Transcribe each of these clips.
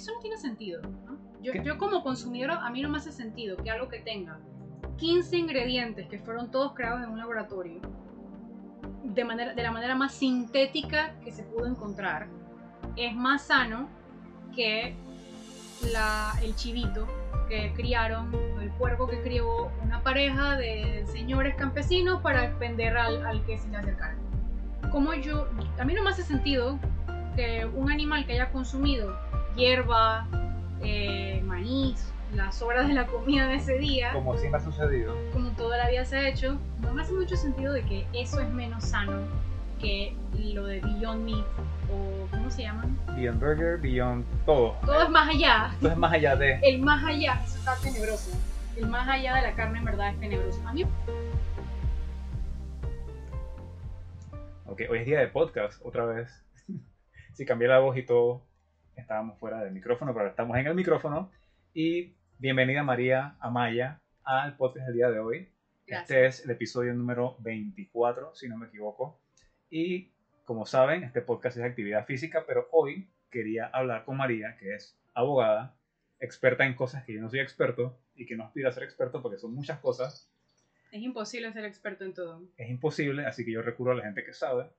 eso no tiene sentido. ¿no? Yo, yo como consumidora, a mí no me hace sentido que algo que tenga 15 ingredientes que fueron todos creados en un laboratorio, de, manera, de la manera más sintética que se pudo encontrar, es más sano que la, el chivito que criaron, el puerco que crió una pareja de señores campesinos para vender al, al que se le acercara. Como yo, a mí no me hace sentido que un animal que haya consumido hierba, eh, maíz, las horas de la comida de ese día, Como siempre ha sucedido. como toda la vida se ha hecho, no me hace mucho sentido de que eso es menos sano que lo de Beyond Meat o ¿cómo se llaman? Beyond Burger, Beyond todo. Todo es más allá. Entonces, más allá de. El más allá, eso está tenebroso. El más allá de la carne en verdad es tenebroso. A mí Ok, hoy es día de podcast, otra vez. si cambié la voz y todo, estábamos fuera del micrófono, pero ahora estamos en el micrófono. Y bienvenida María Amaya al podcast del día de hoy. Este es el episodio número 24, si no me equivoco. Y como saben, este podcast es actividad física, pero hoy quería hablar con María, que es abogada, experta en cosas que yo no soy experto y que no aspiro a ser experto porque son muchas cosas. Es imposible ser experto en todo. Es imposible, así que yo recurro a la gente que sabe.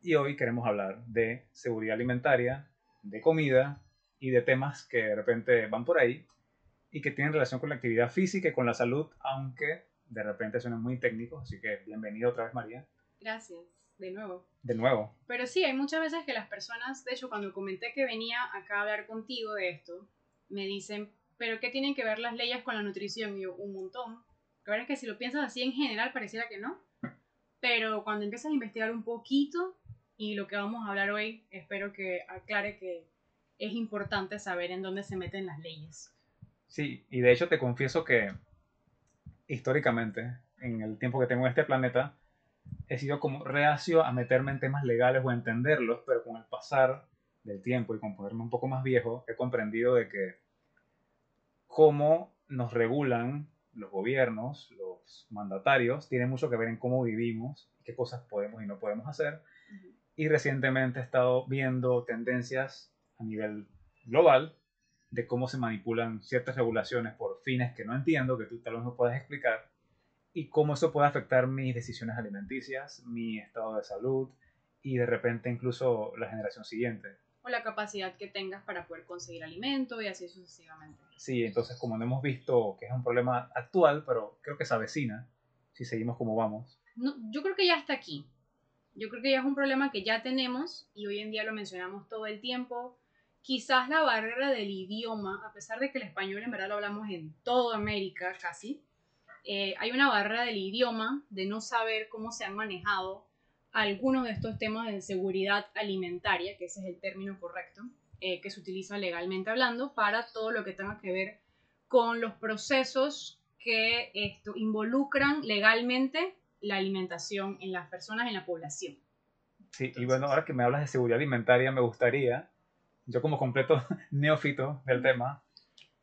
Y hoy queremos hablar de seguridad alimentaria, de comida y de temas que de repente van por ahí y que tienen relación con la actividad física y con la salud, aunque de repente suenan muy técnicos. Así que bienvenida otra vez, María. Gracias, de nuevo. De nuevo. Pero sí, hay muchas veces que las personas, de hecho, cuando comenté que venía acá a hablar contigo de esto, me dicen, ¿pero qué tienen que ver las leyes con la nutrición? Y yo, un montón. La verdad es que si lo piensas así en general pareciera que no. Pero cuando empiezas a investigar un poquito, y lo que vamos a hablar hoy, espero que aclare que es importante saber en dónde se meten las leyes. Sí, y de hecho te confieso que históricamente, en el tiempo que tengo en este planeta, he sido como reacio a meterme en temas legales o a entenderlos, pero con el pasar del tiempo y con ponerme un poco más viejo, he comprendido de que cómo nos regulan los gobiernos, los mandatarios, tiene mucho que ver en cómo vivimos, qué cosas podemos y no podemos hacer. Y recientemente he estado viendo tendencias a nivel global de cómo se manipulan ciertas regulaciones por fines que no entiendo, que tú tal vez me puedas explicar, y cómo eso puede afectar mis decisiones alimenticias, mi estado de salud y de repente incluso la generación siguiente. O la capacidad que tengas para poder conseguir alimento y así sucesivamente. Sí, entonces como no hemos visto que es un problema actual, pero creo que se avecina si seguimos como vamos. No, yo creo que ya está aquí. Yo creo que ya es un problema que ya tenemos y hoy en día lo mencionamos todo el tiempo. Quizás la barrera del idioma, a pesar de que el español en verdad lo hablamos en toda América casi, eh, hay una barrera del idioma, de no saber cómo se han manejado algunos de estos temas de seguridad alimentaria, que ese es el término correcto, eh, que se utiliza legalmente hablando, para todo lo que tenga que ver con los procesos que esto involucran legalmente la alimentación en las personas, en la población. Sí, y bueno, ahora que me hablas de seguridad alimentaria, me gustaría, yo como completo neófito del tema,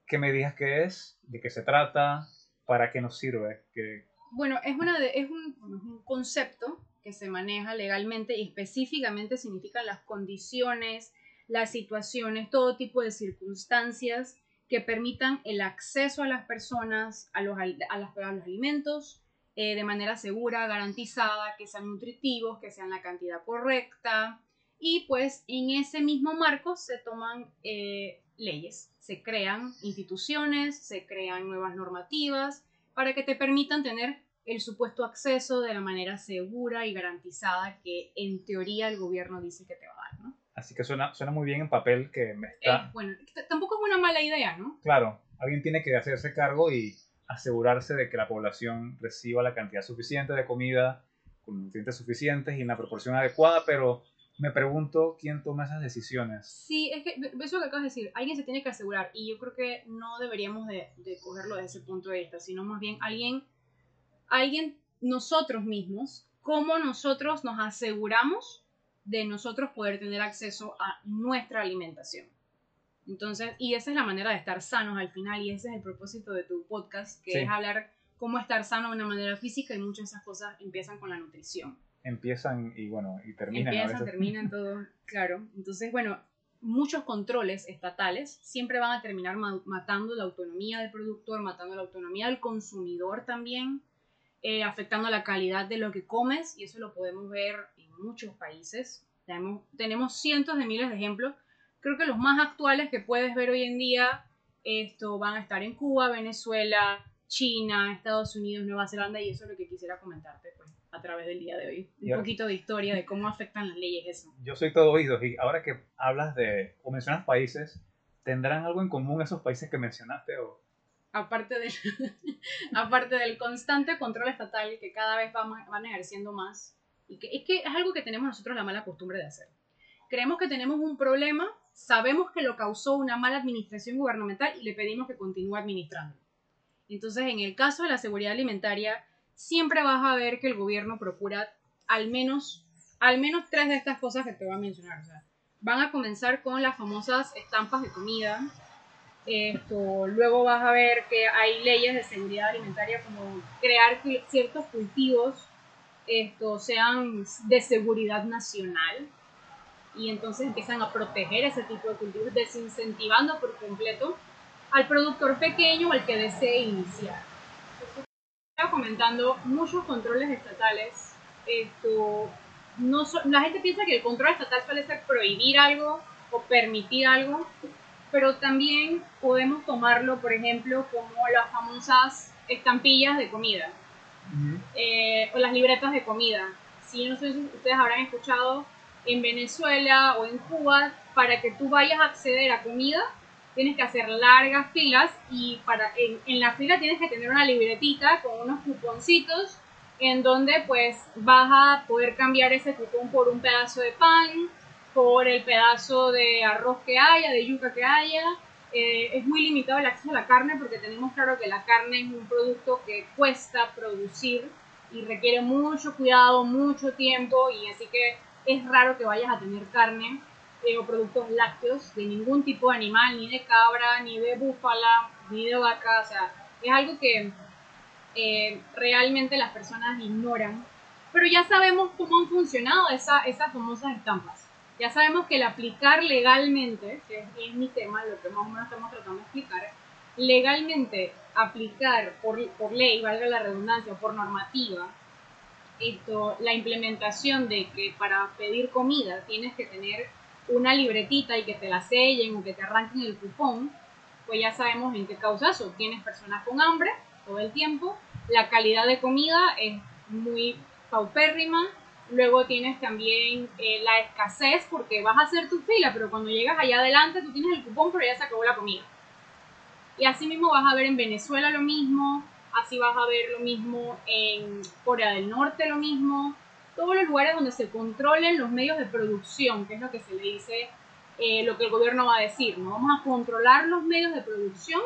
que me digas qué es, de qué se trata, para qué nos sirve, que Bueno, es, una de- es, un, es un concepto que se maneja legalmente y específicamente significan las condiciones, las situaciones, todo tipo de circunstancias que permitan el acceso a las personas a los, a las- a los alimentos eh, de manera segura, garantizada, que sean nutritivos, que sean la cantidad correcta. Y pues en ese mismo marco se toman eh, leyes, se crean instituciones, se crean nuevas normativas para que te permitan tener el supuesto acceso de la manera segura y garantizada que en teoría el gobierno dice que te va a dar, ¿no? así que suena, suena muy bien en papel que me Eh, está... bueno, tampoco es una mala idea, ¿no? Claro, alguien tiene que hacerse cargo y asegurarse de que la población reciba la cantidad suficiente de comida con nutrientes suficientes y en la proporción adecuada, pero me pregunto quién toma esas decisiones. Sí, es que eso que acabas de decir, alguien se tiene que asegurar y yo creo que no deberíamos de, de cogerlo desde ese punto de vista, sino más bien alguien, alguien, nosotros mismos, cómo nosotros nos aseguramos de nosotros poder tener acceso a nuestra alimentación. Entonces, y esa es la manera de estar sanos al final y ese es el propósito de tu podcast, que Sí. es hablar cómo estar sano de una manera física y muchas de esas cosas empiezan con la nutrición Empiezan y bueno, y terminan a empiezan, veces. terminan todo, claro. Entonces, bueno, muchos controles estatales siempre van a terminar matando la autonomía del productor, matando la autonomía del consumidor también, eh, afectando la calidad de lo que comes y eso lo podemos ver en muchos países. Tenemos, tenemos cientos de miles de ejemplos. Creo que los más actuales que puedes ver hoy en día esto van a estar en Cuba, Venezuela, China, Estados Unidos, Nueva Zelanda y eso es lo que quisiera comentarte pues, a través del día de hoy. Un poquito de historia de cómo afectan las leyes eso. Yo soy todo oídos y ahora que hablas de o mencionas países, ¿tendrán algo en común esos países que mencionaste o aparte del, aparte del constante control estatal que cada vez van, van ejerciendo más y que es que es algo que tenemos nosotros la mala costumbre de hacer. Creemos que tenemos un problema, sabemos que lo causó una mala administración gubernamental y le pedimos que continúe administrando. Entonces, en el caso de la seguridad alimentaria, siempre vas a ver que el gobierno procura al menos, al menos tres de estas cosas que te voy a mencionar. van a comenzar con las famosas estampas de comida. Esto, luego vas a ver que hay leyes de seguridad alimentaria como crear ciertos cultivos esto, sean de seguridad nacional y entonces empiezan a proteger ese tipo de cultivos, desincentivando por completo al productor pequeño o al que desee iniciar. Estaba comentando muchos controles estatales. Esto, no la gente piensa que el control estatal suele ser prohibir algo o permitir algo, pero también podemos tomarlo, por ejemplo, como las famosas estampillas de comida eh, o las libretas de comida. Si no sé si ustedes habrán escuchado en Venezuela o en Cuba, para que tú vayas a acceder a comida, tienes que hacer largas filas y para en, en, la fila tienes que tener una libretita con unos cuponcitos en donde pues vas a poder cambiar ese cupón por un pedazo de pan, por el pedazo de arroz que haya, de yuca que haya. Eh, es muy limitado el acceso a la carne porque tenemos claro que la carne es un producto que cuesta producir y requiere mucho cuidado, mucho tiempo y así que es raro que vayas a tener carne eh, o productos lácteos de ningún tipo de animal, ni de cabra, ni de búfala, ni de vaca. O sea, es algo que eh, realmente las personas ignoran. Pero ya sabemos cómo han funcionado esa, esas famosas estampas. Ya sabemos que el aplicar legalmente, que es, mi tema, lo que más o menos estamos tratando de explicar, legalmente aplicar por, por ley, valga la redundancia, por normativa, esto, la implementación de que para pedir comida tienes que tener una libretita y que te la sellen o que te arranquen el cupón, pues ya sabemos en qué causa eso. Tienes personas con hambre todo el tiempo, la calidad de comida es muy paupérrima, luego tienes también eh, la escasez porque vas a hacer tu fila, pero cuando llegas allá adelante tú tienes el cupón, pero ya se acabó la comida. Y así mismo vas a ver en Venezuela lo mismo, así vas a ver lo mismo en Corea del Norte, lo mismo, todos los lugares donde se controlen los medios de producción, que es lo que se le dice, eh, lo que el gobierno va a decir, ¿no? Vamos a controlar los medios de producción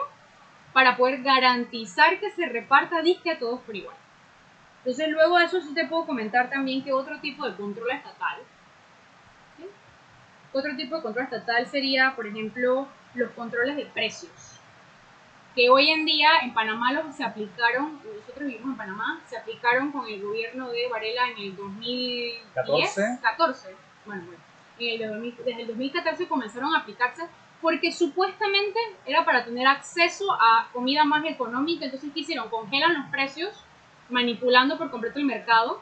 para poder garantizar que se reparta disque a todos por igual. Entonces luego de eso sí te puedo comentar también que otro tipo de control estatal, otro tipo de control estatal sería, por ejemplo, los controles de precios que hoy en día en Panamá los se aplicaron, nosotros vivimos en Panamá, se aplicaron con el gobierno de Varela en el 2014. 14. Bueno, bueno desde el 2014 comenzaron a aplicarse porque supuestamente era para tener acceso a comida más económica, entonces ¿qué hicieron? Congelan los precios, manipulando por completo el mercado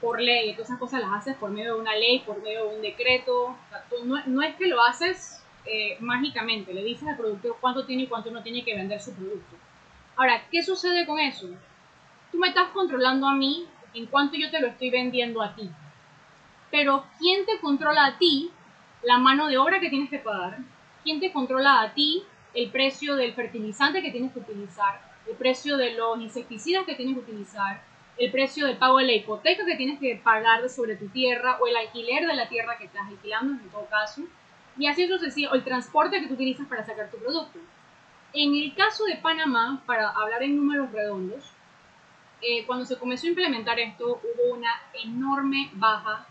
por ley, todas esas cosas las haces por medio de una ley, por medio de un decreto, no, no es que lo haces eh, mágicamente, le dices al productor cuánto tiene y cuánto no tiene que vender su producto. Ahora, ¿qué sucede con eso? Tú me estás controlando a mí en cuanto yo te lo estoy vendiendo a ti. Pero ¿quién te controla a ti la mano de obra que tienes que pagar? ¿Quién te controla a ti el precio del fertilizante que tienes que utilizar? El precio de los insecticidas que tienes que utilizar? El precio del pago de la hipoteca que tienes que pagar sobre tu tierra o el alquiler de la tierra que estás alquilando en todo caso y así sucesivamente, o el transporte que tú utilizas para sacar tu producto. En el caso de Panamá, para hablar en números redondos, eh, cuando se comenzó a implementar esto, hubo una enorme baja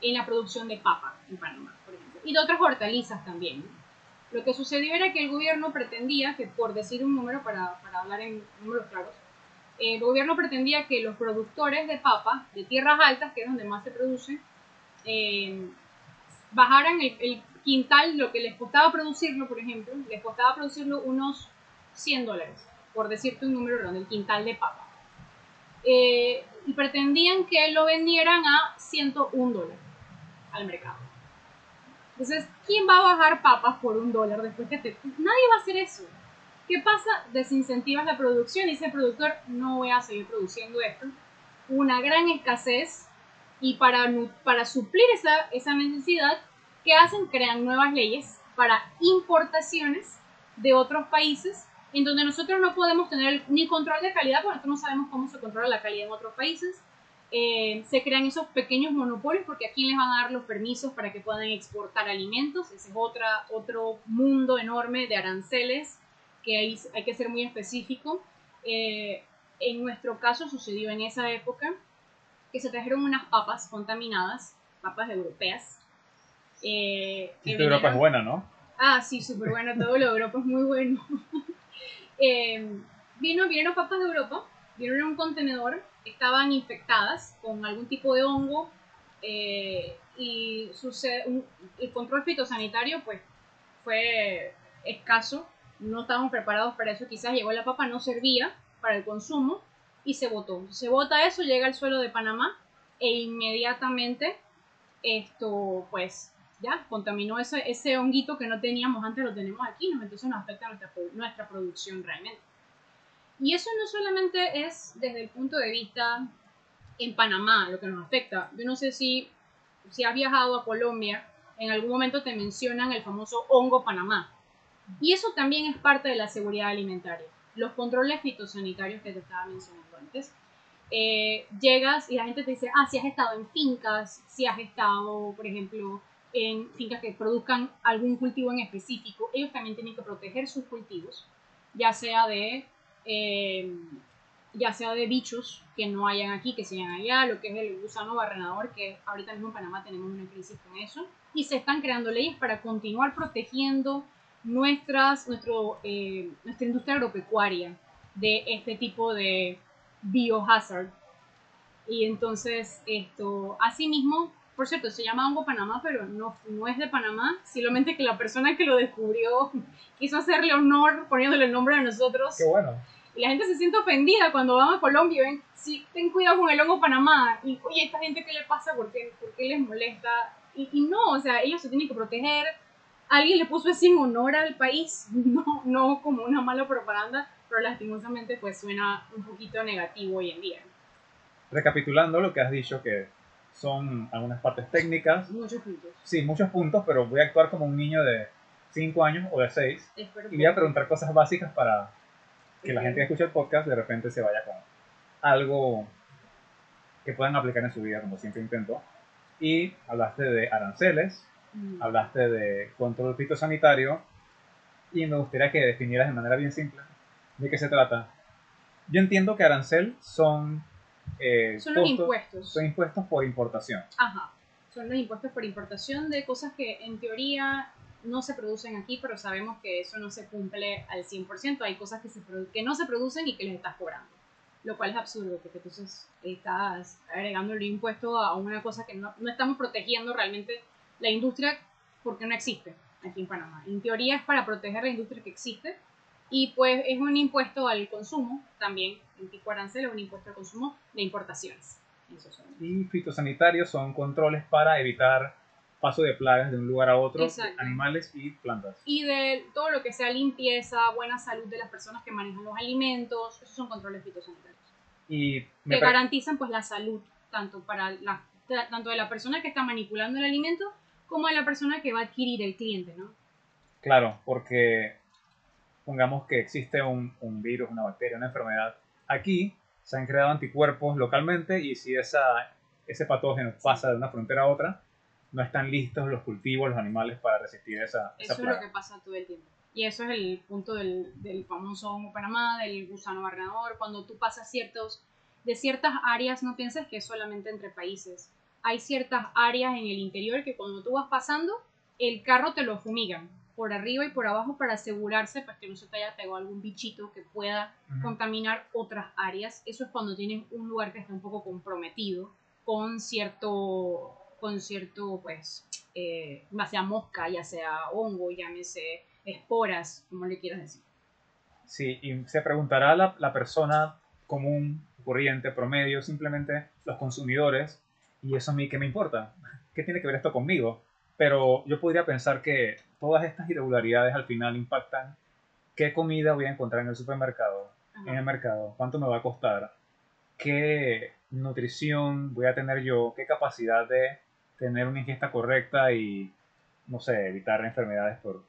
en la producción de papa en Panamá, por ejemplo, y de otras hortalizas también. Lo que sucedió era que el gobierno pretendía que, por decir un número, para, para hablar en números claros, el gobierno pretendía que los productores de papa de tierras altas, que es donde más se produce, eh, bajaran el, quintal, lo que les costaba producirlo, por ejemplo, les costaba producirlo unos 100 dólares, por decirte un número redondo, el quintal de papa. Eh, y pretendían que lo vendieran a 101 dólares al mercado. Entonces, ¿quién va a bajar papas por un dólar después que te... Nadie va a hacer eso. ¿Qué pasa? Desincentivas la producción y dice el productor, no voy a seguir produciendo esto. Una gran escasez y para, para suplir esa, esa necesidad, ¿qué hacen? Crean nuevas leyes para importaciones de otros países en donde nosotros no podemos tener ni control de calidad porque nosotros no sabemos cómo se controla la calidad en otros países. Eh, se crean esos pequeños monopolios porque a quién les van a dar los permisos para que puedan exportar alimentos. Ese es otra, otro mundo enorme de aranceles que hay, hay que ser muy específico. Eh, en nuestro caso sucedió en esa época que se trajeron unas papas contaminadas, papas europeas. Eh, Europa es buena, ¿no? Ah, sí, súper buena, todo lo de Europa es muy bueno. eh, vino, vinieron papas de Europa, vinieron en un contenedor, estaban infectadas con algún tipo de hongo eh, y sucede, el control fitosanitario pues fue escaso, no estábamos preparados para eso, quizás llegó la papa, no servía para el consumo y se botó. Se bota eso, llega al suelo de Panamá e inmediatamente esto pues ya contaminó ese, ese honguito que no teníamos antes, lo tenemos aquí, entonces nos afecta nuestra, nuestra producción realmente. Y eso no solamente es desde el punto de vista en Panamá lo que nos afecta. Yo no sé si, si has viajado a Colombia, en algún momento te mencionan el famoso hongo Panamá. Y eso también es parte de la seguridad alimentaria. Los controles fitosanitarios que te estaba mencionando antes. Eh, llegas y la gente te dice, ah, si has estado en fincas, si has estado, por ejemplo, en fincas que produzcan algún cultivo en específico, ellos también tienen que proteger sus cultivos, ya sea de, eh, ya sea de bichos que no hayan aquí, que sean allá, lo que es el gusano barrenador, que ahorita mismo en Panamá tenemos una crisis con eso, y se están creando leyes para continuar protegiendo nuestras, nuestro, eh, nuestra industria agropecuaria de este tipo de biohazard. Y entonces, esto, asimismo, por cierto, se llama hongo Panamá, pero no, no es de Panamá, simplemente que la persona que lo descubrió quiso hacerle honor poniéndole el nombre a nosotros. Qué bueno. Y la gente se siente ofendida cuando van a Colombia y ven, sí, ten cuidado con el hongo Panamá. Y, oye, ¿esta gente qué le pasa? ¿Por qué, por qué les molesta? Y, y, no, o sea, ellos se tienen que proteger. Alguien le puso así en honor al país, no, no como una mala propaganda, pero lastimosamente pues suena un poquito negativo hoy en día. Recapitulando lo que has dicho, que son algunas partes técnicas. Muchos puntos. Sí, muchos puntos, pero voy a actuar como un niño de 5 años o de 6 y voy a preguntar cosas básicas para que la gente que escucha el podcast de repente se vaya con algo que puedan aplicar en su vida, como siempre intento. Y hablaste de aranceles, mm. hablaste de control fitosanitario y me gustaría que definieras de manera bien simple de qué se trata. Yo entiendo que arancel son eh, son los impuestos. Son impuestos por importación. Ajá. Son los impuestos por importación de cosas que en teoría no se producen aquí, pero sabemos que eso no se cumple al 100%. Hay cosas que, se que no se producen y que les estás cobrando. Lo cual es absurdo, porque entonces estás agregando el impuesto a una cosa que no, no estamos protegiendo realmente la industria porque no existe aquí en Panamá. En teoría es para proteger la industria que existe, y pues es un impuesto al consumo también, el tipo arancel es un impuesto al consumo de importaciones. Y fitosanitarios son controles para evitar paso de plagas de un lugar a otro, animales y plantas. Y de todo lo que sea limpieza, buena salud de las personas que manejan los alimentos, esos son controles fitosanitarios. Y que garantizan pues la salud tanto para la, tanto de la persona que está manipulando el alimento como de la persona que va a adquirir el cliente, ¿no? Claro, porque pongamos que existe un, un, virus, una bacteria, una enfermedad, aquí se han creado anticuerpos localmente y si esa, ese patógeno pasa de una frontera a otra, no están listos los cultivos, los animales para resistir esa, esa Eso es lo que pasa todo el tiempo. Y eso es el punto del, del famoso Homo Panamá, del gusano barrenador. Cuando tú pasas ciertos, de ciertas áreas, no pienses que es solamente entre países. Hay ciertas áreas en el interior que cuando tú vas pasando, el carro te lo fumigan por arriba y por abajo para asegurarse pues, que no se te haya pegado algún bichito que pueda contaminar otras áreas. Eso es cuando tienes un lugar que está un poco comprometido con cierto, con cierto pues, eh, ya sea mosca, ya sea hongo, llámese esporas, como le quieras decir. Sí, y se preguntará la, la persona común, corriente, promedio, simplemente los consumidores, y eso a mí qué me importa, qué tiene que ver esto conmigo. Pero yo podría pensar que todas estas irregularidades al final impactan qué comida voy a encontrar en el supermercado, en el mercado, cuánto me va a costar, qué nutrición voy a tener yo, qué capacidad de tener una ingesta correcta y, no sé, evitar enfermedades por...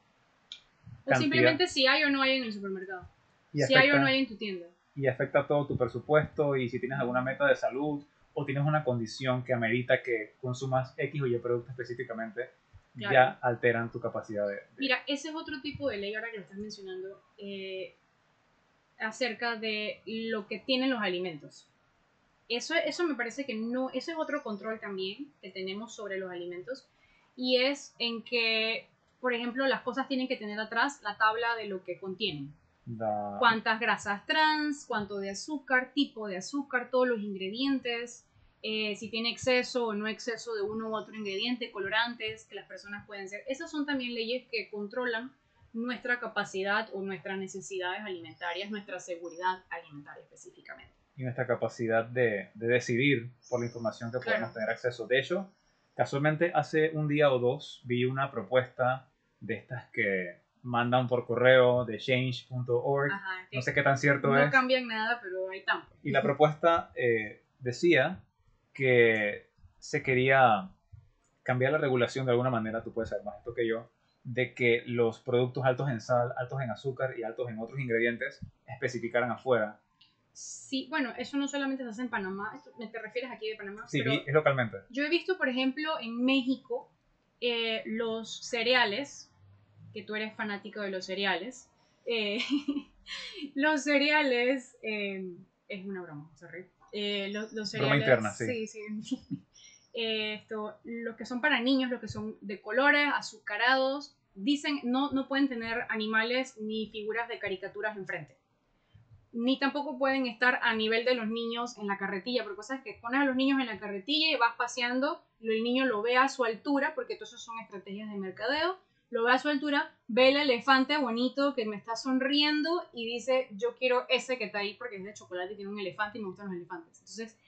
O simplemente si hay o no hay en el supermercado. si hay o no hay en tu tienda. Y afecta todo tu presupuesto y si tienes alguna meta de salud o tienes una condición que amerita que consumas X o Y producto específicamente, ya alteran tu capacidad de, Mira, ese es otro tipo de ley ahora que lo estás mencionando, eh, acerca de lo que tienen los alimentos. Eso, eso me parece que no, eso es otro control también que tenemos sobre los alimentos y es en que, por ejemplo, las cosas tienen que tener atrás la tabla de lo que contienen. Cuántas grasas trans, cuánto de azúcar, tipo de azúcar, todos los ingredientes, eh, si tiene exceso o no exceso de uno u otro ingrediente, colorantes que las personas pueden ser. Esas son también leyes que controlan nuestra capacidad o nuestras necesidades alimentarias, nuestra seguridad alimentaria específicamente. Y nuestra capacidad de, de decidir por la información que podemos tener acceso. De hecho, casualmente hace un día o dos vi una propuesta de estas que mandan por correo de change.org. No sé qué tan cierto es. No cambian nada, pero hay tanto. Y la propuesta eh, decía que se quería cambiar la regulación de alguna manera, tú puedes saber más esto que yo, de que los productos altos en sal, altos en azúcar y altos en otros ingredientes especificaran afuera. Sí, bueno, eso no solamente se hace en Panamá, ¿te refieres aquí de Panamá? Sí, es localmente. Yo he visto, por ejemplo, en México, eh, los cereales, que tú eres fanático de los cereales, eh, los cereales, eh, es una broma, sorry. Eh, los, cereales. interna, sí. sí, eh, esto, los que son para niños, los que son de colores, azucarados, dicen no, no pueden tener animales ni figuras de caricaturas enfrente. Ni tampoco pueden estar a nivel de los niños en la carretilla, porque cosas que pones a los niños en la carretilla y vas paseando, el niño lo ve a su altura, porque todas son estrategias de mercadeo, lo ve a su altura, ve el elefante bonito que me está sonriendo y dice, yo quiero ese que está ahí porque es de chocolate y tiene un elefante y me gustan los elefantes. Entonces,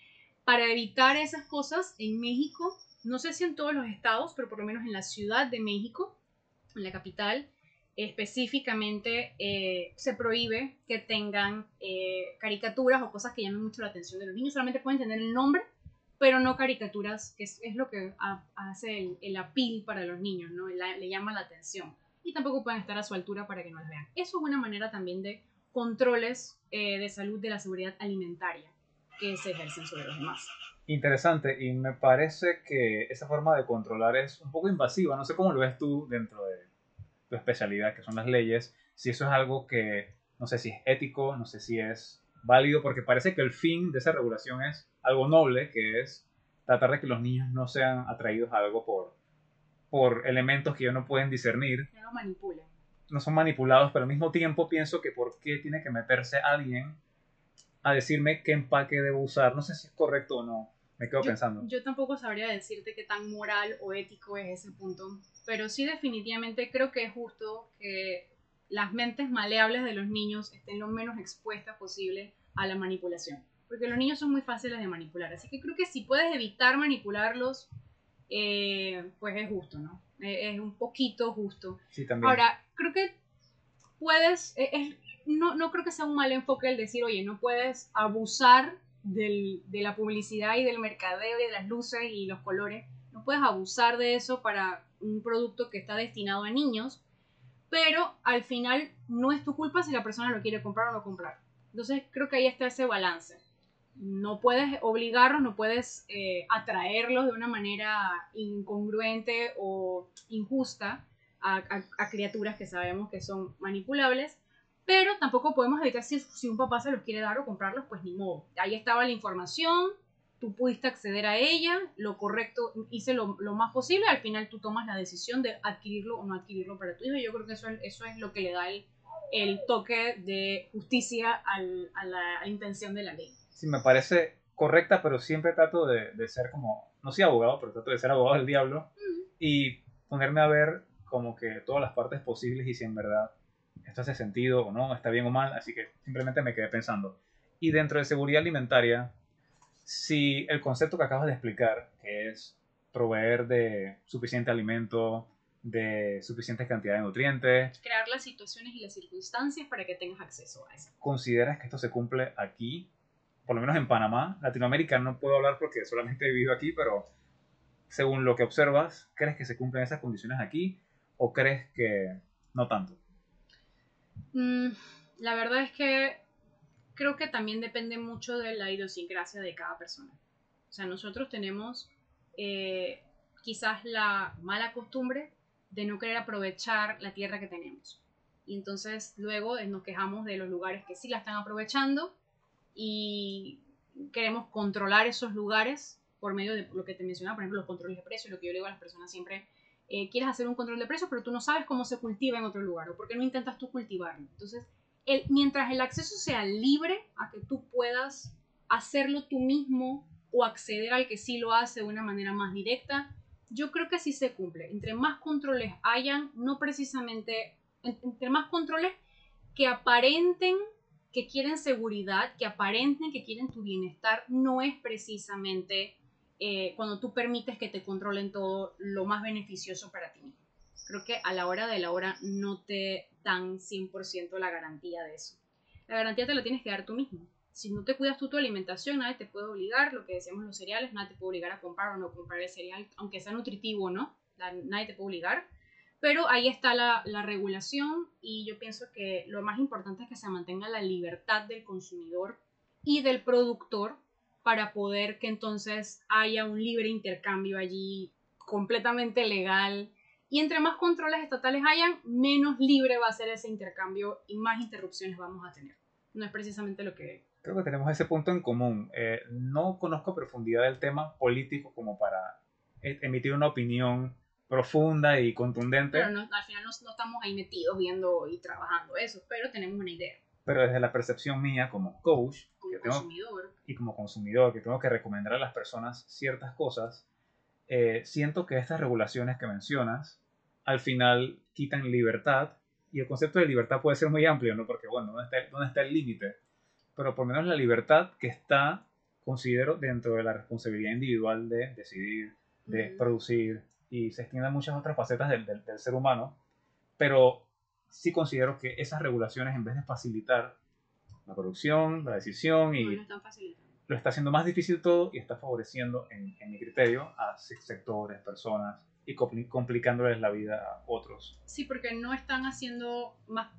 para evitar esas cosas, en México, no sé si en todos los estados, pero por lo menos en la Ciudad de México, en la capital, específicamente eh, se prohíbe que tengan eh, caricaturas o cosas que llamen mucho la atención de los niños. Solamente pueden tener el nombre pero no caricaturas, que es, lo que hace el, apil para los niños, ¿no? le llama la atención. Y tampoco pueden estar a su altura para que no las vean. Eso es una manera también de controles eh, de salud de la seguridad alimentaria que se ejercen sobre los demás. Interesante, y me parece que esa forma de controlar es un poco invasiva. No sé cómo lo ves tú dentro de tu especialidad, que son las leyes, si eso es algo que, no sé si es ético, no sé si es válido, porque parece que el fin de esa regulación es algo noble, que es tratar de que los niños no sean atraídos a algo por, por elementos que ellos no pueden discernir. No manipulan. No son manipulados, pero al mismo tiempo pienso que por qué tiene que meterse alguien a decirme qué empaque debo usar. No sé si es correcto o no. Me quedo pensando. Yo tampoco sabría decirte qué tan moral o ético es ese punto, pero sí definitivamente creo que es justo que las mentes maleables de los niños estén lo menos expuestas posible a la manipulación porque los niños son muy fáciles de manipular. Así que creo que si puedes evitar manipularlos, eh, pues es justo, ¿no? Eh, es un poquito justo. Sí, también. Ahora, creo que puedes, eh, no, no creo que sea un mal enfoque el decir, oye, no puedes abusar del, de la publicidad y del mercadeo y de las luces y los colores. No puedes abusar de eso para un producto que está destinado a niños, pero al final no es tu culpa si la persona lo quiere comprar o no comprar. Entonces creo que ahí está ese balance no puedes obligarlos, no puedes eh, atraerlos de una manera incongruente o injusta a, criaturas que sabemos que son manipulables, pero tampoco podemos evitar si, si, un papá se los quiere dar o comprarlos, pues ni modo. Ahí estaba la información, tú pudiste acceder a ella, lo correcto, hice lo, más posible, al final tú tomas la decisión de adquirirlo o no adquirirlo para tu hijo. Yo creo que eso, eso es lo que le da el, toque de justicia a la intención de la ley sí me parece correcta, pero siempre trato de, de, ser como, no soy abogado, pero trato de ser abogado del diablo. Y ponerme a ver como que todas las partes posibles y si en verdad esto hace sentido o no, está bien o mal, así que simplemente me quedé pensando. Y dentro de seguridad alimentaria, si el concepto que acabas de explicar, que es proveer de suficiente alimento, de suficiente cantidad de nutrientes. Crear las situaciones y las circunstancias para que tengas acceso a eso. ¿Consideras que esto se cumple aquí? Por lo menos en Panamá. Latinoamérica no puedo hablar porque solamente he vivido aquí, pero según lo que observas, ¿crees que se cumplen esas condiciones aquí o crees que no tanto? Mm, la verdad es que creo que también depende mucho de la idiosincrasia de cada persona. O sea, nosotros tenemos eh, quizás la mala costumbre de no querer aprovechar la tierra que tenemos. Y entonces luego nos quejamos de los lugares que sí la están aprovechando y queremos controlar esos lugares por medio de lo que te mencionaba, por ejemplo, los controles de precios, lo que yo le digo a las personas siempre, eh, quieres hacer un control de precios, pero tú no sabes cómo se cultiva en otro lugar, o por qué no intentas tú cultivarlo. Entonces, el, mientras el acceso sea libre a que tú puedas hacerlo tú mismo o acceder al que sí lo hace de una manera más directa, yo creo que sí se cumple. Entre más controles hayan, no precisamente, entre más controles que aparenten que quieren seguridad, que aparenten que quieren tu bienestar, no es precisamente eh, cuando tú permites que te controlen todo lo más beneficioso para ti. Creo que a la hora de la hora no te dan 100% la garantía de eso. La garantía te la tienes que dar tú mismo. Si no te cuidas tú tu alimentación, nadie te puede obligar, lo que decíamos los cereales, nadie te puede obligar a comprar o no comprar el cereal, aunque sea nutritivo no, nadie te puede obligar. Pero ahí está la, la, regulación y yo pienso que lo más importante es que se mantenga la libertad del consumidor y del productor para poder que entonces haya un libre intercambio allí completamente legal. Y entre más controles estatales hayan, menos libre va a ser ese intercambio y más interrupciones vamos a tener. No es precisamente lo que... Creo que tenemos ese punto en común. Eh, no conozco profundidad del tema político como para e-, emitir una opinión profunda y contundente. Pero al final no, no, estamos ahí metidos viendo y trabajando eso, pero tenemos una idea. Pero desde la percepción mía como coach, como consumidor. y como consumidor, que tengo que recomendar a las personas ciertas cosas, eh, siento que estas regulaciones que mencionas al final quitan libertad y el concepto de libertad puede ser muy amplio, ¿no? Porque, bueno, ¿dónde está, dónde está el límite? Pero por lo menos la libertad que está, considero, dentro de la responsabilidad individual de decidir, de producir, y se extienden muchas otras facetas del, del, ser humano, pero sí considero que esas regulaciones, en vez de facilitar la producción, la decisión y lo, está haciendo más difícil todo y está favoreciendo, en, en mi criterio, a sectores, personas y complicándoles la vida a otros. Sí, porque no están haciendo más...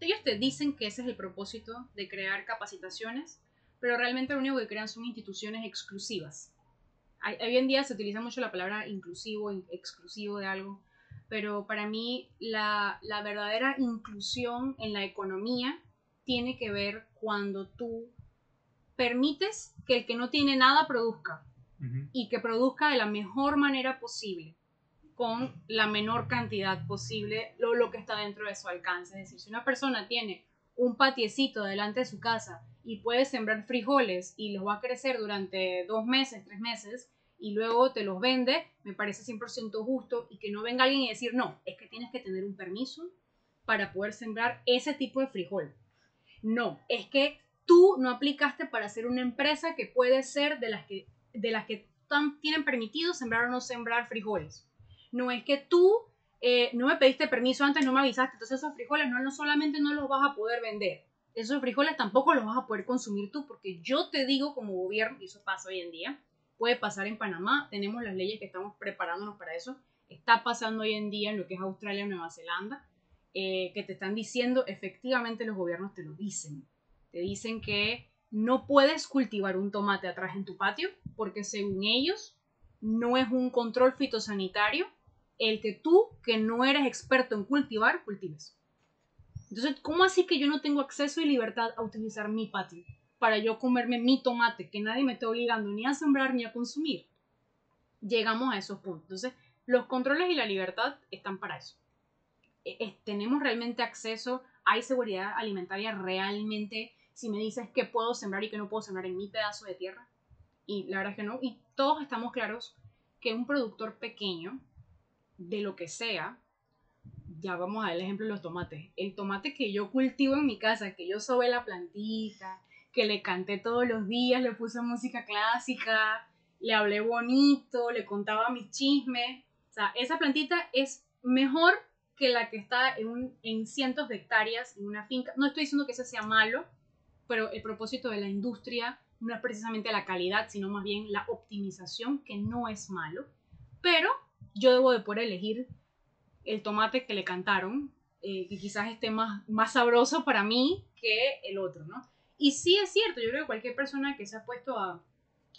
Ellos te dicen que ese es el propósito de crear capacitaciones, pero realmente lo único que crean son instituciones exclusivas hoy en día se utiliza mucho la palabra inclusivo, exclusivo de algo, pero para mí la, la, verdadera inclusión en la economía tiene que ver cuando tú permites que el que no tiene nada produzca y que produzca de la mejor manera posible con la menor cantidad posible lo, lo que está dentro de su alcance. Es decir, si una persona tiene un patiecito delante de su casa y puede sembrar frijoles y los va a crecer durante dos meses, tres meses, y luego te los vende, me parece 100% justo y que no venga alguien y decir, no, es que tienes que tener un permiso para poder sembrar ese tipo de frijol. No, es que tú no aplicaste para ser una empresa que puede ser de las que, de las que tienen permitido sembrar o no sembrar frijoles. No es que tú eh, no me pediste permiso antes, no me avisaste, entonces esos frijoles no, no solamente no los vas a poder vender, esos frijoles tampoco los vas a poder consumir tú, porque yo te digo como gobierno, y eso pasa hoy en día, puede pasar en Panamá, tenemos las leyes que estamos preparándonos para eso, está pasando hoy en día en lo que es Australia Nueva Zelanda, eh, que te están diciendo, efectivamente los gobiernos te lo dicen, te dicen que no puedes cultivar un tomate atrás en tu patio, porque según ellos no es un control fitosanitario el que tú, que no eres experto en cultivar, cultives. Entonces, ¿cómo así que yo no tengo acceso y libertad a utilizar mi patio para yo comerme mi tomate, que nadie me esté obligando ni a sembrar ni a consumir? Llegamos a esos puntos. Entonces, los controles y la libertad están para eso. E, tenemos realmente acceso, hay seguridad alimentaria realmente. Si me dices que puedo sembrar y que no puedo sembrar en mi pedazo de tierra, y la verdad es que no, y todos estamos claros que un productor pequeño de lo que sea, ya vamos a ver el ejemplo de los tomates. El tomate que yo cultivo en mi casa, que yo sobe la plantita, que le canté todos los días, le puse música clásica, le hablé bonito, le contaba mis chismes. O sea, esa plantita es mejor que la que está en, en cientos de hectáreas en una finca. No estoy diciendo que eso sea malo, pero el propósito de la industria no es precisamente la calidad, sino más bien la optimización, que no es malo. Pero yo debo de poder elegir el tomate que le cantaron, eh, que quizás esté más sabroso para mí que el otro, ¿no? Y sí es cierto, yo creo que cualquier persona que se ha puesto a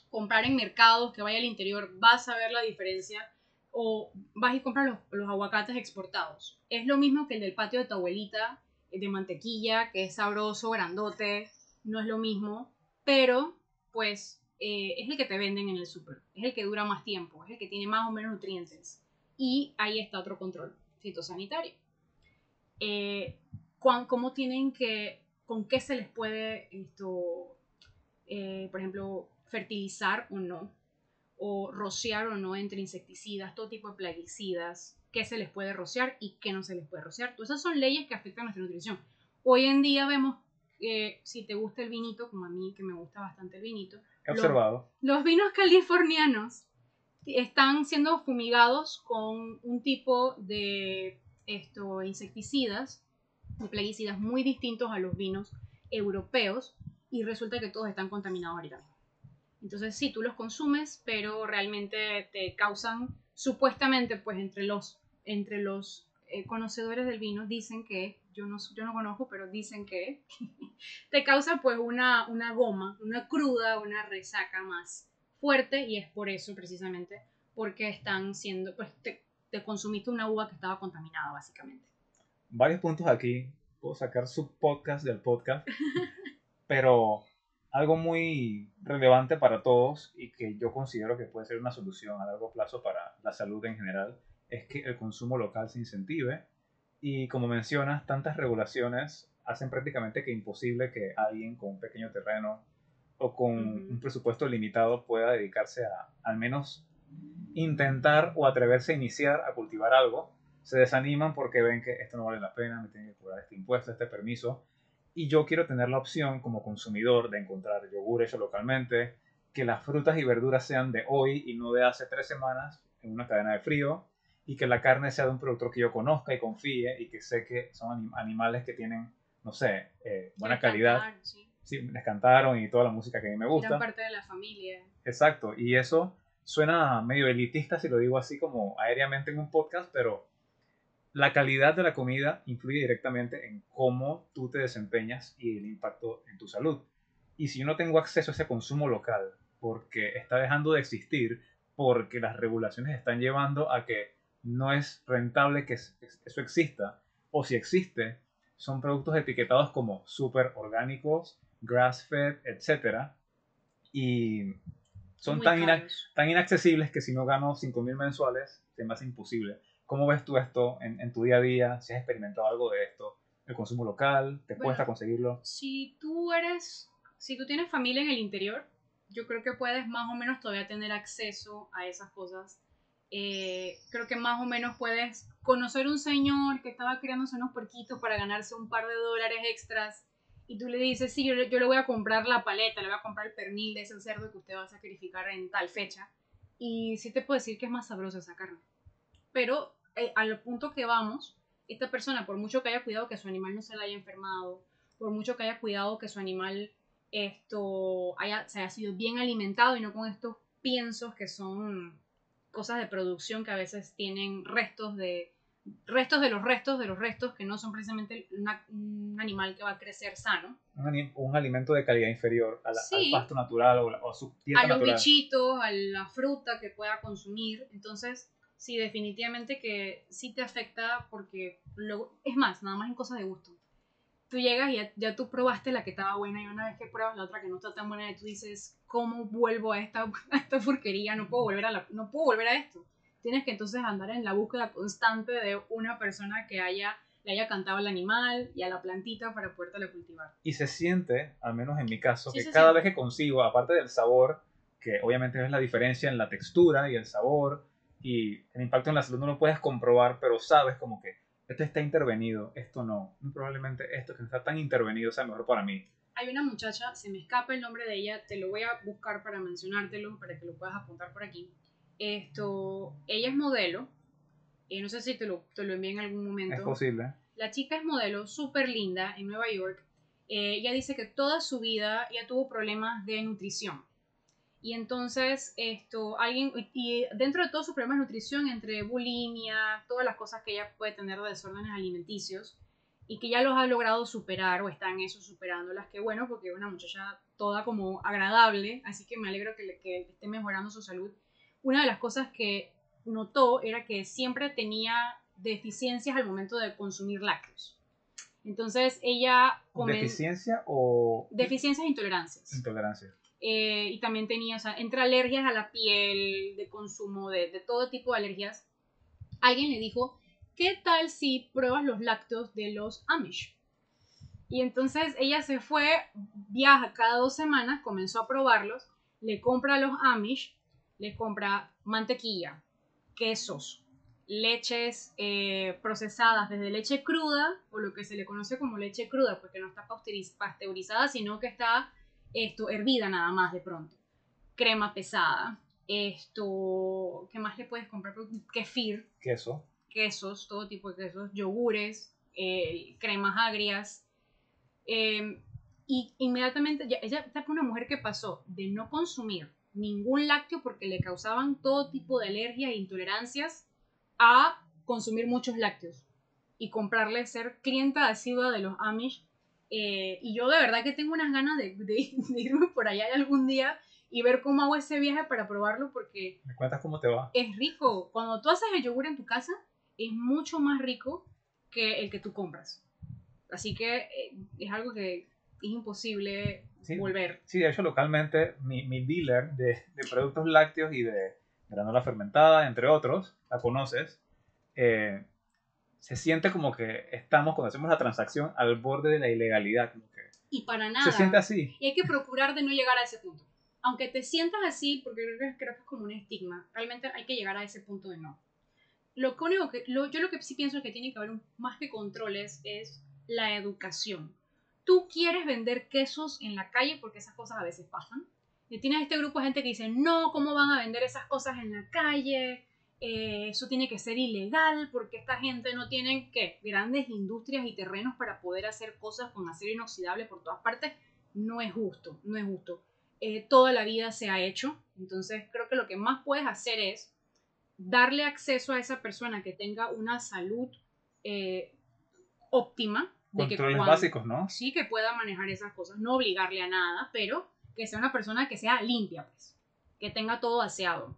comprar en mercados, que vaya al interior, va a saber la diferencia o vas y compras los, los aguacates exportados. Es lo mismo que el del patio de tu abuelita, de mantequilla, que es sabroso, grandote, no es lo mismo, pero pues eh, es el que te venden en el súper, es el que dura más tiempo, es el que tiene más o menos nutrientes. Y ahí está otro control fitosanitario. Eh, ¿Cómo tienen que, con qué se les puede esto, eh, por ejemplo, fertilizar o no? o rociar o no entre insecticidas, todo tipo de plaguicidas, qué se les puede rociar y qué no se les puede rociar. Todas esas son leyes que afectan a nuestra nutrición. Hoy en día vemos que si te gusta el vinito, como a mí que me gusta bastante el vinito, he observado. Los, vinos californianos están siendo fumigados con un tipo de esto, insecticidas, de plaguicidas muy distintos a los vinos europeos y resulta que todos están contaminados ahorita. Entonces sí, tú los consumes, pero realmente te causan, supuestamente, pues entre los, entre los eh, conocedores del vino dicen que, yo no, yo no conozco, pero dicen que te causa pues una, una goma, una cruda, una resaca más fuerte y es por eso precisamente, porque están siendo, pues te, te consumiste una uva que estaba contaminada básicamente. Varios puntos aquí, puedo sacar su podcast del podcast, pero algo muy relevante para todos y que yo considero que puede ser una solución a largo plazo para la salud en general es que el consumo local se incentive. Y como mencionas, tantas regulaciones hacen prácticamente que imposible que alguien con un pequeño terreno o con un presupuesto limitado pueda dedicarse a al menos intentar o atreverse a iniciar a cultivar algo. Se desaniman porque ven que esto no vale la pena, me tienen que cobrar este impuesto, este permiso y yo quiero tener la opción como consumidor de encontrar yogur hecho localmente, que las frutas y verduras sean de hoy y no de hace tres semanas en una cadena de frío, y que la carne sea de un productor que yo conozca y confíe y que sé que son animales que tienen, no sé, eh, buena calidad. sí. sí. les cantaron y toda la música que a mí me gusta. Eran parte de la familia. Exacto, y eso suena medio elitista si lo digo así como aéreamente en un podcast, pero la calidad de la comida influye directamente en cómo tú te desempeñas y el impacto en tu salud. Y si yo no tengo acceso a ese consumo local porque está dejando de existir, porque las regulaciones están llevando a que no es rentable que eso exista, o si existe, son productos etiquetados como super orgánicos, grass-fed, etc. Y son tan, tan, inaccesibles que si no gano 5.000 mensuales, se me hace imposible. ¿Cómo ves tú esto en, tu día a día? ¿Si has experimentado algo de esto? ¿El consumo local? ¿Te cuesta conseguirlo? Si tú eres, si tú tienes familia en el interior, yo creo que puedes más o menos todavía tener acceso a esas cosas. Eh, creo que más o menos puedes conocer un señor que estaba criándose unos puerquitos para ganarse un par de dólares extras y tú le dices, sí, yo, yo, le voy a comprar la paleta, le voy a comprar el pernil de ese cerdo que usted va a sacrificar en tal fecha. Y sí te puedo decir que es más sabroso esa carne pero eh, al punto que vamos, esta persona, por mucho que haya cuidado que su animal no se le haya enfermado, por mucho que haya cuidado que su animal esto haya, se haya sido bien alimentado y no con estos piensos que son cosas de producción que a veces tienen restos de restos de los restos de los restos que no son precisamente un animal que va a crecer sano. Un, alimento de calidad inferior al pasto natural o, a su dieta A los bichitos, a la fruta que pueda consumir. Entonces, sí, definitivamente que sí te afecta porque luego, es más, nada más en cosas de gusto. Tú llegas y ya, tú probaste la que estaba buena y una vez que pruebas la otra que no está tan buena, y tú dices, ¿cómo vuelvo a esta, a esta porquería? No puedo, volver a la, no puedo volver a esto. Tienes que entonces andar en la búsqueda constante de una persona que haya le haya cantado al animal y a la plantita para podértela cultivar. Y se siente, al menos en mi caso, que cada vez que consigo, aparte del sabor, que obviamente es la diferencia en la textura y el sabor, y el impacto en la salud no lo puedes comprobar, pero sabes como que esto está intervenido, esto no. Probablemente esto que está tan intervenido sea mejor para mí. Hay una muchacha, se me escapa el nombre de ella, te lo voy a buscar para mencionártelo, para que lo puedas apuntar por aquí. Esto, ella es modelo, eh, no sé si te lo, te lo envié en algún momento. Es posible. La chica es modelo, súper linda, en Nueva York. Eh, ella dice que toda su vida ella tuvo problemas de nutrición. Y entonces, esto, alguien, y dentro de todos sus problemas de nutrición, entre bulimia, todas las cosas que ella puede tener de desórdenes alimenticios, y que ya los ha logrado superar o está en eso superándolas, que bueno, porque es una muchacha toda como agradable, así que me alegro que, que esté mejorando su salud. Una de las cosas que notó era que siempre tenía deficiencias al momento de consumir lácteos. Entonces ella... ¿Deficiencia o...? Deficiencias e intolerancias. Intolerancia. Eh, y también tenía, o sea, entre alergias a la piel, de consumo, de, todo tipo de alergias. Alguien le dijo, ¿qué tal si pruebas los lácteos de los Amish? Y entonces ella se fue, viaja cada dos semanas, comenzó a probarlos, le compra los Amish, le compra mantequilla, quesos, leches eh, procesadas desde leche cruda, o lo que se le conoce como leche cruda, porque no está pasteurizada, sino que está esto, hervida nada más de pronto. Crema pesada. Esto, ¿qué más le puedes comprar? Kefir. Queso. Quesos, todo tipo de quesos, yogures, eh, cremas agrias. Em, y inmediatamente, ella está una mujer que pasó de no consumir ningún lácteo porque le causaban todo tipo de alergias e intolerancias a consumir muchos lácteos y comprarle, ser clienta asidua de los Amish. Eh, y yo de verdad que tengo unas ganas de, irme por allá algún día y ver cómo hago ese viaje para probarlo porque... ¿Me cuentas cómo te va? Es rico. Cuando tú haces el yogur en tu casa, es mucho más rico que el que tú compras. Así que eh, es algo que es imposible volver. Sí, de hecho localmente mi, mi dealer de, de, productos lácteos y de granola fermentada, entre otros, la conoces, eh, se siente como que estamos, cuando hacemos la transacción, al borde de la ilegalidad. y para nada. Se siente así. Y hay que procurar de no llegar a ese punto. Aunque te sientas así, porque creo que, creo que es como un estigma, realmente hay que llegar a ese punto de no. Lo único que, yo lo que sí pienso que tiene que haber un, más que controles es la educación tú quieres vender quesos en la calle, porque esas cosas a veces pasan, y tienes este grupo de gente que dice, no, ¿cómo van a vender esas cosas en la calle? Eh, eso tiene que ser ilegal porque esta gente no tiene ¿qué? grandes industrias y terrenos para poder hacer cosas con acero inoxidable por todas partes. No es justo, no es justo. Eh, toda la vida se ha hecho, entonces creo que lo que más puedes hacer es darle acceso a esa persona que tenga una salud eh, óptima, Controles básicos, ¿no? Sí, que pueda manejar esas cosas, no obligarle a nada, pero que sea una persona que sea limpia, pues, que tenga todo aseado,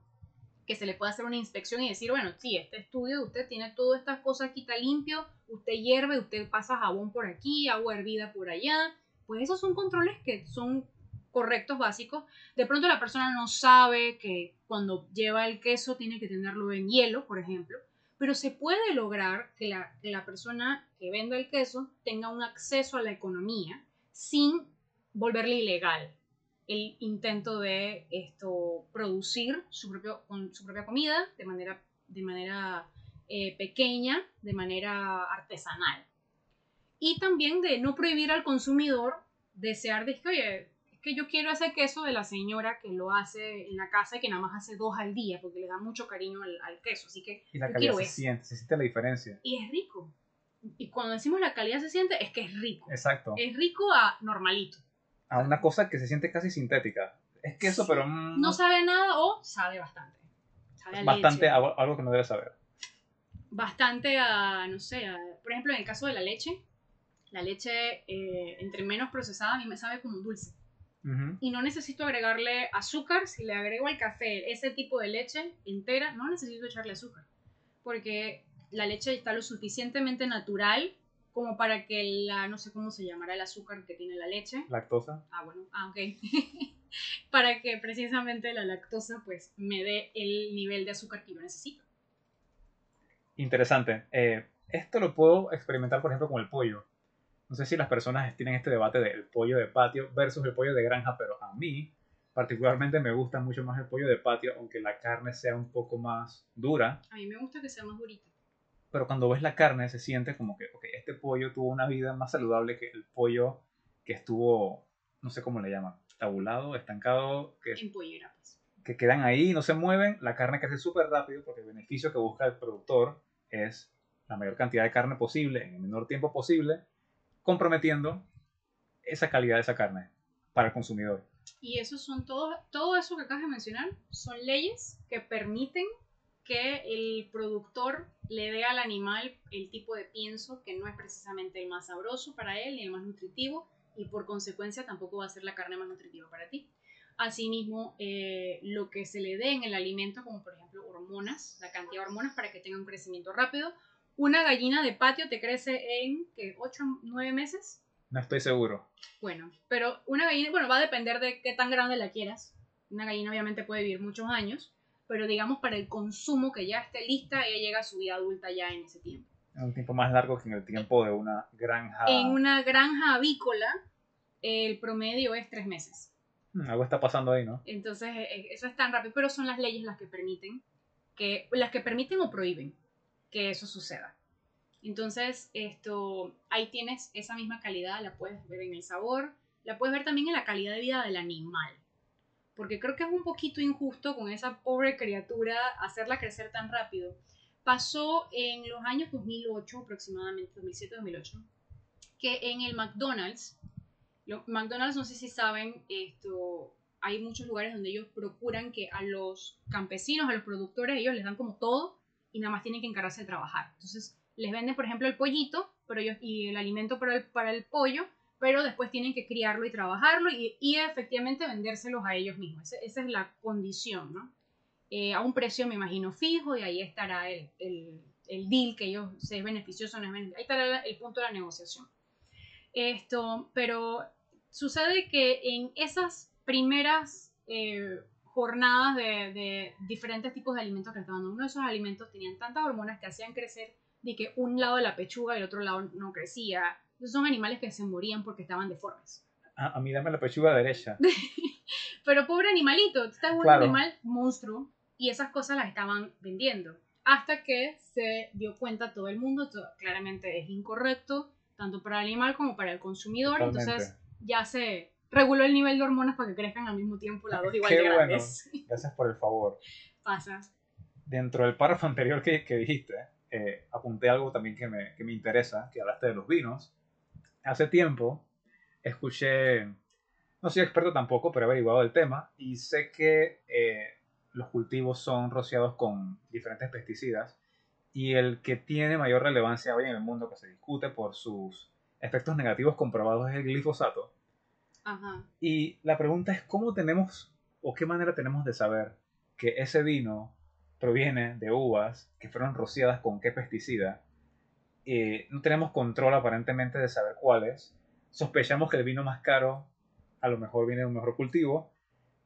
que se le pueda hacer una inspección y decir, bueno, sí, este estudio de usted tiene todas estas cosas aquí, está limpio, usted hierve, usted pasa jabón por aquí, agua hervida por allá, pues esos son controles que son correctos, básicos. De pronto la persona no sabe que cuando lleva el queso tiene que tenerlo en hielo, por ejemplo, pero se puede lograr que la, persona que venda el queso tenga un acceso a la economía sin volverle ilegal el intento de esto producir su, propio, con su propia comida de manera, de manera eh, pequeña, de manera artesanal. Y también de no prohibir al consumidor desear de que, oye, que yo quiero ese queso de la señora que lo hace en la casa y que nada más hace dos al día porque le da mucho cariño al, queso. Así que y la calidad se siente, se siente la diferencia. Y es rico. Y cuando decimos la calidad se siente, es que es rico. Exacto. Es rico a normalito. A una cosa que se siente casi sintética. Es queso, pero... Mm, no sabe nada o sabe bastante. Sabe bastante algo, que no debe saber. Bastante a, no sé, por ejemplo, en el caso de la leche, la leche eh, entre menos procesada a mí me sabe como dulce y no necesito agregarle azúcar. Si le agrego al café ese tipo de leche entera, no necesito echarle azúcar. Porque la leche está lo suficientemente natural como para que la, no sé cómo se llamará el azúcar que tiene la leche. Lactosa. Ah, bueno, ah, ok. para que precisamente la lactosa pues me dé el nivel de azúcar que yo necesito. Interesante. Eh, esto lo puedo experimentar, por ejemplo, con el pollo. No sé si las personas tienen este debate del pollo de patio versus el pollo de granja, pero a mí Particularmente me gusta mucho más el pollo de patio, aunque la carne sea un poco más dura. A mí me gusta que sea más durita. Pero cuando ves la carne se siente como que, ok, este pollo tuvo una vida más saludable que el pollo que estuvo, no sé cómo le llaman, tabulado, estancado, que, En pollera, pues. que quedan ahí, no se mueven, la carne crece súper rápido porque el beneficio que busca el productor es la mayor cantidad de carne posible en el menor tiempo posible, comprometiendo esa calidad de esa carne para el consumidor. Y eso son todos, todo eso que acabas de mencionar son leyes que permiten que el productor le dé al animal el tipo de pienso que no es precisamente el más sabroso para él ni el más nutritivo y por consecuencia tampoco va a ser la carne más nutritiva para ti. Asimismo, eh, lo que se le dé en el alimento, como por ejemplo hormonas, la cantidad de hormonas para que tenga un crecimiento rápido. Una gallina de patio te crece en ¿qué, 8 o 9 meses. No estoy seguro. Bueno, pero una gallina, bueno, va a depender de qué tan grande la quieras. Una gallina obviamente puede vivir muchos años, pero digamos para el consumo que ya esté lista, ella llega a su vida adulta ya en ese tiempo. Un tiempo más largo que en el tiempo de una granja. En una granja avícola, el promedio es tres meses. Hmm, Algo está pasando ahí, ¿no? Entonces, eh, eh, eso es tan rápido, pero son las leyes las que permiten que las que permiten o prohíben que eso suceda. Entonces, esto ahí tienes esa misma calidad, la puedes ver en el sabor, la puedes ver también en la calidad de vida del animal. Porque creo que es un poquito injusto con esa pobre criatura hacerla crecer tan rápido. Pasó en los años 2008, aproximadamente 2007-2008, que en el McDonald's, lo- McDonald's, no sé si saben, esto, hay muchos lugares donde ellos procuran que a los campesinos, a los productores, ellos les dan como todo y nada más tienen que encargarse de trabajar. Entonces, les venden, por ejemplo, el pollito pero ellos, y el alimento para el, para el pollo, pero después tienen que criarlo y trabajarlo y, efectivamente vendérselos a ellos mismos. Esa es la condición, ¿no? Eh, a un precio, me imagino, fijo y ahí estará el, el, el deal que ellos, si es beneficioso o no es beneficioso. Ahí estará el punto de la negociación. Esto, pero sucede que en esas primeras eh, jornadas de, de diferentes tipos de alimentos que estaban dando, uno de esos alimentos tenían tantas hormonas que hacían crecer de que un lado de la pechuga y el otro lado no crecía. Entonces son animales que se morían porque estaban deformes. Ah, a mí dame la pechuga derecha. Pero pobre animalito, este es un Claro. animal monstruo y esas cosas las estaban vendiendo. Hasta que se dio cuenta todo el mundo, esto claramente es incorrecto, tanto para el animal como para el consumidor. Totalmente. Entonces ya se reguló el nivel de hormonas para que crezcan al mismo tiempo las dos igual Qué de bueno. grandes. Gracias por el favor. Pasa. Dentro del párrafo anterior que, que dijiste, eh, apunté algo también que me, que me interesa, que hablaste de los vinos. Hace tiempo escuché, no soy experto tampoco, pero he averiguado el tema y sé que eh, los cultivos son rociados con diferentes pesticidas y el que tiene mayor relevancia hoy en el mundo, que se discute por sus efectos negativos comprobados, es el glifosato. Ajá. Y la pregunta es cómo tenemos o qué manera tenemos de saber que ese vino proviene de uvas que fueron rociadas con qué pesticida. Eh, no tenemos control aparentemente de saber cuáles. Sospechamos que el vino más caro a lo mejor viene de un mejor cultivo,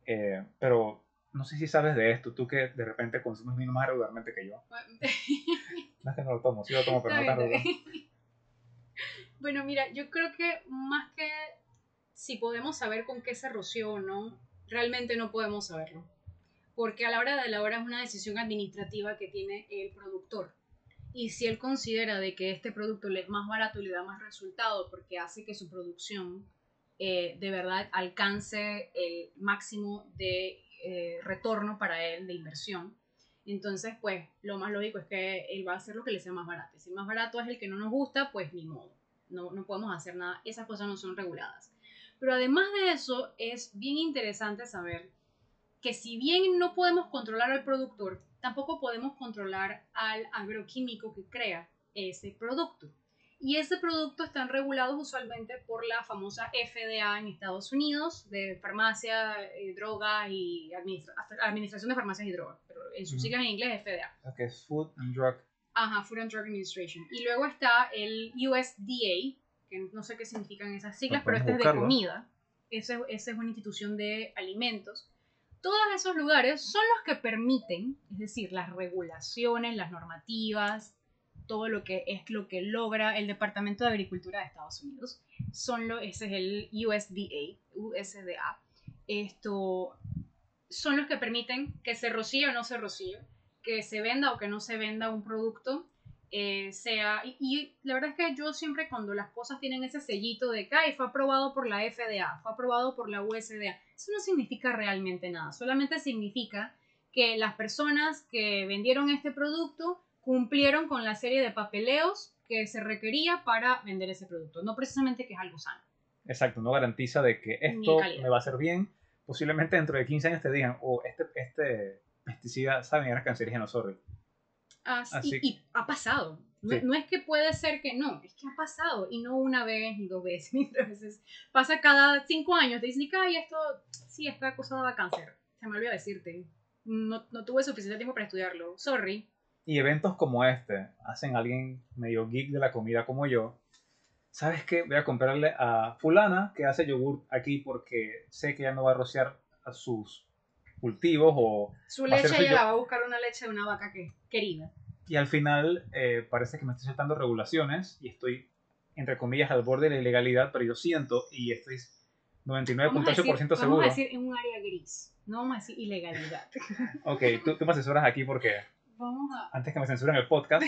eh, pero no sé si sabes de esto, tú que de repente consumes vino más regularmente que yo. No es que no lo tomo, sí lo tomo, pero no tan regular. Bueno, mira, yo creo que más que si podemos saber con qué se roció o no, realmente no podemos saberlo. Porque a la hora de la hora es una decisión administrativa que tiene el productor. Y si él considera de que este producto le es más barato y le da más resultado porque hace que su producción eh, de verdad alcance el máximo de eh, retorno para él de inversión, entonces, pues, lo más lógico es que él va a hacer lo que le sea más barato. Si el más barato es el que no nos gusta, pues ni modo. No, no podemos hacer nada. Esas cosas no son reguladas. Pero además de eso, es bien interesante saber que si bien no podemos controlar al productor, tampoco podemos controlar al agroquímico que crea ese producto. Y ese producto están regulados usualmente por la famosa FDA en Estados Unidos, de farmacia, eh, drogas y administra- administración de farmacias y drogas, pero en sus Ujú. siglas en inglés es FDA. Que es Food and Drug. Ajá, Food and Drug Administration. Y luego está el USDA, que no sé qué significan esas siglas, pero este es de comida. Ese, ese es una institución de alimentos. Todos esos lugares son los que permiten, es decir, las regulaciones, las normativas, todo lo que es lo que logra el Departamento de Agricultura de Estados Unidos. Son lo, ese es el USDA, USDA. esto son los que permiten que se rocíe o no se rocíe, que se venda o que no se venda un producto, eh, sea, y, la verdad es que yo siempre cuando las cosas tienen ese sellito de que fue aprobado por la FDA, fue aprobado por la USDA, eso no significa realmente nada, solamente significa que las personas que vendieron este producto cumplieron con la serie de papeleos que se requería para vender ese producto, no precisamente que es algo sano. Exacto, no garantiza de que esto me va a hacer bien. Posiblemente dentro de 15 años te digan, oh, este, este pesticida, saben, era cancerígeno, sorry. Así, y, ha pasado. No, es que puede ser que no, es que ha pasado. Y no una vez, ni dos veces, ni tres veces. Pasa cada cinco años. Te dicen, y esto, sí, esta cosa daba cáncer. Se me olvidó decirte. No, no tuve suficiente tiempo para estudiarlo. Sorry. Y eventos como este hacen a alguien medio geek de la comida como yo. ¿Sabes qué? Voy a comprarle a fulana que hace yogur aquí porque sé que ya no va a rociar a sus cultivos o... Su leche ella la va a buscar una leche de una vaca que, querida. Y al final eh, parece que me estoy saltando regulaciones y estoy, entre comillas, al borde de la ilegalidad, pero yo siento y estoy 99.8% seguro. Vamos a decir en un área gris, no vamos a decir ilegalidad. ok, tú, tú me asesoras aquí porque... Vamos a... Antes que me censuren el podcast,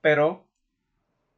pero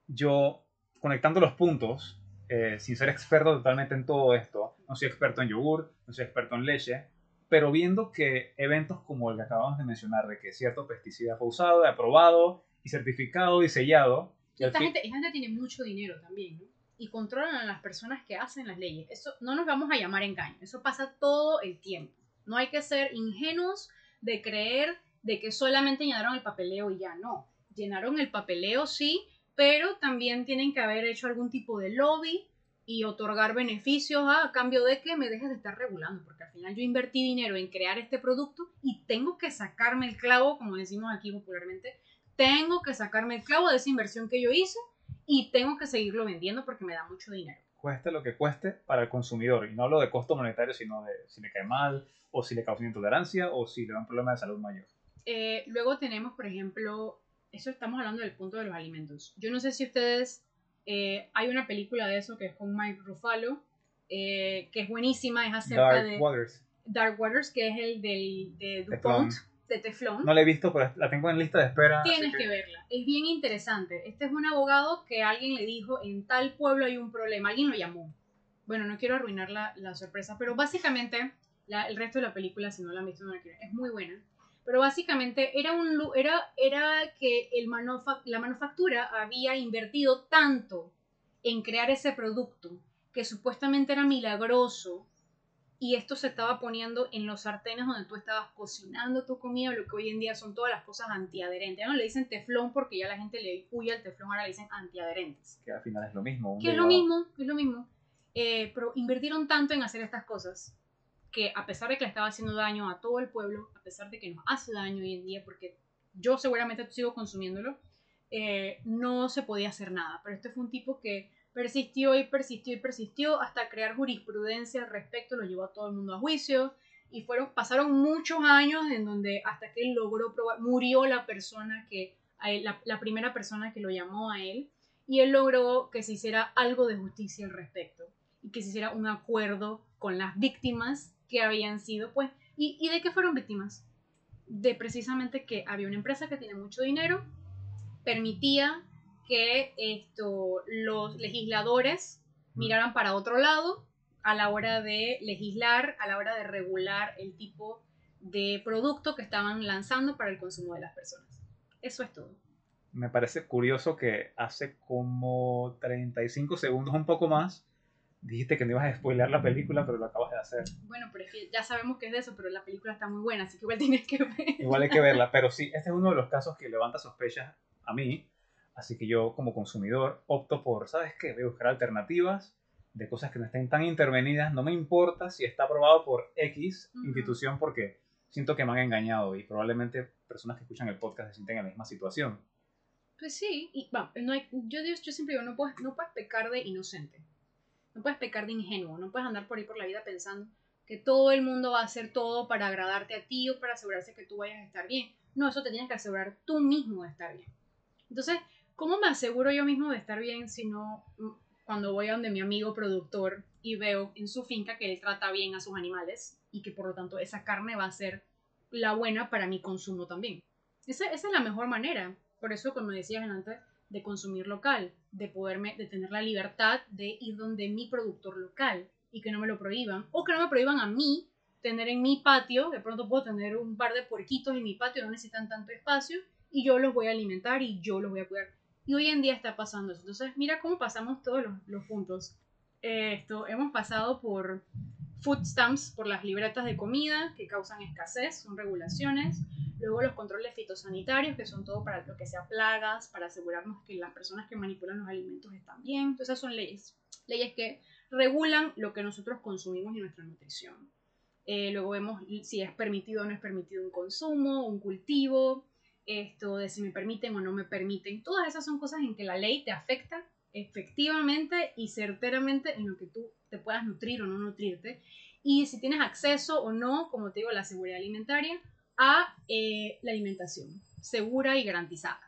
yo conectando los puntos, eh, sin ser experto totalmente en todo esto, no soy experto en yogur, no soy experto en leche, pero viendo que eventos como el que acabamos de mencionar, de que cierto pesticida fue usado, aprobado y certificado y sellado. esta, gente, tiene mucho dinero también, ¿no? Y controlan a las personas que hacen las leyes. Eso no nos vamos a llamar engaño, eso pasa todo el tiempo. No hay que ser ingenuos de creer de que solamente llenaron el papeleo y ya no. Llenaron el papeleo, sí, pero también tienen que haber hecho algún tipo de lobby y otorgar beneficios a, cambio de que me dejes de estar regulando, porque al final yo invertí dinero en crear este producto y tengo que sacarme el clavo, como decimos aquí popularmente, tengo que sacarme el clavo de esa inversión que yo hice y tengo que seguirlo vendiendo porque me da mucho dinero. Cueste lo que cueste para el consumidor, y no hablo de costo monetario, sino de si le cae mal, o si le causa intolerancia, o si le da un problema de salud mayor. Eh, luego tenemos, por ejemplo, eso estamos hablando del punto de los alimentos. Yo no sé si ustedes eh, hay una película de eso que es con Mike Ruffalo, eh, que es buenísima, es acerca Dark de Waters. Dark Waters, que es el del, de DuPont, de Teflon. No la he visto, pero la tengo en lista de espera. Tienes que... verla, es bien interesante. Este es un abogado que alguien le dijo, en tal pueblo hay un problema, alguien lo llamó. Bueno, no quiero arruinar la, la sorpresa, pero básicamente el resto de la película, si no la han visto, no la quiero. Es muy buena pero básicamente era, un, era, era que el la manufactura había invertido tanto en crear ese producto que supuestamente era milagroso y esto se estaba poniendo en los sartenes donde tú estabas cocinando tu comida, lo que hoy en día son todas las cosas antiadherentes. Ya no le dicen teflón porque ya la gente le huye al teflón, ahora le dicen antiadherentes. Que al final es lo mismo. Que es lo mismo, es lo mismo. Eh, pero invirtieron tanto en hacer estas cosas que a pesar de que le estaba haciendo daño a todo el pueblo, a pesar de que nos hace daño hoy en día, porque yo seguramente sigo consumiéndolo, eh, no se podía hacer nada. Pero este fue un tipo que persistió y persistió y persistió hasta crear jurisprudencia al respecto, lo llevó a todo el mundo a juicio y fueron, pasaron muchos años en donde hasta que él logró probar, murió la persona que, la, la primera persona que lo llamó a él y él logró que se hiciera algo de justicia al respecto y que se hiciera un acuerdo con las víctimas que habían sido, pues, ¿y, de qué fueron víctimas? De precisamente que había una empresa que tiene mucho dinero, permitía que esto, los legisladores miraran para otro lado a la hora de legislar, a la hora de regular el tipo de producto que estaban lanzando para el consumo de las personas. Eso es todo. Me parece curioso que hace como 35 segundos, un poco más, dijiste que no ibas a spoilear la película, pero lo acabas de hacer. Bueno, pero es que ya sabemos que es de eso, pero la película está muy buena, así que igual tienes que ver. Igual hay que verla, pero sí, este es uno de los casos que levanta sospechas a mí, así que yo como consumidor opto por, ¿sabes qué? Voy a buscar alternativas de cosas que no estén tan intervenidas, no me importa si está aprobado por X institución porque siento que me han engañado y probablemente personas que escuchan el podcast se sienten en la misma situación. Pues sí, y no hay, yo, yo siempre digo, no puedes, no puedes pecar de inocente. No puedes pecar de ingenuo, no puedes andar por ahí por la vida pensando que todo el mundo va a hacer todo para agradarte a ti o para asegurarse que tú vayas a estar bien. No, eso te tienes que asegurar tú mismo de estar bien. Entonces, ¿cómo me aseguro yo mismo de estar bien si no... cuando voy a donde mi amigo productor y veo en su finca que él trata bien a sus animales y que por lo tanto esa carne va a ser la buena para mi consumo también. Esa, esa es la mejor manera. Por eso, como decías antes, de consumir local, de poderme, de tener la libertad de ir donde mi productor local y que no me lo prohíban, o que no me prohíban a mí tener en mi patio, de pronto puedo tener un par de puerquitos en mi patio, no necesitan tanto espacio, y yo los voy a alimentar y yo los voy a cuidar. Y hoy en día está pasando eso. Entonces, mira cómo pasamos todos los, los puntos. esto, hemos pasado por food stamps, por las libretas de comida que causan escasez, son regulaciones. Luego los controles fitosanitarios, que son todo para lo que sea plagas, para asegurarnos que las personas que manipulan los alimentos están bien. Entonces, esas son leyes. Leyes que regulan lo que nosotros consumimos y nuestra nutrición. Eh, luego vemos si es permitido o no es permitido un consumo, un cultivo, esto de si me permiten o no me permiten. Todas esas son cosas en que la ley te afecta efectivamente y certeramente en lo que tú te puedas nutrir o no nutrirte. Y si tienes acceso o no, como te digo, la seguridad alimentaria, a eh, la alimentación segura y garantizada,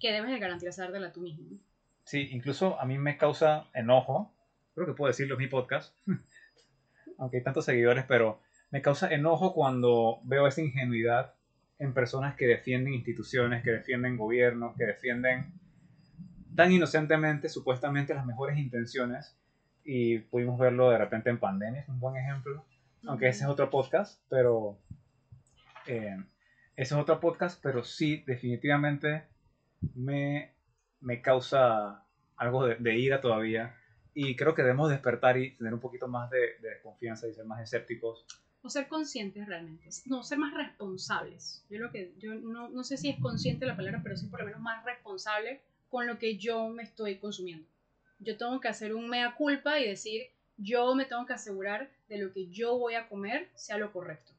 que debes de garantizártela tú mismo. Sí, incluso a mí me causa enojo, creo que puedo decirlo en mi podcast, aunque hay tantos seguidores, pero me causa enojo cuando veo esa ingenuidad en personas que defienden instituciones, que defienden gobiernos, que defienden tan inocentemente, supuestamente, las mejores intenciones. Y pudimos verlo de repente en pandemia, es un buen ejemplo. Aunque ese es otro podcast, pero... Eh, ese es otro podcast, pero sí, definitivamente me, me causa algo de, ira todavía. Y creo que debemos despertar y tener un poquito más de, de desconfianza y ser más escépticos o ser conscientes realmente, no, ser más responsables. Yo lo que, yo no, no, sé si es consciente la palabra, pero sí por lo menos más responsable con lo que yo me estoy consumiendo. Yo tengo que hacer un mea culpa y decir, yo me tengo que asegurar de lo que yo voy a comer sea lo correcto.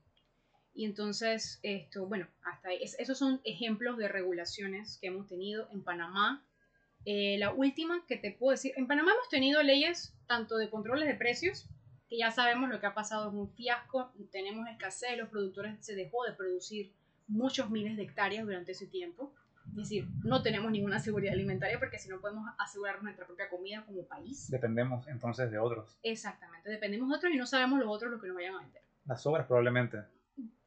Y entonces, esto, bueno, hasta ahí. esos son ejemplos de regulaciones que hemos tenido en Panamá. Eh, la última que te puedo decir, en Panamá hemos tenido leyes tanto de controles de precios, que ya sabemos lo que ha pasado es un fiasco, tenemos escasez, los productores se dejó de producir muchos miles de hectáreas durante ese tiempo. Es decir, no tenemos ninguna seguridad alimentaria porque si no podemos asegurar nuestra propia comida como país. Dependemos entonces de otros. Exactamente, dependemos de otros y no sabemos los otros lo que nos vayan a vender. Las obras probablemente.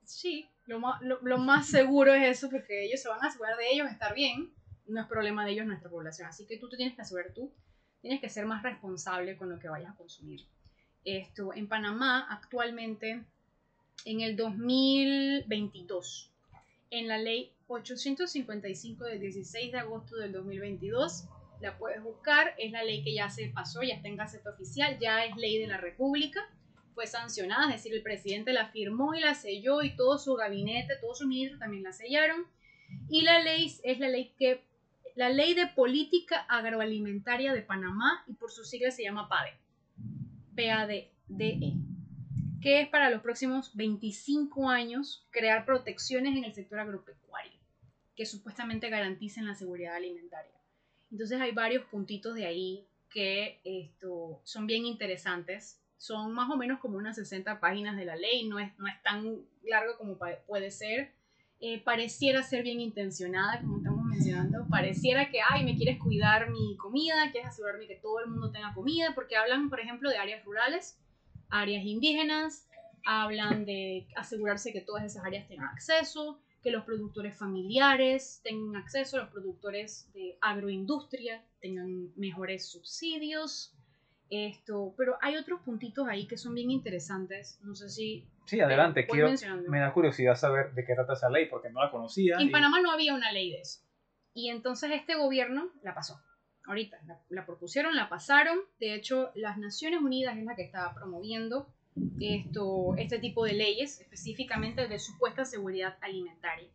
Sí, lo más, lo, más seguro es eso porque ellos se van a asegurar de ellos estar bien. No es problema de ellos nuestra población. Así que tú te tienes que asegurar tú. Tienes que ser más responsable con lo que vayas a consumir. Esto, en Panamá actualmente, en el 2022, en la ley 855 del 16 de agosto del 2022, la puedes buscar, es la ley que ya se pasó, ya está en Gaceta Oficial, ya es ley de la República, fue sancionada, es decir, el presidente la firmó y la selló y todo su gabinete, todos sus ministros también la sellaron. Y la ley es la ley que la Ley de Política Agroalimentaria de Panamá y por sus siglas se llama PADE. PADE, que es para los próximos 25 años crear protecciones en el sector agropecuario que supuestamente garanticen la seguridad alimentaria. Entonces hay varios puntitos de ahí que esto, son bien interesantes. Son más o menos como unas 60 páginas de la ley, no es, no es tan largo como puede ser. Eh, pareciera ser bien intencionada, como estamos mencionando. Pareciera que, ay, me quieres cuidar mi comida, quieres asegurarme que todo el mundo tenga comida, porque hablan, por ejemplo, de áreas rurales, áreas indígenas, hablan de asegurarse que todas esas áreas tengan acceso, que los productores familiares tengan acceso, los productores de agroindustria tengan mejores subsidios. Esto, pero hay otros puntitos ahí que son bien interesantes. No sé si. Sí, adelante. Quiero, me da curiosidad saber de qué trata esa ley porque no la conocía. En Panamá no había una ley de eso. Y entonces este gobierno la pasó. Ahorita la, la propusieron, la pasaron. De hecho, las Naciones Unidas es la que estaba promoviendo esto, este tipo de leyes, específicamente de supuesta seguridad alimentaria.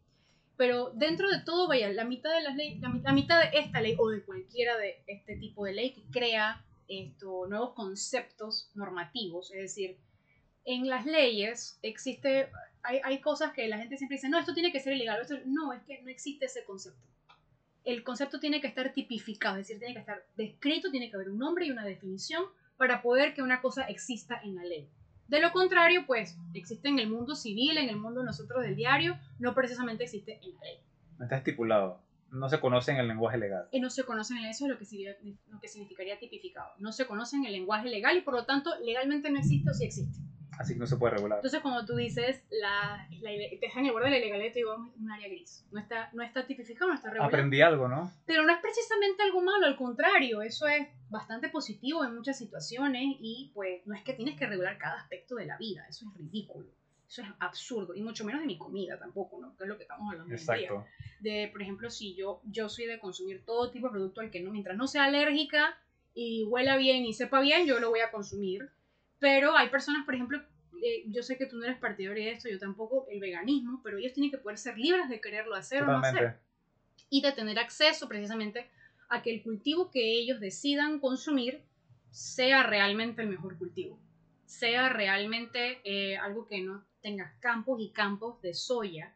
Pero dentro de todo, vaya, la mitad de las leyes, la, mitad de esta ley o de cualquiera de este tipo de ley que crea esto, nuevos conceptos normativos, es decir, en las leyes existe, hay, hay, cosas que la gente siempre dice, no, esto tiene que ser ilegal, no, es que no existe ese concepto. El concepto tiene que estar tipificado, es decir, tiene que estar descrito, tiene que haber un nombre y una definición para poder que una cosa exista en la ley. De lo contrario, pues existe en el mundo civil, en el mundo nosotros del diario, no precisamente existe en la ley. Está estipulado. No se conocen el lenguaje legal. Y no se conocen en eso es lo que, sería, lo que significaría tipificado. No se conocen el lenguaje legal y por lo tanto legalmente no existe o sí existe. Así que no se puede regular. Entonces, como tú dices, la, la, te dejan el borde de la ilegalidad, te digo, un área gris. No está, no está tipificado, no está regulado. Aprendí algo, ¿no? Pero no es precisamente algo malo, al contrario, eso es bastante positivo en muchas situaciones y pues no es que tienes que regular cada aspecto de la vida, eso es ridículo. Eso es absurdo, y mucho menos de mi comida tampoco, ¿no? Que es lo que estamos hablando Exacto. De, por ejemplo, si yo, yo soy de consumir todo tipo de producto al que no, mientras no sea alérgica y huela bien y sepa bien, yo lo voy a consumir. Pero hay personas, por ejemplo, eh, yo sé que tú no eres partidario de esto, yo tampoco, el veganismo, pero ellos tienen que poder ser libres de quererlo hacer o no hacer. Y de tener acceso precisamente a que el cultivo que ellos decidan consumir sea realmente el mejor cultivo, sea realmente eh, algo que no tengas campos y campos de soya.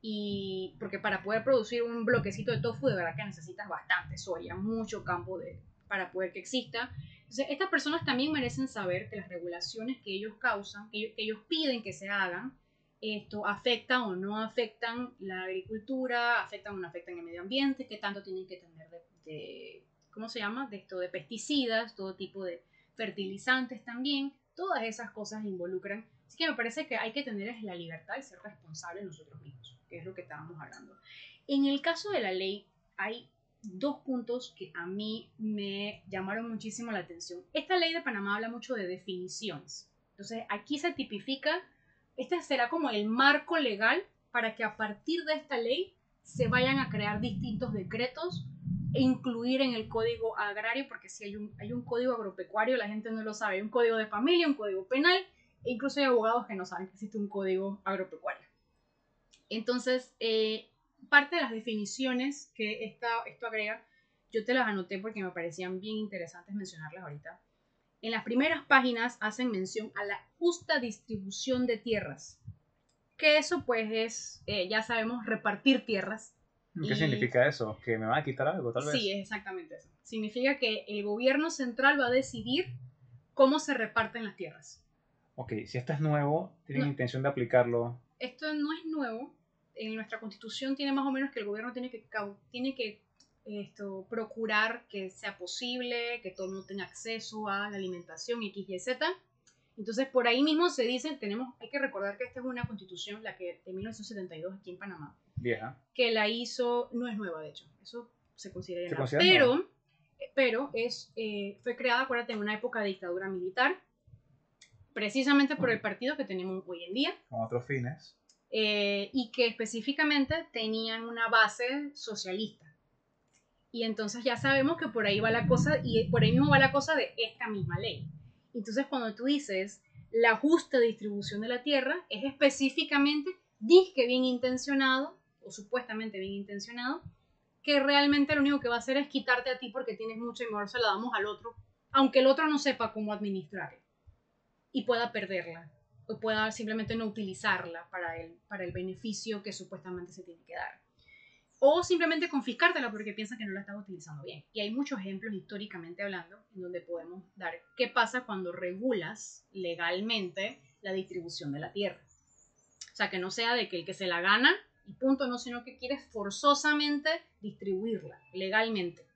Y porque para poder producir un bloquecito de tofu, de verdad que necesitas bastante soya, mucho campo de, para poder que exista. Entonces, estas personas también merecen saber que las regulaciones que ellos causan, que ellos, piden que se hagan, esto afectan o no afectan la agricultura, afectan o no afectan el medio ambiente, qué tanto tienen que tener de, de, ¿cómo se llama? De esto de pesticidas, todo tipo de fertilizantes también, todas esas cosas involucran Así que me parece que hay que tener la libertad de ser responsable nosotros mismos, que es lo que estábamos hablando. En el caso de la ley, hay dos puntos que a mí me llamaron muchísimo la atención. Esta ley de Panamá habla mucho de definiciones. Entonces, aquí se tipifica, este será como el marco legal para que a partir de esta ley se vayan a crear distintos decretos e incluir en el código agrario, porque si hay un, hay un código agropecuario, la gente no lo sabe, hay un código de familia, un código penal incluso hay abogados que no saben que existe un código agropecuario. Entonces, eh, parte de las definiciones que esta, esto agrega, yo te las anoté porque me parecían bien interesantes mencionarlas ahorita. En las primeras páginas hacen mención a la justa distribución de tierras, que eso pues es, eh, ya sabemos, repartir tierras. ¿Qué significa eso? ¿Que me van a quitar algo, tal vez? Sí, es exactamente eso. Significa que el gobierno central va a decidir cómo se reparten las tierras ok, si esto es nuevo, ¿tienen intención de aplicarlo? Esto no es nuevo. En nuestra constitución tiene más o menos que el gobierno tiene que, tiene que esto, procurar que sea posible, que todo el mundo tenga acceso a la alimentación X, Y, Z. Entonces, por ahí mismo se dice, tenemos, hay que recordar que esta es una constitución, la que de 1972 aquí en Panamá. Vieja. Que la hizo, no es nueva de hecho, eso se considera. pero, pero es, eh, fue creada, acuérdate, en una época de dictadura militar precisamente por el partido que tenemos hoy en día. Con otros fines. Eh, y que específicamente tenían una base socialista. Y entonces ya sabemos que por ahí va la cosa, y por ahí mismo va la cosa de esta misma ley. Entonces cuando tú dices la justa distribución de la tierra, es específicamente, disque bien intencionado, o supuestamente bien intencionado, que realmente lo único que va a hacer es quitarte a ti porque tienes mucho y mejor se la damos al otro, aunque el otro no sepa cómo administrarlo y pueda perderla o pueda simplemente no utilizarla para el, para el beneficio que supuestamente se tiene que dar. O simplemente confiscártela porque piensa que no la está utilizando bien. Y hay muchos ejemplos históricamente hablando en donde podemos dar qué pasa cuando regulas legalmente la distribución de la tierra. O sea, que no sea de que el que se la gana y punto, no, sino que quieres forzosamente distribuirla legalmente.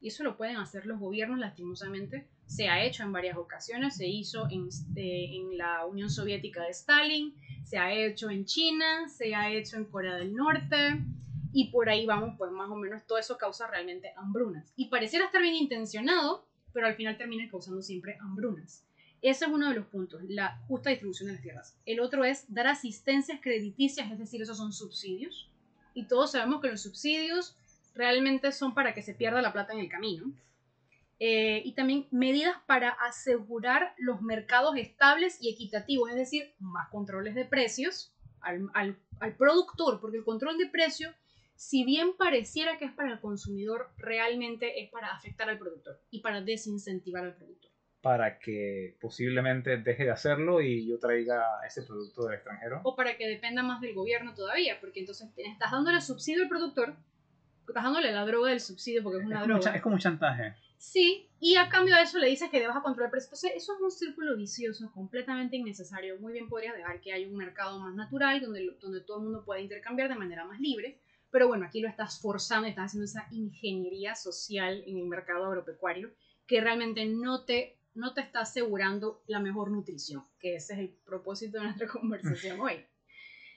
Y eso lo pueden hacer los gobiernos lastimosamente se ha hecho en varias ocasiones, se hizo en, este, en, la Unión Soviética de Stalin, se ha hecho en China, se ha hecho en Corea del Norte y por ahí vamos, pues más o menos todo eso causa realmente hambrunas. Y pareciera estar bien intencionado, pero al final termina causando siempre hambrunas. Ese es uno de los puntos, la justa distribución de las tierras. El otro es dar asistencias crediticias, es decir, esos son subsidios. Y todos sabemos que los subsidios realmente son para que se pierda la plata en el camino. Eh, y también medidas para asegurar los mercados estables y equitativos, es decir, más controles de precios al, al, al, productor, porque el control de precio, si bien pareciera que es para el consumidor, realmente es para afectar al productor y para desincentivar al productor. Para que posiblemente deje de hacerlo y yo traiga ese producto del extranjero. O para que dependa más del gobierno todavía, porque entonces estás dándole subsidio al productor, estás dándole la droga del subsidio porque es una droga. es como un chantaje. Sí, y a cambio de eso le dices que debas a controlar precios. Entonces, eso es un círculo vicioso, completamente innecesario. Muy bien podrías dejar que haya un mercado más natural, donde, donde todo el mundo pueda intercambiar de manera más libre, Pero bueno, aquí lo estás forzando, estás haciendo esa ingeniería social en el mercado agropecuario que realmente no te, no te está asegurando la mejor nutrición, que ese es el propósito de nuestra conversación hoy.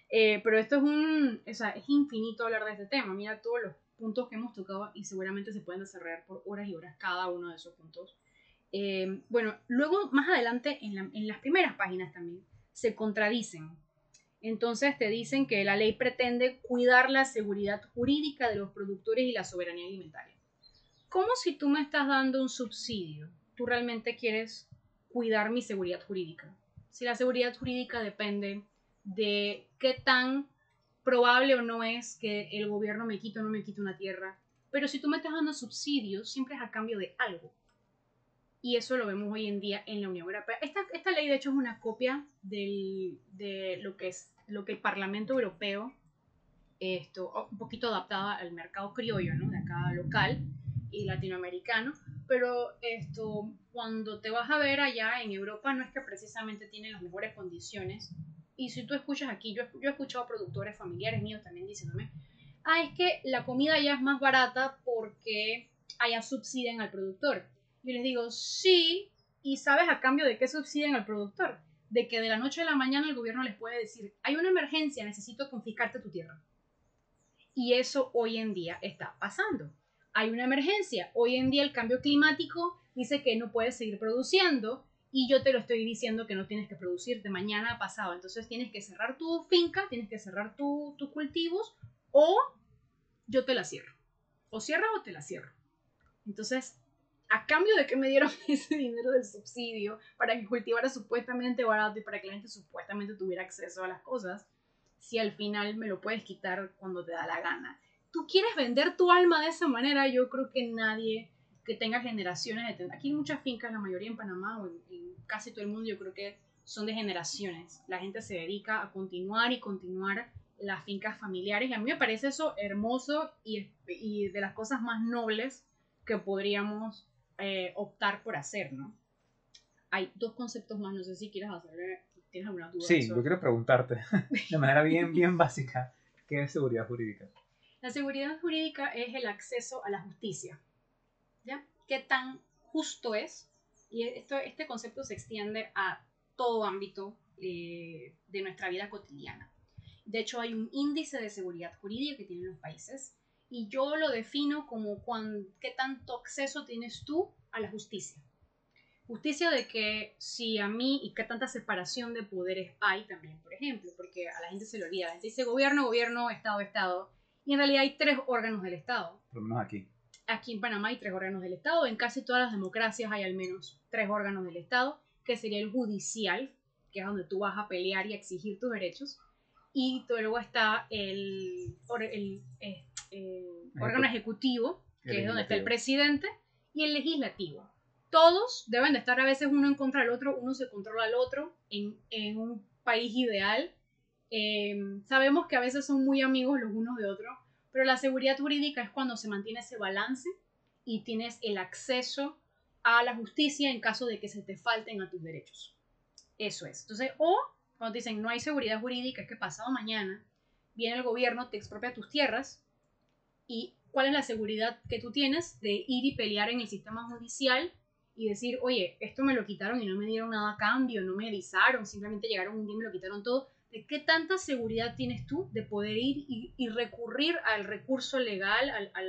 Eh, pero esto es un, o sea, es infinito hablar de este tema. Mira todos los puntos que hemos tocado y seguramente se pueden desarrollar por horas y horas cada uno de esos puntos. Eh, bueno, luego más adelante en, en las primeras páginas también se contradicen. Entonces te dicen que la ley pretende cuidar la seguridad jurídica de los productores y la soberanía alimentaria. ¿Cómo si tú me estás dando un subsidio, tú realmente quieres cuidar mi seguridad jurídica? Si la seguridad jurídica depende de qué tan probable o no es que el gobierno me quite o no me quite una tierra. Pero si tú me estás dando subsidios, siempre es a cambio de algo. Y eso lo vemos hoy en día en la Unión Europea. Esta, esta ley, de hecho, es una copia del, de lo que, es, lo que el Parlamento Europeo, esto, un poquito adaptada al mercado criollo, ¿no? De acá local y latinoamericano. Pero esto, cuando te vas a ver allá en Europa, no es que precisamente tienen las mejores condiciones y si tú escuchas aquí, yo, yo he escuchado productores familiares míos también diciéndome, ah, es que la comida ya es más barata porque allá subsidian al productor. Yo les digo, sí, y sabes a cambio de qué subsidian al productor. De que de la noche a la mañana el gobierno les puede decir, hay una emergencia, necesito confiscarte tu tierra. Y eso hoy en día está pasando. Hay una emergencia. Hoy en día el cambio climático dice que no puedes seguir produciendo y yo te lo estoy diciendo que no tienes que producir de mañana a pasado. Entonces tienes que cerrar tu finca, tienes que cerrar tus cultivos o yo te la cierro. O cierra o te la cierro. Entonces, a cambio de que me dieron ese dinero del subsidio para que cultivara supuestamente barato y para que la gente supuestamente tuviera acceso a las cosas, si al final me lo puedes quitar cuando te da la gana. Tú quieres vender tu alma de esa manera, yo creo que nadie que tenga generaciones de Aquí hay muchas fincas, la mayoría en Panamá o en, casi todo el mundo, yo creo que son de generaciones. La gente se dedica a continuar y continuar las fincas familiares y a mí me parece eso hermoso y, y de las cosas más nobles que podríamos eh, optar por hacer, ¿no? Hay dos conceptos más, no sé si quieres hacer, ¿tienes alguna duda? Sí, yo quiero preguntarte de manera bien, bien básica, ¿qué es seguridad jurídica? La seguridad jurídica es el acceso a la justicia. ¿Ya? ¿Qué tan justo es? Y esto, este concepto se extiende a todo ámbito eh, de nuestra vida cotidiana. De hecho, hay un índice de seguridad jurídica que tienen los países y yo lo defino como qué tanto acceso tienes tú a la justicia. Justicia de que si a mí y qué tanta separación de poderes hay también, por ejemplo, porque a la gente se le olvida, la gente dice gobierno, gobierno, Estado, Estado, y en realidad hay tres órganos del Estado. Por lo menos aquí aquí en Panamá hay tres órganos del Estado, en casi todas las democracias hay al menos tres órganos del Estado, que sería el judicial, que es donde tú vas a pelear y exigir tus derechos, y luego está el, el, eh, órgano ejecutivo, que es donde está el presidente, y el legislativo. Todos deben de estar a veces uno en contra del otro, uno se controla al otro en, en un país ideal. Eh, sabemos que a veces son muy amigos los unos de otros, pero la seguridad jurídica es cuando se mantiene ese balance y tienes el acceso a la justicia en caso de que se te falten a tus derechos. Eso es. Entonces, o cuando te dicen no hay seguridad jurídica, es que pasado mañana viene el gobierno, te expropia tus tierras y cuál es la seguridad que tú tienes de ir y pelear en el sistema judicial y decir, oye, esto me lo quitaron y no me dieron nada a cambio, no me avisaron, simplemente llegaron un día y me lo quitaron todo de qué tanta seguridad tienes tú de poder ir y, recurrir al recurso legal, a,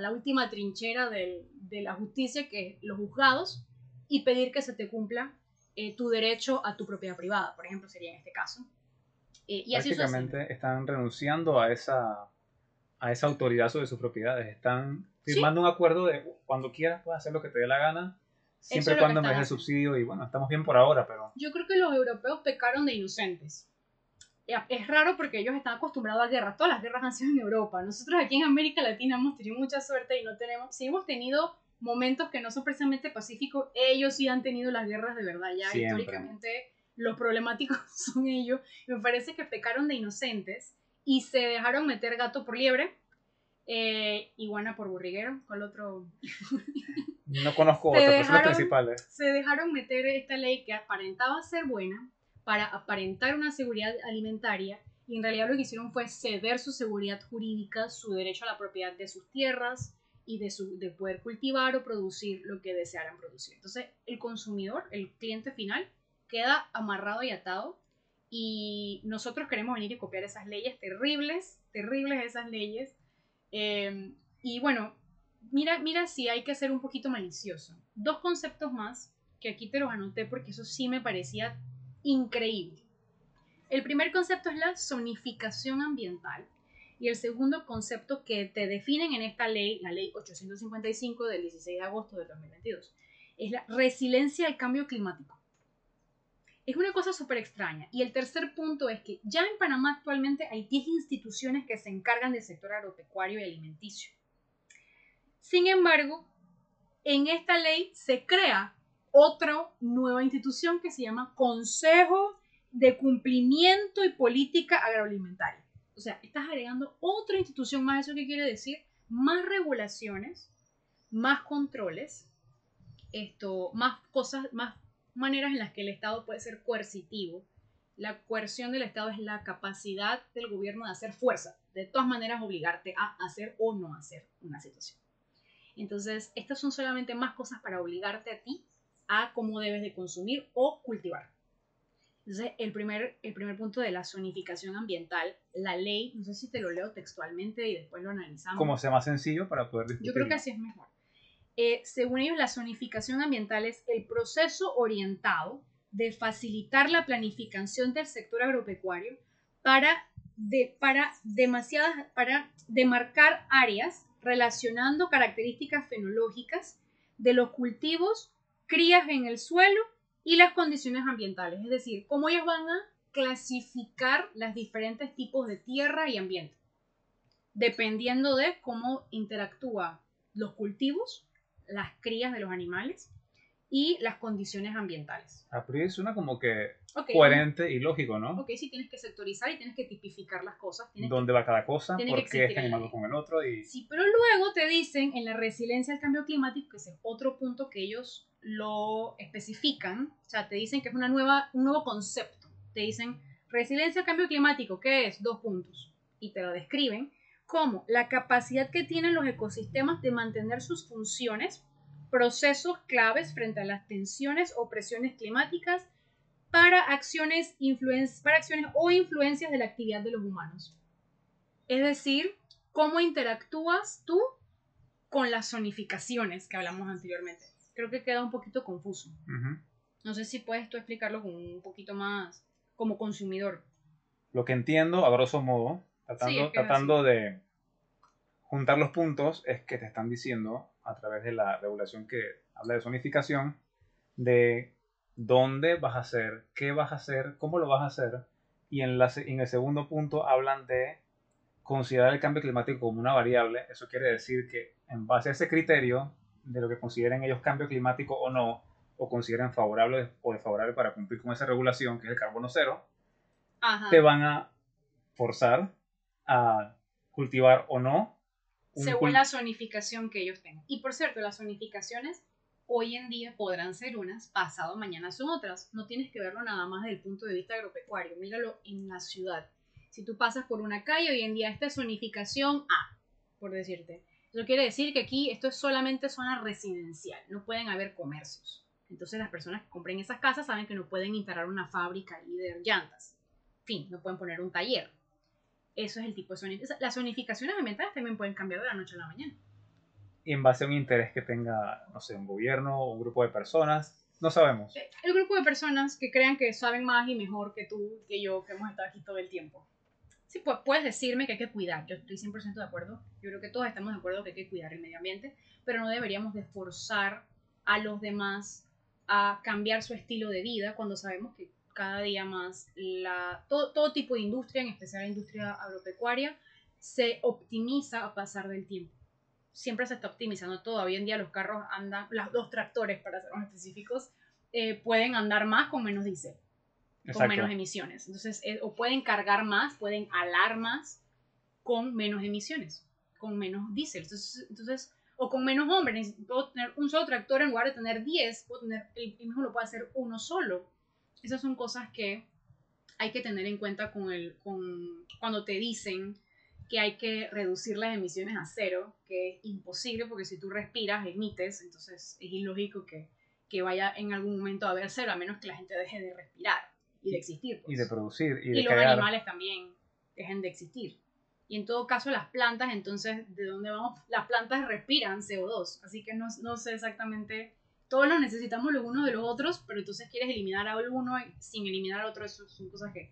la, última trinchera de la justicia, que es los juzgados, y pedir que se te cumpla eh, tu derecho a tu propiedad privada, por ejemplo, sería en este caso. Eh, y Prácticamente están renunciando a esa, a esa autoridad sobre sus propiedades, están firmando un acuerdo de cuando quieras puedes hacer lo que te dé la gana, siempre y cuando me des el subsidio y bueno, estamos bien por ahora, pero... Yo creo que los europeos pecaron de inocentes es raro porque ellos están acostumbrados a guerras. Todas las guerras han sido en Europa. Nosotros aquí en América Latina hemos tenido mucha suerte y no tenemos, si hemos tenido momentos que no son precisamente pacíficos, ellos sí han tenido las guerras de verdad. Ya históricamente los problemáticos son ellos. Me parece que pecaron de inocentes y se dejaron meter gato por liebre. Eh, iguana por burriguero, con el otro. no conozco otras personas principales. Se dejaron meter esta ley que aparentaba ser buena, para aparentar una seguridad alimentaria y en realidad lo que hicieron fue ceder su seguridad jurídica, su derecho a la propiedad de sus tierras y de, su, de poder cultivar o producir lo que desearan producir. Entonces el consumidor, el cliente final, queda amarrado y atado y nosotros queremos venir y copiar esas leyes terribles, terribles esas leyes. Eh, y bueno, mira, mira si hay que ser un poquito malicioso. Dos conceptos más que aquí te los anoté porque eso sí me parecía increíble. El primer concepto es la zonificación ambiental y el segundo concepto que te definen en esta ley, la ley 855 del 16 de agosto de 2022, es la resiliencia al cambio climático. Es una cosa súper extraña. Y el tercer punto es que ya en Panamá actualmente hay 10 instituciones que se encargan del sector agropecuario y alimenticio. Sin embargo, en esta ley se crea otra nueva institución que se llama Consejo de Cumplimiento y Política Agroalimentaria. O sea, estás agregando otra institución más. ¿Eso qué quiere decir? Más regulaciones, más controles, esto, más cosas, más maneras en las que el Estado puede ser coercitivo. La coerción del Estado es la capacidad del gobierno de hacer fuerza, de todas maneras obligarte a hacer o no hacer una situación. Entonces, estas son solamente más cosas para obligarte a ti a cómo debes de consumir o cultivar. Entonces, el primer, el primer punto de la zonificación ambiental, la ley, no sé si te lo leo textualmente y después lo analizamos. Como sea más sencillo para poder Yo creo que así es mejor. Eh, según ellos, la zonificación ambiental es el proceso orientado de facilitar la planificación del sector agropecuario para, de, para, demasiadas, para demarcar áreas relacionando características fenológicas de los cultivos, crías en el suelo y las condiciones ambientales. Es decir, cómo ellos van a clasificar los diferentes tipos de tierra y ambiente, dependiendo de cómo interactúan los cultivos, las crías de los animales y las condiciones ambientales. A priori suena como que coherente y lógico, ¿no? Ok, sí, tienes que sectorizar y tienes que tipificar las cosas. ¿Dónde va cada cosa? ¿Por qué este animal con el otro? Y... Sí, pero luego te dicen en la resiliencia al cambio climático, que es otro punto que ellos lo especifican, o sea, te dicen que es una nueva, un nuevo concepto. Te dicen, resiliencia al cambio climático, ¿qué es? Dos puntos. Y te lo describen como la capacidad que tienen los ecosistemas de mantener sus funciones procesos claves frente a las tensiones o presiones climáticas para acciones, para acciones o influencias de la actividad de los humanos. Es decir, cómo interactúas tú con las zonificaciones que hablamos anteriormente. Creo que queda un poquito confuso. No sé si puedes tú explicarlo con un poquito más como consumidor. Lo que entiendo, a grosso modo, tratando, tratando de juntar los puntos, es que te están diciendo a través de la regulación que habla de zonificación, de dónde vas a hacer, qué vas a hacer, cómo lo vas a hacer. Y en, la, en el segundo punto hablan de considerar el cambio climático como una variable. Eso quiere decir que en base a ese criterio de lo que consideren ellos cambio climático o no, o consideren favorable o desfavorable para cumplir con esa regulación, que es el carbono cero, te van a forzar a cultivar o no según la zonificación que ellos tengan. Y por cierto, las zonificaciones hoy en día podrán ser unas, pasado mañana son otras. No tienes que verlo nada más desde el punto de vista agropecuario, míralo en la ciudad. Si tú pasas por una calle, hoy en día esta es zonificación A, por decirte. Eso quiere decir que aquí esto es solamente zona residencial, no pueden haber comercios. Entonces las personas que compren esas casas saben que no pueden instalar una fábrica y de llantas. Fin, no pueden poner un taller. Eso es el tipo de zonificación. Las zonificaciones ambientales también pueden cambiar de la noche a la mañana. En base a un interés que tenga, no sé, un gobierno o un grupo de personas, no sabemos. Eh, el grupo de personas que crean que saben más y mejor que tú, que yo, que hemos estado aquí todo el tiempo. Sí, pues puedes decirme que hay que cuidar. Yo estoy 100% de acuerdo. Yo creo que todos estamos de acuerdo que hay que cuidar el medio ambiente, pero no deberíamos de forzar a los demás a cambiar su estilo de vida cuando sabemos que cada día más la, todo, todo tipo de industria, en especial la industria agropecuaria, se optimiza a pasar del tiempo. Siempre se está optimizando todo. Hoy en día los carros andan, los dos tractores, para ser más específicos, eh, pueden andar más con menos diésel, con menos emisiones. Entonces, eh, o pueden cargar más, pueden alar más con menos emisiones, con menos diésel. Entonces, entonces o con menos hombres. Puedo tener un solo tractor en lugar de tener 10, puedo tener, el mismo lo puede hacer uno solo esas son cosas que hay que tener en cuenta con el, con, cuando te dicen que hay que reducir las emisiones a cero, que es imposible porque si tú respiras, emites, entonces es ilógico que, que vaya en algún momento a haber cero, a menos que la gente deje de respirar y de existir. Y de pues. producir. Y, de Y los crear. animales también dejen de existir. Y en todo caso las plantas, entonces, ¿de dónde vamos? Las plantas respiran CO2, así que no, no sé exactamente, todos los necesitamos los unos de los otros, pero entonces quieres eliminar a uno sin eliminar al otro, eso son cosas que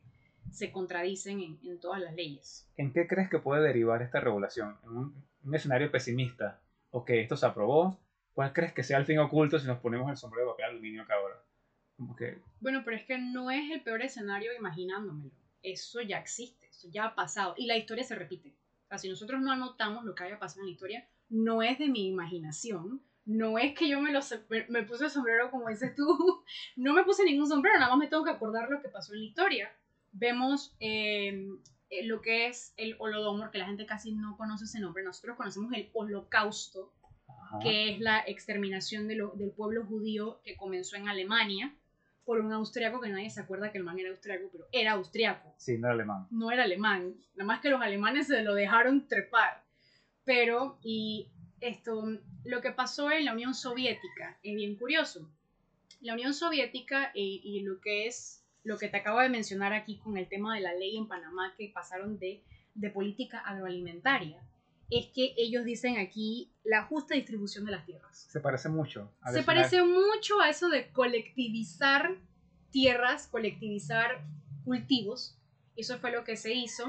se contradicen en, en todas las leyes. ¿En qué crees que puede derivar esta regulación? ¿En un, un escenario pesimista? ¿O que esto se aprobó? ¿Cuál crees que sea el fin oculto si nos ponemos el sombrero de papel aluminio acá ahora? Bueno, pero es que no es el peor escenario imaginándomelo. Eso ya existe, eso ya ha pasado. Y la historia se repite. O sea, si nosotros no anotamos lo que haya pasado en la historia, no es de mi imaginación. No es que yo me, lo, me puse el sombrero como dices tú. No me puse ningún sombrero, nada más me tengo que acordar lo que pasó en la historia. Vemos eh, eh, lo que es el Holodomor, que la gente casi no conoce ese nombre. Nosotros conocemos el Holocausto, ajá, que es la exterminación de lo- del pueblo judío que comenzó en Alemania por un austriaco que nadie se acuerda que el man era austriaco, pero era austriaco, sí, no era alemán. no era alemán. Nada más que los alemanes se lo dejaron trepar. Pero, y esto, lo que pasó en la Unión Soviética es bien curioso. La Unión Soviética y, y lo que es, lo que te acabo de mencionar aquí con el tema de la ley en Panamá que pasaron de, de política agroalimentaria, es que ellos dicen aquí la justa distribución de las tierras. Se parece mucho. al Se parece mucho a eso de colectivizar tierras, colectivizar cultivos. Eso fue lo que se hizo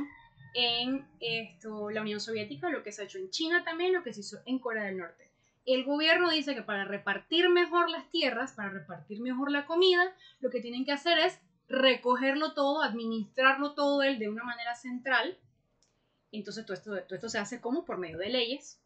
en esto, la Unión Soviética, lo que se ha hecho en China también, lo que se hizo en Corea del Norte. El gobierno dice que para repartir mejor las tierras, para repartir mejor la comida, lo que tienen que hacer es recogerlo todo, administrarlo todo él de una manera central. Entonces todo esto, todo esto se hace como por medio de leyes.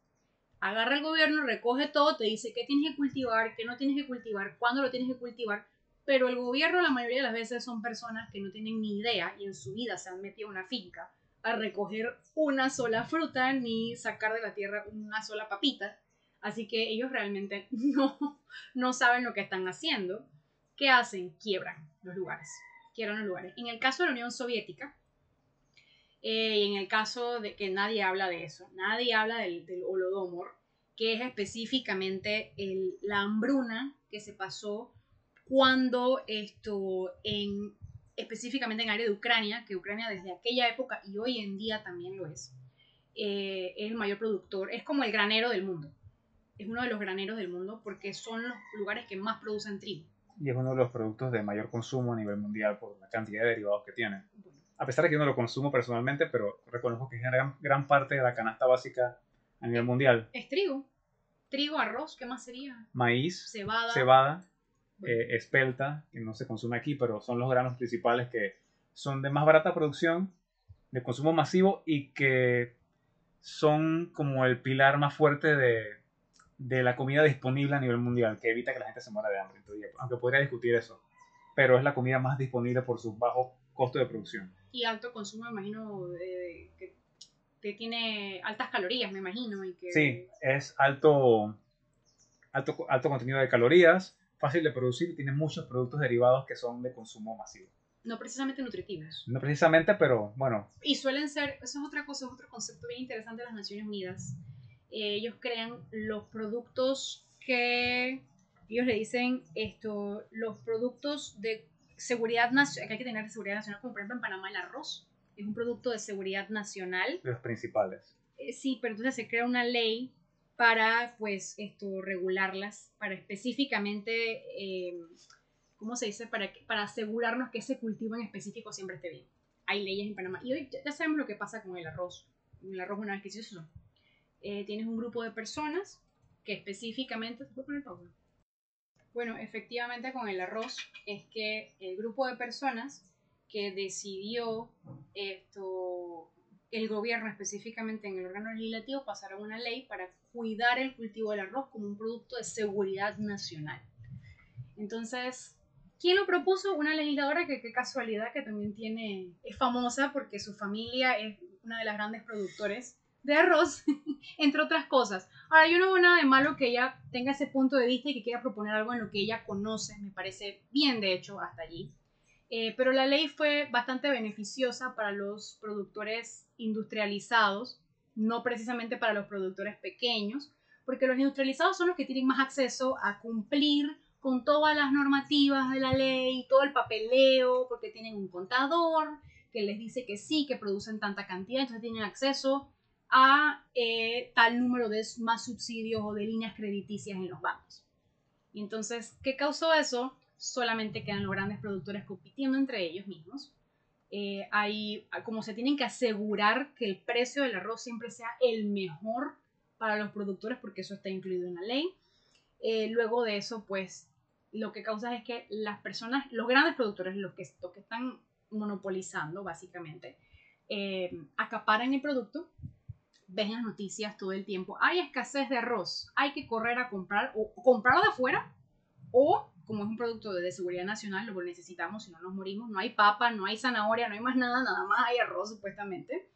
Agarra el gobierno, recoge todo, te dice qué tienes que cultivar, qué no tienes que cultivar, cuándo lo tienes que cultivar. Pero el gobierno la mayoría de las veces son personas que no tienen ni idea y en su vida se han metido a una finca a recoger una sola fruta ni sacar de la tierra una sola papita. Así que ellos realmente no, no saben lo que están haciendo. ¿Qué hacen? Quiebran los lugares. Quiebran los lugares. En el caso de la Unión Soviética, eh, y en el caso de que nadie habla de eso, nadie habla del, del Holodomor, que es específicamente el- la hambruna que se pasó cuando esto en específicamente en el área de Ucrania, que Ucrania desde aquella época y hoy en día también lo es, eh, es el mayor productor, es como el granero del mundo. Es uno de los graneros del mundo porque son los lugares que más producen trigo. Y es uno de los productos de mayor consumo a nivel mundial por la cantidad de derivados que tiene. A pesar de que yo no lo consumo personalmente, pero reconozco que es gran, gran parte de la canasta básica a nivel mundial. es trigo. Trigo, arroz, ¿qué más sería? Maíz, Cebada. cebada, Bueno, eh, espelta, que no se consume aquí, pero son los granos principales que son de más barata producción, de consumo masivo y que son como el pilar más fuerte de, de la comida disponible a nivel mundial, que evita que la gente se muera de hambre. en teoría. Aunque podría discutir eso, pero es la comida más disponible por su bajo costo de producción. y alto consumo, me imagino, de- que, que tiene altas calorías, me imagino. Y que, Sí, es alto, alto, alto contenido de calorías, fácil de producir y tiene muchos productos derivados que son de consumo masivo. No precisamente nutritivos. No precisamente, pero bueno, Y suelen ser, eso es otra cosa, es otro concepto bien interesante de las Naciones Unidas. Eh, ellos crean los productos que, ellos le dicen esto, los productos de seguridad nacional, que hay que tener seguridad nacional, como por ejemplo en Panamá el arroz, es un producto de seguridad nacional. los principales. Eh, sí, pero entonces se crea una ley para, pues, esto, regularlas, para específicamente, eh, ¿cómo se dice? Para, para asegurarnos que ese cultivo en específico siempre esté bien. Hay leyes en Panamá. Y hoy ya, ya sabemos lo que pasa con el arroz. El arroz, una vez que se hizo, eh, tienes un grupo de personas que específicamente... ¿Se puede poner? Bueno, efectivamente con el arroz es que el grupo de personas que decidió esto, el gobierno específicamente en el órgano legislativo pasaron una ley para cuidar el cultivo del arroz como un producto de seguridad nacional. Entonces, ¿quién lo propuso? Una legisladora que qué casualidad que también tiene, es famosa porque su familia es una de las grandes productores de arroz, entre otras cosas. Ahora, yo no veo nada de malo que ella tenga ese punto de vista y que quiera proponer algo en lo que ella conoce, me parece bien, de hecho, hasta allí. Eh, pero la ley fue bastante beneficiosa para los productores industrializados, no precisamente para los productores pequeños, porque los industrializados son los que tienen más acceso a cumplir con todas las normativas de la ley, todo el papeleo, porque tienen un contador que les dice que sí, que producen tanta cantidad, entonces tienen acceso a eh, tal número de más subsidios o de líneas crediticias en los bancos. Y entonces, ¿qué causó eso? Solamente quedan los grandes productores compitiendo entre ellos mismos. Eh, hay, como se tienen que asegurar que el precio del arroz siempre sea el mejor para los productores, porque eso está incluido en la ley. Eh, luego de eso, pues, lo que causa es que las personas, los grandes productores, los que, que están monopolizando, básicamente, eh, acaparan el producto ves las noticias todo el tiempo, hay escasez de arroz, hay que correr a comprar o comprarlo de afuera o como es un producto de seguridad nacional, lo necesitamos si no nos morimos, no hay papa, no hay zanahoria, no hay más nada, nada más hay arroz supuestamente,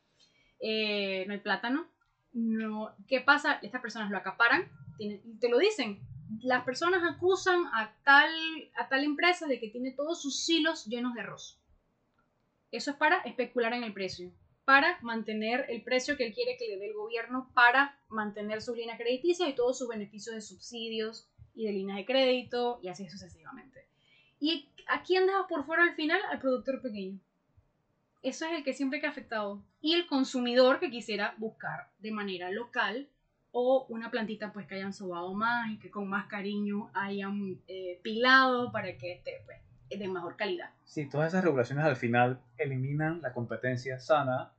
eh, no hay plátano. No, ¿Qué pasa? Estas personas lo acaparan, te lo dicen, las personas acusan a tal, a tal empresa de que tiene todos sus silos llenos de arroz. Eso es para especular en el precio para mantener el precio que él quiere que le dé el gobierno para mantener su línea crediticia y todos sus beneficios de subsidios y de líneas de crédito y así sucesivamente. ¿Y a quién deja por fuera al final? Al productor pequeño. Eso es el que siempre que ha afectado. Y el consumidor que quisiera buscar de manera local o una plantita pues que hayan sobado más y que con más cariño hayan eh, pilado para que esté pues, de mejor calidad. Sí, todas esas regulaciones al final eliminan la competencia sana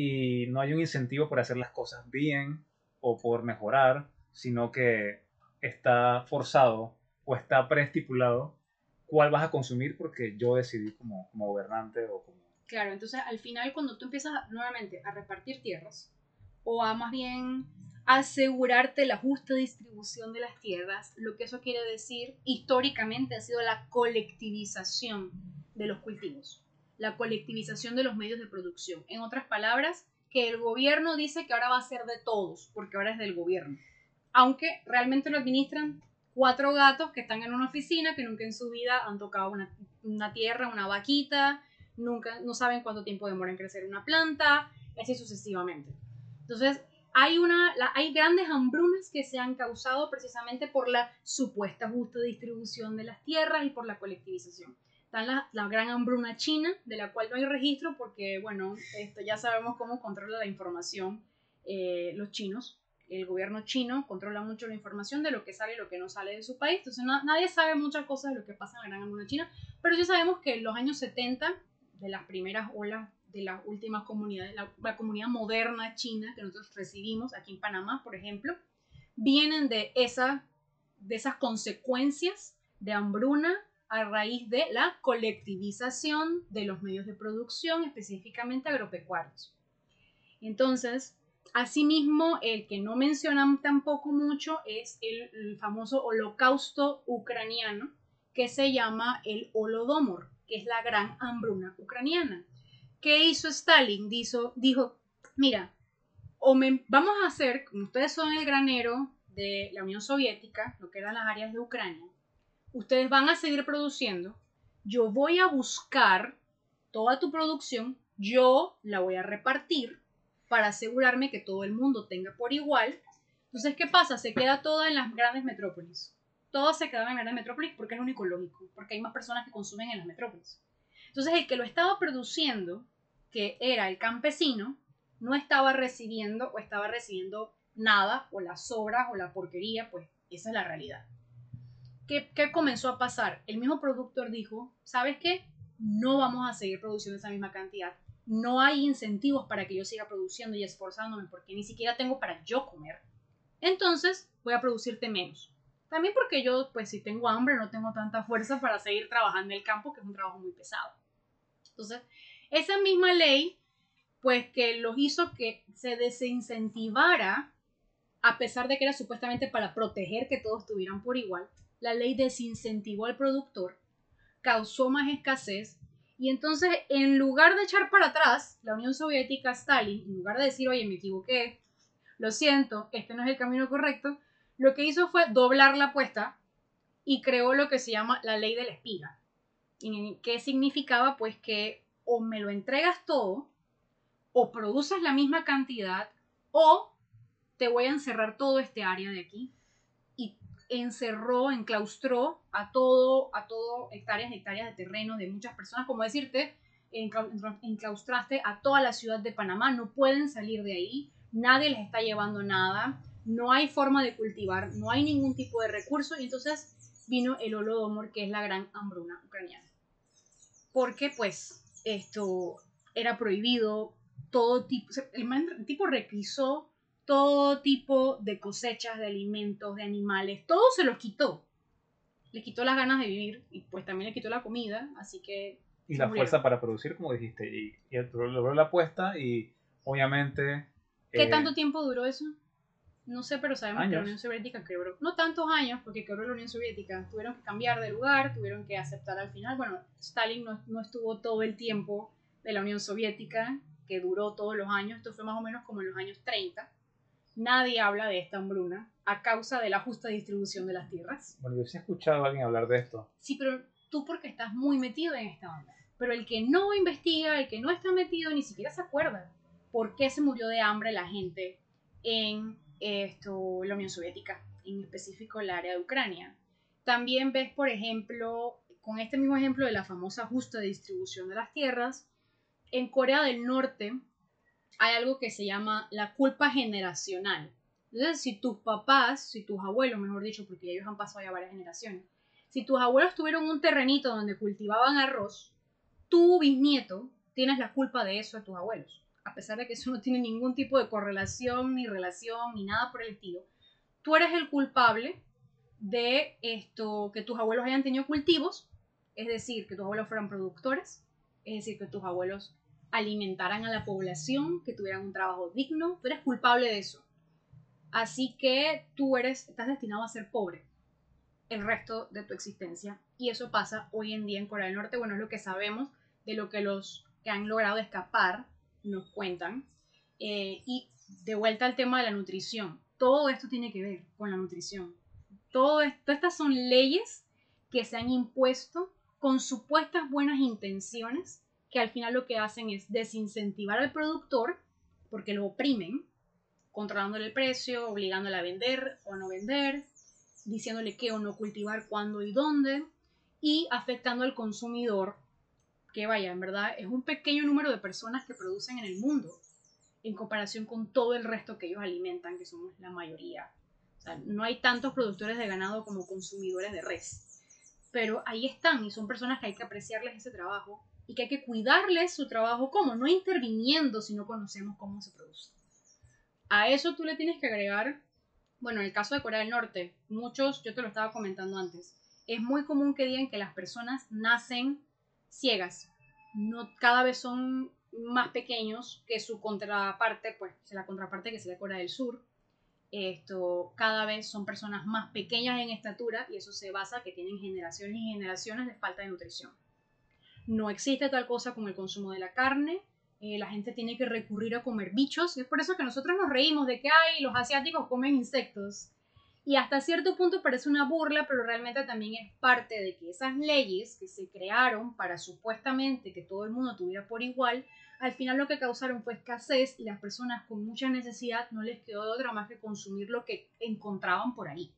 y no hay un incentivo por hacer las cosas bien o por mejorar, sino que está forzado o está preestipulado cuál vas a consumir porque yo decidí como, como gobernante o como... Claro, entonces al final cuando tú empiezas nuevamente a repartir tierras o a más bien asegurarte la justa distribución de las tierras, lo que eso quiere decir históricamente ha sido la colectivización de los cultivos la colectivización de los medios de producción. En otras palabras, que el gobierno dice que ahora va a ser de todos, porque ahora es del gobierno. Aunque realmente lo administran cuatro gatos que están en una oficina, que nunca en su vida han tocado una, tierra, una vaquita, nunca, no saben cuánto tiempo demora en crecer una planta, así sucesivamente. Entonces, hay, una, hay grandes hambrunas que se han causado precisamente por la supuesta justa distribución de las tierras y por la colectivización. Está la, gran hambruna china, de la cual no hay registro porque, bueno, esto ya sabemos cómo controla la información eh, los chinos. El gobierno chino controla mucho la información de lo que sale y lo que no sale de su país. Entonces nadie sabe muchas cosas de lo que pasa en la gran hambruna china. Pero sí sabemos que en los años 70, de las primeras olas de las últimas comunidades, la, la comunidad moderna china que nosotros recibimos aquí en Panamá, por ejemplo, vienen de, esa, de esas consecuencias de hambruna a raíz de la colectivización de los medios de producción, específicamente agropecuarios. Entonces, asimismo, el que no mencionan tampoco mucho es el, famoso holocausto ucraniano, que se llama el Holodomor, que es la gran hambruna ucraniana. ¿Qué hizo Stalin? Dijo, dijo mira, o vamos a hacer, como ustedes son el granero de la Unión Soviética, lo que eran las áreas de Ucrania, ustedes van a seguir produciendo, yo voy a buscar toda tu producción, yo la voy a repartir para asegurarme que todo el mundo tenga por igual. Entonces, ¿qué pasa? Se queda todo en las grandes metrópolis. Todo se queda en las grandes metrópolis porque es lo único lógico, porque hay más personas que consumen en las metrópolis. Entonces, el que lo estaba produciendo, que era el campesino, no estaba recibiendo o estaba recibiendo nada, o las sobras o la porquería, pues esa es la realidad. ¿Qué, comenzó a pasar? El mismo productor dijo, ¿sabes qué? No vamos a seguir produciendo esa misma cantidad. No hay incentivos para que yo siga produciendo y esforzándome porque ni siquiera tengo para yo comer. Entonces voy a producirte menos. También porque yo, pues si tengo hambre, no tengo tanta fuerza para seguir trabajando en el campo, que es un trabajo muy pesado. Entonces, esa misma ley, pues que los hizo que se desincentivara, a pesar de que era supuestamente para proteger que todos estuvieran por igual, la ley desincentivó al productor, causó más escasez y entonces en lugar de echar para atrás la Unión Soviética, Stalin, en lugar de decir, oye, me equivoqué, lo siento, este no es el camino correcto, lo que hizo fue doblar la apuesta y creó lo que se llama la ley de la espiga. ¿Qué significaba? Pues que o me lo entregas todo, o produces la misma cantidad, o te voy a encerrar todo este área de aquí. Encerró, enclaustró a todo, a todo hectáreas, hectáreas de terreno de muchas personas, como decirte, enclaustraste a toda la ciudad de Panamá, no pueden salir de ahí, nadie les está llevando nada, no hay forma de cultivar, no hay ningún tipo de recurso, y entonces vino el Holodomor, que es la gran hambruna ucraniana. Porque pues esto era prohibido, todo tipo, el tipo requisó todo tipo de cosechas, de alimentos, de animales, todo se los quitó. Les quitó las ganas de vivir y pues también les quitó la comida, así que... Y la fuerza para producir, como dijiste, y, y logró la apuesta y obviamente... ¿Qué eh, tanto tiempo duró eso? No sé, pero sabemos que la Unión Soviética quebró. No tantos años, porque quebró la Unión Soviética. Tuvieron que cambiar de lugar, tuvieron que aceptar al final. Bueno, Stalin no, no estuvo todo el tiempo de la Unión Soviética, que duró todos los años. Esto fue más o menos como en los años 30 nadie habla de esta hambruna a causa de la justa distribución de las tierras. Bueno, yo sí he escuchado a alguien hablar de esto. Sí, pero tú porque estás muy metido en esta onda. Pero el que no investiga, el que no está metido, ni siquiera se acuerda por qué se murió de hambre la gente en esto, la Unión Soviética, en específico el área de Ucrania. También ves, por ejemplo, con este mismo ejemplo de la famosa justa distribución de las tierras, en Corea del Norte hay algo que se llama la culpa generacional. Entonces, si tus papás, si tus abuelos, mejor dicho, porque ellos han pasado ya varias generaciones, si tus abuelos tuvieron un terrenito donde cultivaban arroz, tu bisnieto tienes la culpa de eso a tus abuelos. A pesar de que eso no tiene ningún tipo de correlación, ni relación, ni nada por el estilo. Tú eres el culpable de esto, que tus abuelos hayan tenido cultivos, es decir, que tus abuelos fueran productores, es decir, que tus abuelos alimentaran a la población, que tuvieran un trabajo digno, tú eres culpable de eso. Así que tú eres, estás destinado a ser pobre el resto de tu existencia. Y eso pasa hoy en día en Corea del Norte. Bueno, es lo que sabemos de lo que los que han logrado escapar nos cuentan. Eh, y de vuelta al tema de la nutrición. Todo esto tiene que ver con la nutrición. Todo esto, estas son leyes que se han impuesto con supuestas buenas intenciones que al final lo que hacen es desincentivar al productor porque lo oprimen, controlándole el precio, obligándole a vender o no vender, diciéndole qué o no cultivar, cuándo y dónde, y afectando al consumidor, que vaya, en verdad es un pequeño número de personas que producen en el mundo, en comparación con todo el resto que ellos alimentan, que somos la mayoría. O sea, no hay tantos productores de ganado como consumidores de res. Pero ahí están y son personas que hay que apreciarles ese trabajo y que hay que cuidarles su trabajo como, no interviniendo si no conocemos cómo se produce. A eso tú le tienes que agregar, bueno, en el caso de Corea del Norte, muchos, yo te lo estaba comentando antes, es muy común que digan que las personas nacen ciegas, no cada vez son más pequeños que su contraparte, pues la contraparte que sería Corea del Sur. Esto, cada vez son personas más pequeñas en estatura y eso se basa que tienen generaciones y generaciones de falta de nutrición no existe tal cosa como el consumo de la carne, eh, la gente tiene que recurrir a comer bichos, es por eso que nosotros nos reímos de que hay los asiáticos comen insectos. Y hasta cierto punto parece una burla, pero realmente también es parte de que esas leyes que se crearon para supuestamente que todo el mundo tuviera por igual, al final lo que causaron fue escasez y las personas con mucha necesidad no les quedó de otra más que consumir lo que encontraban por ahí.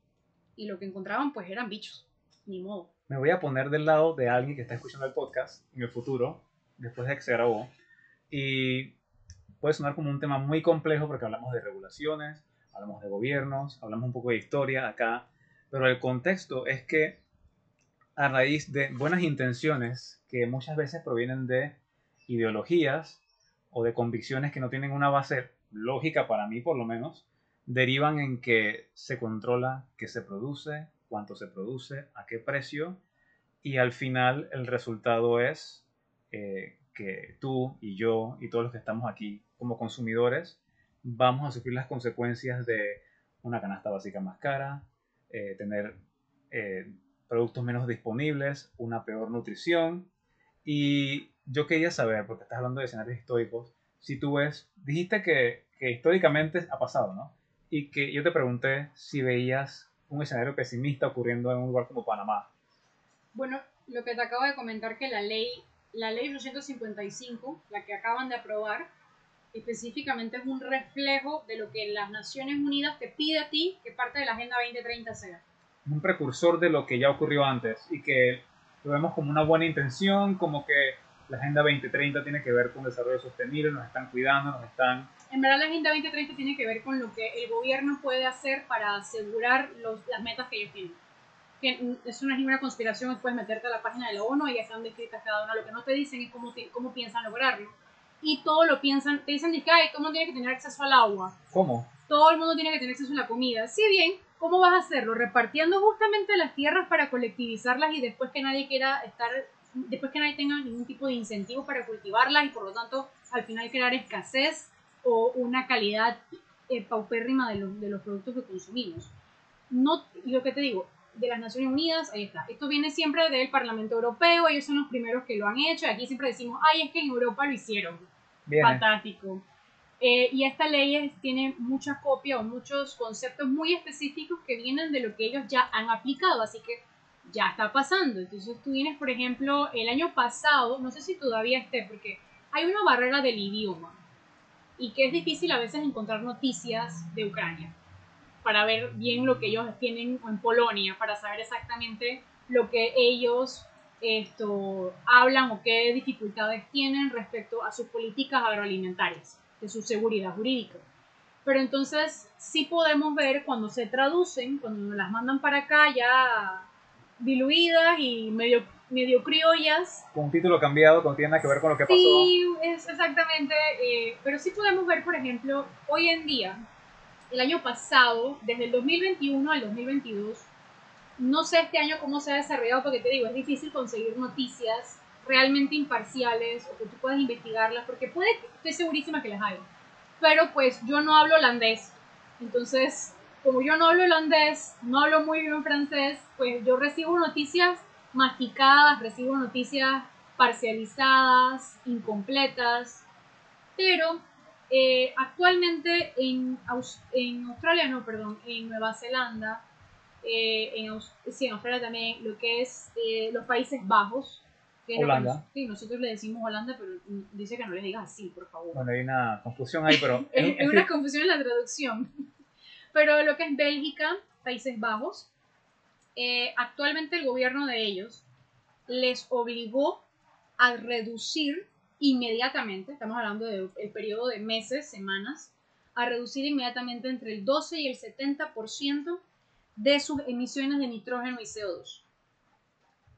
Y lo que encontraban pues eran bichos, ni modo me voy a poner del lado de alguien que está escuchando el podcast en el futuro, después de que se grabó. Y puede sonar como un tema muy complejo porque hablamos de regulaciones, hablamos de gobiernos, hablamos un poco de historia acá, pero el contexto es que a raíz de buenas intenciones que muchas veces provienen de ideologías o de convicciones que no tienen una base lógica para mí por lo menos, derivan en que se controla qué se produce, cuánto se produce, a qué precio, y al final el resultado es eh, que tú y yo y todos los que estamos aquí como consumidores vamos a sufrir las consecuencias de una canasta básica más cara, eh, tener eh, productos menos disponibles, una peor nutrición. Y yo quería saber, porque estás hablando de escenarios históricos, si tú ves, dijiste que, que históricamente ha pasado, ¿no? Y que yo te pregunté si veías un escenario pesimista ocurriendo en un lugar como Panamá. Bueno, lo que te acabo de comentar, que la ley, la ley 855, la que acaban de aprobar, específicamente es un reflejo de lo que las Naciones Unidas te pide a ti que parte de la Agenda 2030 sea. Un precursor de lo que ya ocurrió antes y que lo vemos como una buena intención, como que la Agenda 2030 tiene que ver con desarrollo sostenible, nos están cuidando, nos están... En verdad la Agenda 2030 tiene que ver con lo que el gobierno puede hacer para asegurar los, las metas que ellos tienen. Que eso no es ninguna conspiración, puedes meterte a la página de la ONU y ya están descritas cada una. Lo que no te dicen es cómo, cómo piensan lograrlo. Y todo lo piensan, te dicen que, ay, todo el mundo tiene que tener acceso al agua. ¿Cómo? Todo el mundo tiene que tener acceso a la comida. Si bien, ¿cómo vas a hacerlo? Repartiendo justamente las tierras para colectivizarlas y después que nadie quiera estar después que nadie tenga ningún tipo de incentivo para cultivarlas y por lo tanto al final crear escasez o una calidad eh, paupérrima de los, de los productos que consumimos. No, y lo que te digo, de las Naciones Unidas, ahí está. Esto viene siempre del Parlamento Europeo, ellos son los primeros que lo han hecho, y aquí siempre decimos, ay, es que en Europa lo hicieron. Fantástico. Eh, y esta ley tiene muchas copias o muchos conceptos muy específicos que vienen de lo que ellos ya han aplicado, así que ya está pasando. Entonces tú tienes, por ejemplo, el año pasado, no sé si todavía esté, porque hay una barrera del idioma y que es difícil a veces encontrar noticias de Ucrania para ver bien lo que ellos tienen en Polonia, para saber exactamente lo que ellos esto, hablan o qué dificultades tienen respecto a sus políticas agroalimentarias, de su seguridad jurídica. Pero entonces sí podemos ver cuando se traducen, cuando las mandan para acá ya diluidas y medio, medio criollas. Con un título cambiado, no tiene nada que ver con lo que pasó. Sí, es exactamente. Eh, pero sí podemos ver, por ejemplo, hoy en día, el año pasado, desde el 2021 al 2022, no sé este año cómo se ha desarrollado, porque te digo, es difícil conseguir noticias realmente imparciales o que tú puedas investigarlas, porque puede, estoy segurísima que las hay. Pero pues yo no hablo holandés, entonces como yo no hablo holandés, no hablo muy bien francés, pues yo recibo noticias masticadas, recibo noticias parcializadas, incompletas, pero eh, actualmente en, en, Australia, no, perdón, en Nueva Zelanda, eh, en, sí, en Australia también, lo que es eh, los Países Bajos, que Holanda. sí, nosotros le decimos Holanda, pero dice que no le digas así, por favor. Bueno, hay una confusión ahí, pero... es, una confusión en la traducción. Pero lo que es Bélgica, Países Bajos, eh, actualmente el gobierno de ellos les obligó a reducir inmediatamente, estamos hablando del periodo de meses, semanas, a reducir inmediatamente entre el 12 y el 70% de sus emisiones de nitrógeno y CO2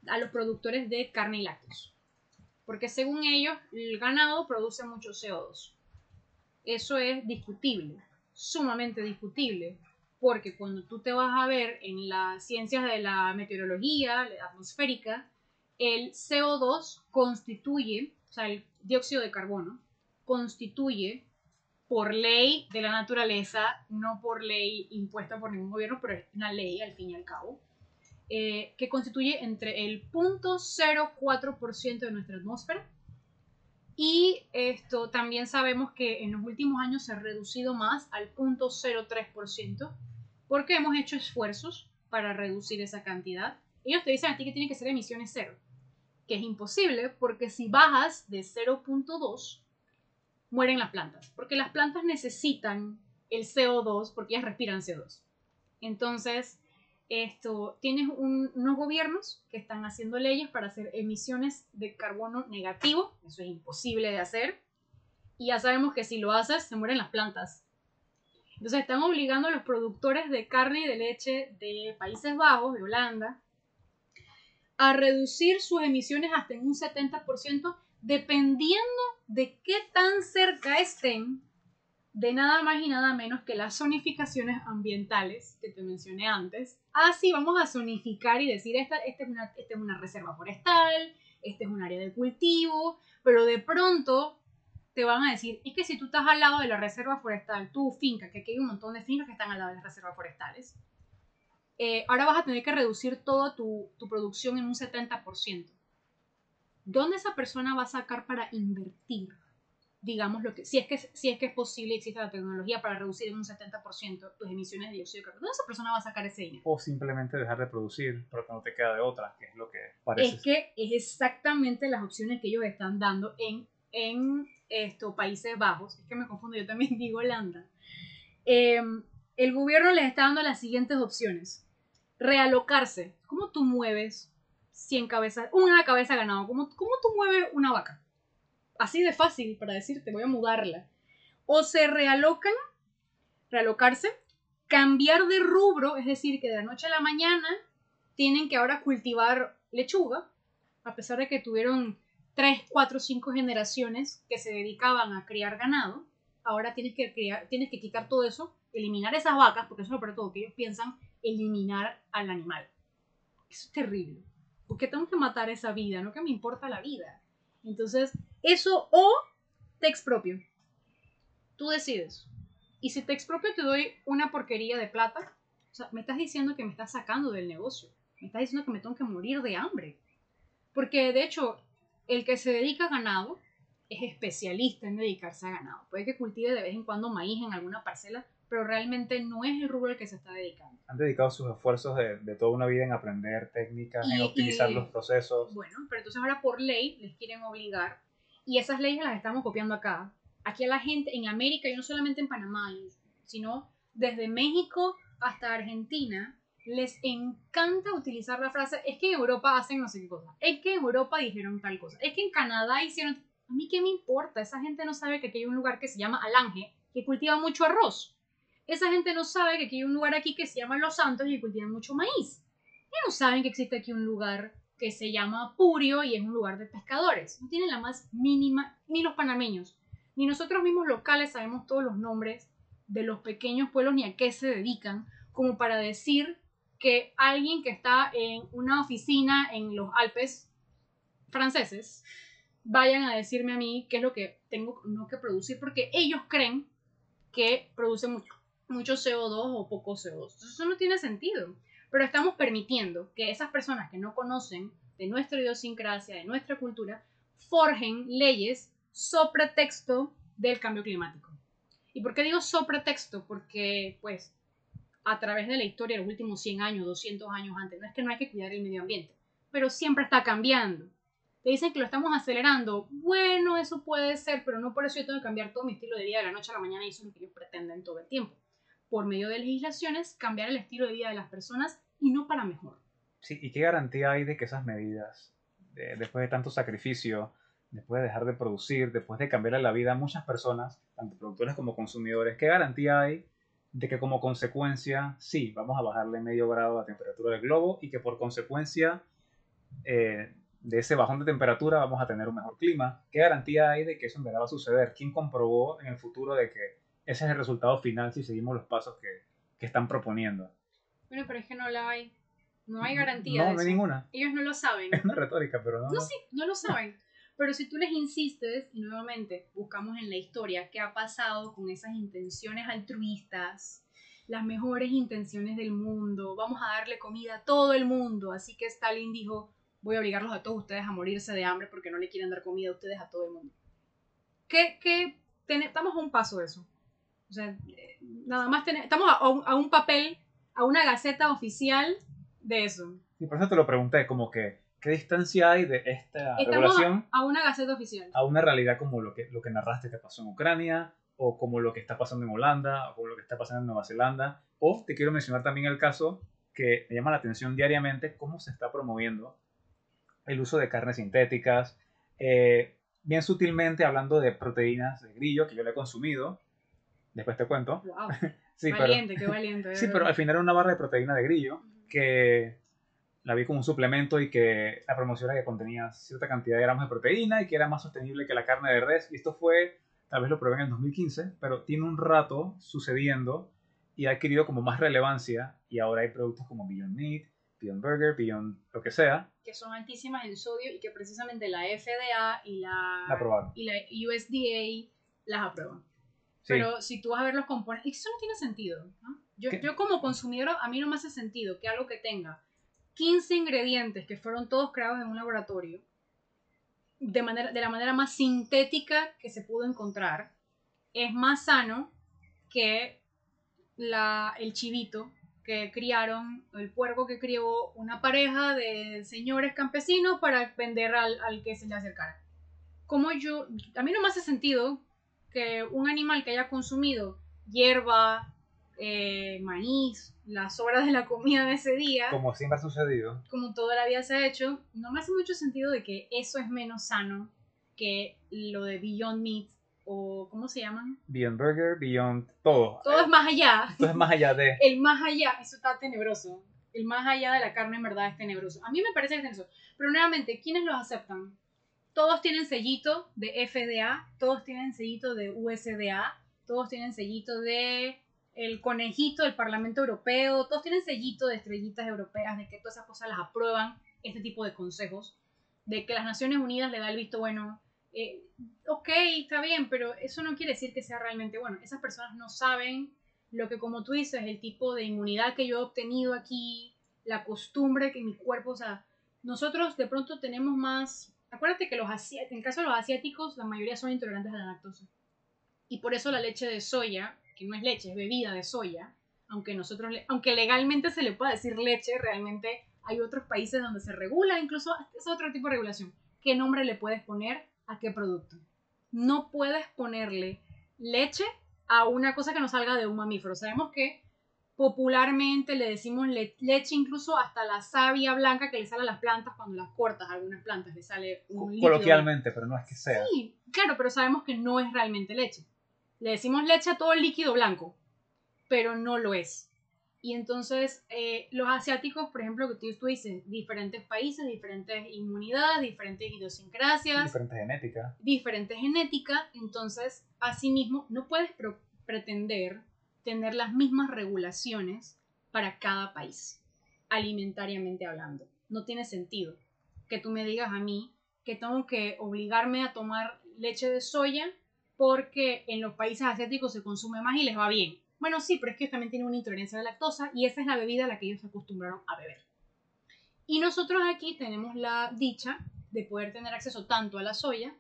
a los productores de carne y lácteos. Porque según ellos, el ganado produce mucho CO2. Eso es discutible sumamente discutible, porque cuando tú te vas a ver en las ciencias de la meteorología la atmosférica, el CO2 constituye, o sea, el dióxido de carbono, constituye por ley de la naturaleza, no por ley impuesta por ningún gobierno, pero es una ley al fin y al cabo, eh, que constituye entre el 0.04% de nuestra atmósfera. Y esto también sabemos que en los últimos años se ha reducido más al 0.03% porque hemos hecho esfuerzos para reducir esa cantidad. Ellos te dicen a ti que tiene que ser emisiones cero, que es imposible porque si bajas de 0.2 mueren las plantas, porque las plantas necesitan el CO2 porque ellas respiran CO2. Entonces, esto, tienes unos gobiernos que están haciendo leyes para hacer emisiones de carbono negativo, eso es imposible de hacer, y ya sabemos que si lo haces se mueren las plantas. Entonces están obligando a los productores de carne y de leche de Países Bajos, de Holanda, a reducir sus emisiones hasta en un 70%, dependiendo de qué tan cerca estén de nada más y nada menos que las zonificaciones ambientales que te mencioné antes. Así vamos a zonificar y decir, esta, esta, es una, esta es una reserva forestal, este es un área de cultivo, pero de pronto te van a decir, es que si tú estás al lado de la reserva forestal, tu finca, que aquí hay un montón de fincas que están al lado de las reservas forestales, eh, ahora vas a tener que reducir toda tu, tu producción en un 70%. ¿Dónde esa persona va a sacar para invertir? digamos, lo que, si, es que, si es que es posible, existe la tecnología para reducir en un 70% tus emisiones de dióxido de carbono. ¿Dónde esa persona va a sacar ese dinero? O simplemente dejar de producir, pero que no te queda de otra, que es lo que parece. Es que es exactamente las opciones que ellos están dando en, en estos Países Bajos. Es que me confundo, yo también digo Holanda. Em, el gobierno les está dando las siguientes opciones. Realocarse. ¿Cómo tú mueves 100 cabezas, una cabeza ganado? ¿Cómo, ¿Cómo tú mueves una vaca? así de fácil para decirte, voy a mudarla. O se realocan, realocarse, cambiar de rubro, es decir, que de la noche a la mañana tienen que ahora cultivar lechuga, a pesar de que tuvieron 3, 4, 5 generaciones que se dedicaban a criar ganado, ahora tienes que, criar, tienes que quitar todo eso, eliminar esas vacas, porque eso es lo todo que ellos piensan eliminar al animal. Eso es terrible. Porque tengo que matar esa vida, no que me importa la vida. Entonces, eso o te expropio. Tú decides. Y si te expropio te doy una porquería de plata, o sea, me estás diciendo que me estás sacando del negocio. Me estás diciendo que me tengo que morir de hambre. Porque de hecho, el que se dedica a ganado es especialista en dedicarse a ganado. Puede que cultive de vez en cuando maíz en alguna parcela, pero realmente no es el rubro al que se está dedicando. Han dedicado sus esfuerzos de, de toda una vida en aprender técnicas, en optimizar los procesos. Bueno, pero entonces ahora por ley les quieren obligar y esas leyes las estamos copiando acá. Aquí a la gente en América, y no solamente en Panamá, sino desde México hasta Argentina, les encanta utilizar la frase, es que en Europa hacen no sé qué cosa, es que en Europa dijeron tal cosa, es que en Canadá hicieron... A mí qué me importa, esa gente no sabe que aquí hay un lugar que se llama Alange, que cultiva mucho arroz. Esa gente no sabe que aquí hay un lugar aquí que se llama Los Santos y cultivan mucho maíz. Y no saben que existe aquí un lugar que se llama Purio y es un lugar de pescadores. No tienen la más mínima, ni los panameños, ni nosotros mismos locales sabemos todos los nombres de los pequeños pueblos ni a qué se dedican, como para decir que alguien que está en una oficina en los Alpes franceses vayan a decirme a mí qué es lo que tengo no que producir, porque ellos creen que produce mucho, mucho CO2 o poco CO2. eso no tiene sentido pero estamos permitiendo que esas personas que no conocen de nuestra idiosincrasia, de nuestra cultura, forjen leyes sobre texto del cambio climático. ¿Y por qué digo sobre texto? Porque, pues, a través de la historia, los últimos 100 años, 200 años antes, no es que no hay que cuidar el medio ambiente, pero siempre está cambiando. Te dicen que lo estamos acelerando. Bueno, eso puede ser, pero no por eso yo tengo que cambiar todo mi estilo de vida de la noche a la mañana y eso es lo que ellos pretenden todo el tiempo por medio de legislaciones, cambiar el estilo de vida de las personas y no para mejor. Sí, ¿y qué garantía hay de que esas medidas, después de tanto sacrificio, después de dejar de producir, después de cambiarle la vida a muchas personas, tanto productores como consumidores, qué garantía hay de que como consecuencia, sí, vamos a bajarle medio grado la temperatura del globo y que por consecuencia eh, de ese bajón de temperatura vamos a tener un mejor clima? ¿Qué garantía hay de que eso en verdad va a suceder? ¿Quién comprobó en el futuro de que ese es el resultado final si seguimos los pasos que, que están proponiendo. Bueno, pero es que no la hay. No hay garantía. No, no hay ninguna. Ellos no lo saben. Es una retórica, pero no. No, sí, no lo saben. Pero si tú les insistes, y nuevamente buscamos en la historia qué ha pasado con esas intenciones altruistas, las mejores intenciones del mundo, vamos a darle comida a todo el mundo. Así que Stalin dijo, voy a obligarlos a todos ustedes a morirse de hambre porque no le quieren dar comida a ustedes a todo el mundo. ¿Qué, qué estamos a un paso de eso? O sea, nada más estamos a, un papel, a una gaceta oficial de eso. Y por eso te lo pregunté, como que, ¿qué distancia hay de esta estamos a una gaceta oficial. A una realidad como lo que, lo que narraste que pasó en Ucrania, o como lo que está pasando en Holanda, o como lo que está pasando en Nueva Zelanda. O te quiero mencionar también el caso que me llama la atención diariamente, cómo se está promoviendo el uso de carnes sintéticas, eh, bien sutilmente hablando de proteínas de grillo que yo le he consumido, Después te cuento. Wow. sí, valiente, qué valiente. Sí, pero al final era una barra de proteína de grillo que la vi como un suplemento y que la promoción era que contenía cierta cantidad de gramos de proteína y que era más sostenible que la carne de res. Y esto fue, tal vez lo probé en el 2015, pero tiene un rato sucediendo y ha adquirido como más relevancia y ahora hay productos como Beyond Meat, Beyond Burger, Beyond lo que sea. Que son altísimas en sodio y que precisamente la FDA y la, la y la USDA las aprueban. Pero si tú vas a ver los componentes, eso no tiene sentido. Yo, yo, como consumidor, a mí no me hace sentido que algo que tenga 15 ingredientes que fueron todos creados en un laboratorio, de, manera, de la manera más sintética que se pudo encontrar, es más sano que la, el chivito que criaron, el puerco que crió una pareja de señores campesinos para vender al, al que se le acercara. Como yo, a mí no me hace sentido que un animal que haya consumido hierba, eh, maíz, las sobras de la comida de ese día, Como siempre ha sucedido. como toda la vida se ha hecho, no me hace mucho sentido de que eso es menos sano que lo de Beyond Meat o ¿cómo se llaman? Beyond Burger, Beyond todo. Todo es más allá. Esto es más allá de. El más allá, eso está tenebroso. El más allá de la carne en verdad es tenebroso. A mí me parece que es tenebroso. Pero nuevamente, ¿quiénes los aceptan? Todos tienen sellito de FDA, todos tienen sellito de USDA, todos tienen sellito de el conejito del Parlamento Europeo, todos tienen sellito de estrellitas europeas, de que todas esas cosas las aprueban, este tipo de consejos, de que las Naciones Unidas le da el visto bueno. Eh, ok, está bien, pero eso no quiere decir que sea realmente bueno. Esas personas no saben lo que, como tú dices, el tipo de inmunidad que yo he obtenido aquí, la costumbre que mi cuerpo, o sea, nosotros de pronto tenemos más. Acuérdate que los en el caso de los asiáticos, la mayoría son intolerantes a la lactosa. Y por eso la leche de soya, que no es leche, es bebida de soya, aunque nosotros, le- aunque legalmente se le pueda decir leche, realmente hay otros países donde se regula, incluso es otro tipo de regulación. ¿Qué nombre le puedes poner a qué producto? No puedes ponerle leche a una cosa que no salga de un mamífero. Sabemos que popularmente le decimos le- leche incluso hasta la savia blanca que le sale a las plantas cuando las cortas, a algunas plantas le sale un líquido Coloquialmente, pero no es que sea. Sí, claro, pero sabemos que no es realmente leche. Le decimos leche a todo el líquido blanco, pero no lo es. Y entonces, eh, los asiáticos, por ejemplo, que tú, tú dices, diferentes países, diferentes inmunidades, diferentes idiosincrasias, Diferente genética. diferente genética, entonces, asimismo, no puedes pretender tener las mismas regulaciones para cada país, alimentariamente hablando. No tiene sentido que tú me digas a mí que tengo que obligarme a tomar leche de soya porque en los países asiáticos se consume más y les va bien. Bueno, sí, pero es que ellos también tienen una intolerancia a la lactosa y esa es la bebida a la que ellos se acostumbraron a beber. Y nosotros aquí tenemos la dicha de poder tener acceso tanto a la soya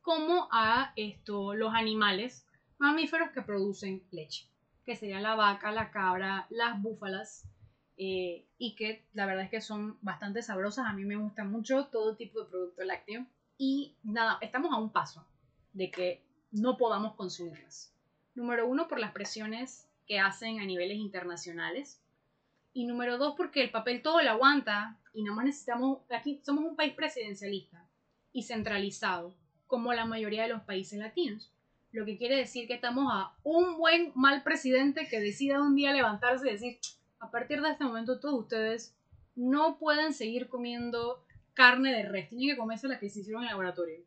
como a esto, los animales mamíferos que producen leche, que serían la vaca, la cabra, las búfalas, eh, y que la verdad es que son bastante sabrosas. A mí me gusta mucho todo tipo de producto lácteo. Y nada, estamos a un paso de que no podamos consumirlas. Número uno, por las presiones que hacen a niveles internacionales. Y número dos, porque el papel todo lo aguanta y nada más necesitamos, aquí somos un país presidencialista y centralizado, como la mayoría de los países latinos. Lo que quiere decir que estamos a un buen mal presidente que decida un día levantarse y decir, a partir de este momento todos ustedes no pueden seguir comiendo carne de res, tienen que comerse la que se hicieron en el laboratorio.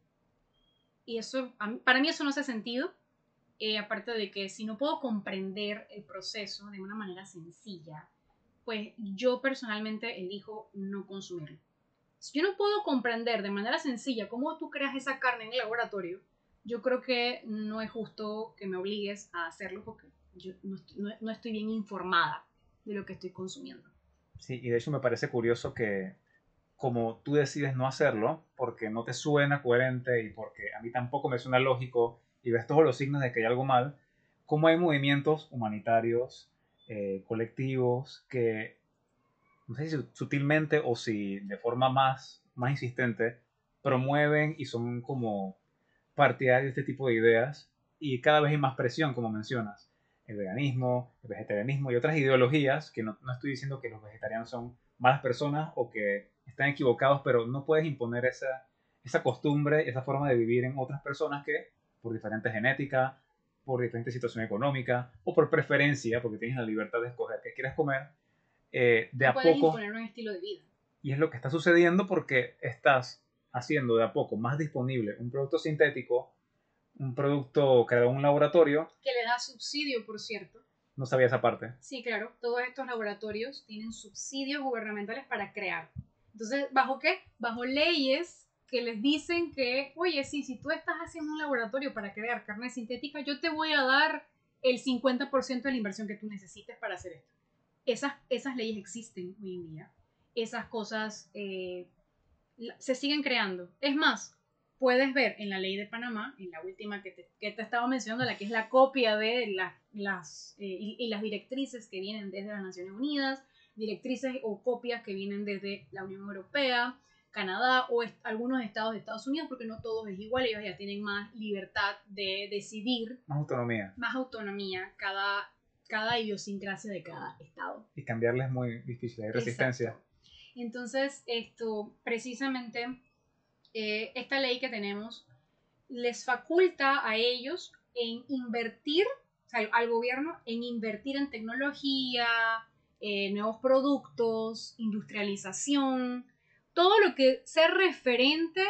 Y eso, para mí eso no hace sentido, eh, aparte de que si no puedo comprender el proceso de una manera sencilla, pues yo personalmente elijo no consumirlo. Si yo no puedo comprender de manera sencilla cómo tú creas esa carne en el laboratorio, yo creo que no es justo que me obligues a hacerlo porque yo no no- no estoy bien informada de lo que estoy consumiendo. Sí, y de hecho me parece curioso que como tú decides no hacerlo, porque no te suena coherente y porque a mí tampoco me suena lógico y ves todos los signos de que hay algo mal, como hay movimientos humanitarios, eh, colectivos, que no sé si sutilmente o si de forma más, más insistente, promueven y son como partidarios de este tipo de ideas y cada vez hay más presión, como mencionas el veganismo, el vegetarianismo y otras ideologías, que no, no estoy diciendo que los vegetarianos son malas personas o que están equivocados, pero no puedes imponer esa, esa costumbre, esa forma de vivir en otras personas que por diferente genética, por diferente situación económica o por preferencia, porque tienes la libertad de escoger qué quieres comer, eh, de a puedes poco, imponer un estilo de vida. y es lo que está sucediendo porque estás haciendo de a poco más disponible un producto sintético, un producto creado en un laboratorio, Que le da subsidio, por cierto. no sabía esa parte. Sí, claro, todos estos laboratorios tienen subsidios gubernamentales para crear. Entonces, ¿bajo qué? Bajo leyes que les dicen que, oye, sí, si tú estás haciendo un laboratorio para crear carne sintética, yo te voy a dar el 50% de la inversión que tú necesites para hacer esto. Esas, esas leyes existen hoy en día. Esas cosas eh, se siguen creando. Es más, puedes ver en la ley de Panamá, en la última que te, que te estaba mencionando, la que es la copia de las, eh, y, las directrices que vienen desde las Naciones Unidas, directrices o copias que vienen desde la Unión Europea, Canadá o algunos estados de Estados Unidos, porque no todos es igual, ellos ya tienen más libertad de decidir. Más autonomía. Más autonomía, cada, cada idiosincrasia de cada estado. Y cambiarles es muy difícil, hay resistencia. Entonces, esto, precisamente, eh, esta ley que tenemos les faculta a ellos en invertir, o sea, al gobierno, en invertir en tecnología, eh, nuevos productos, industrialización, todo lo que sea referente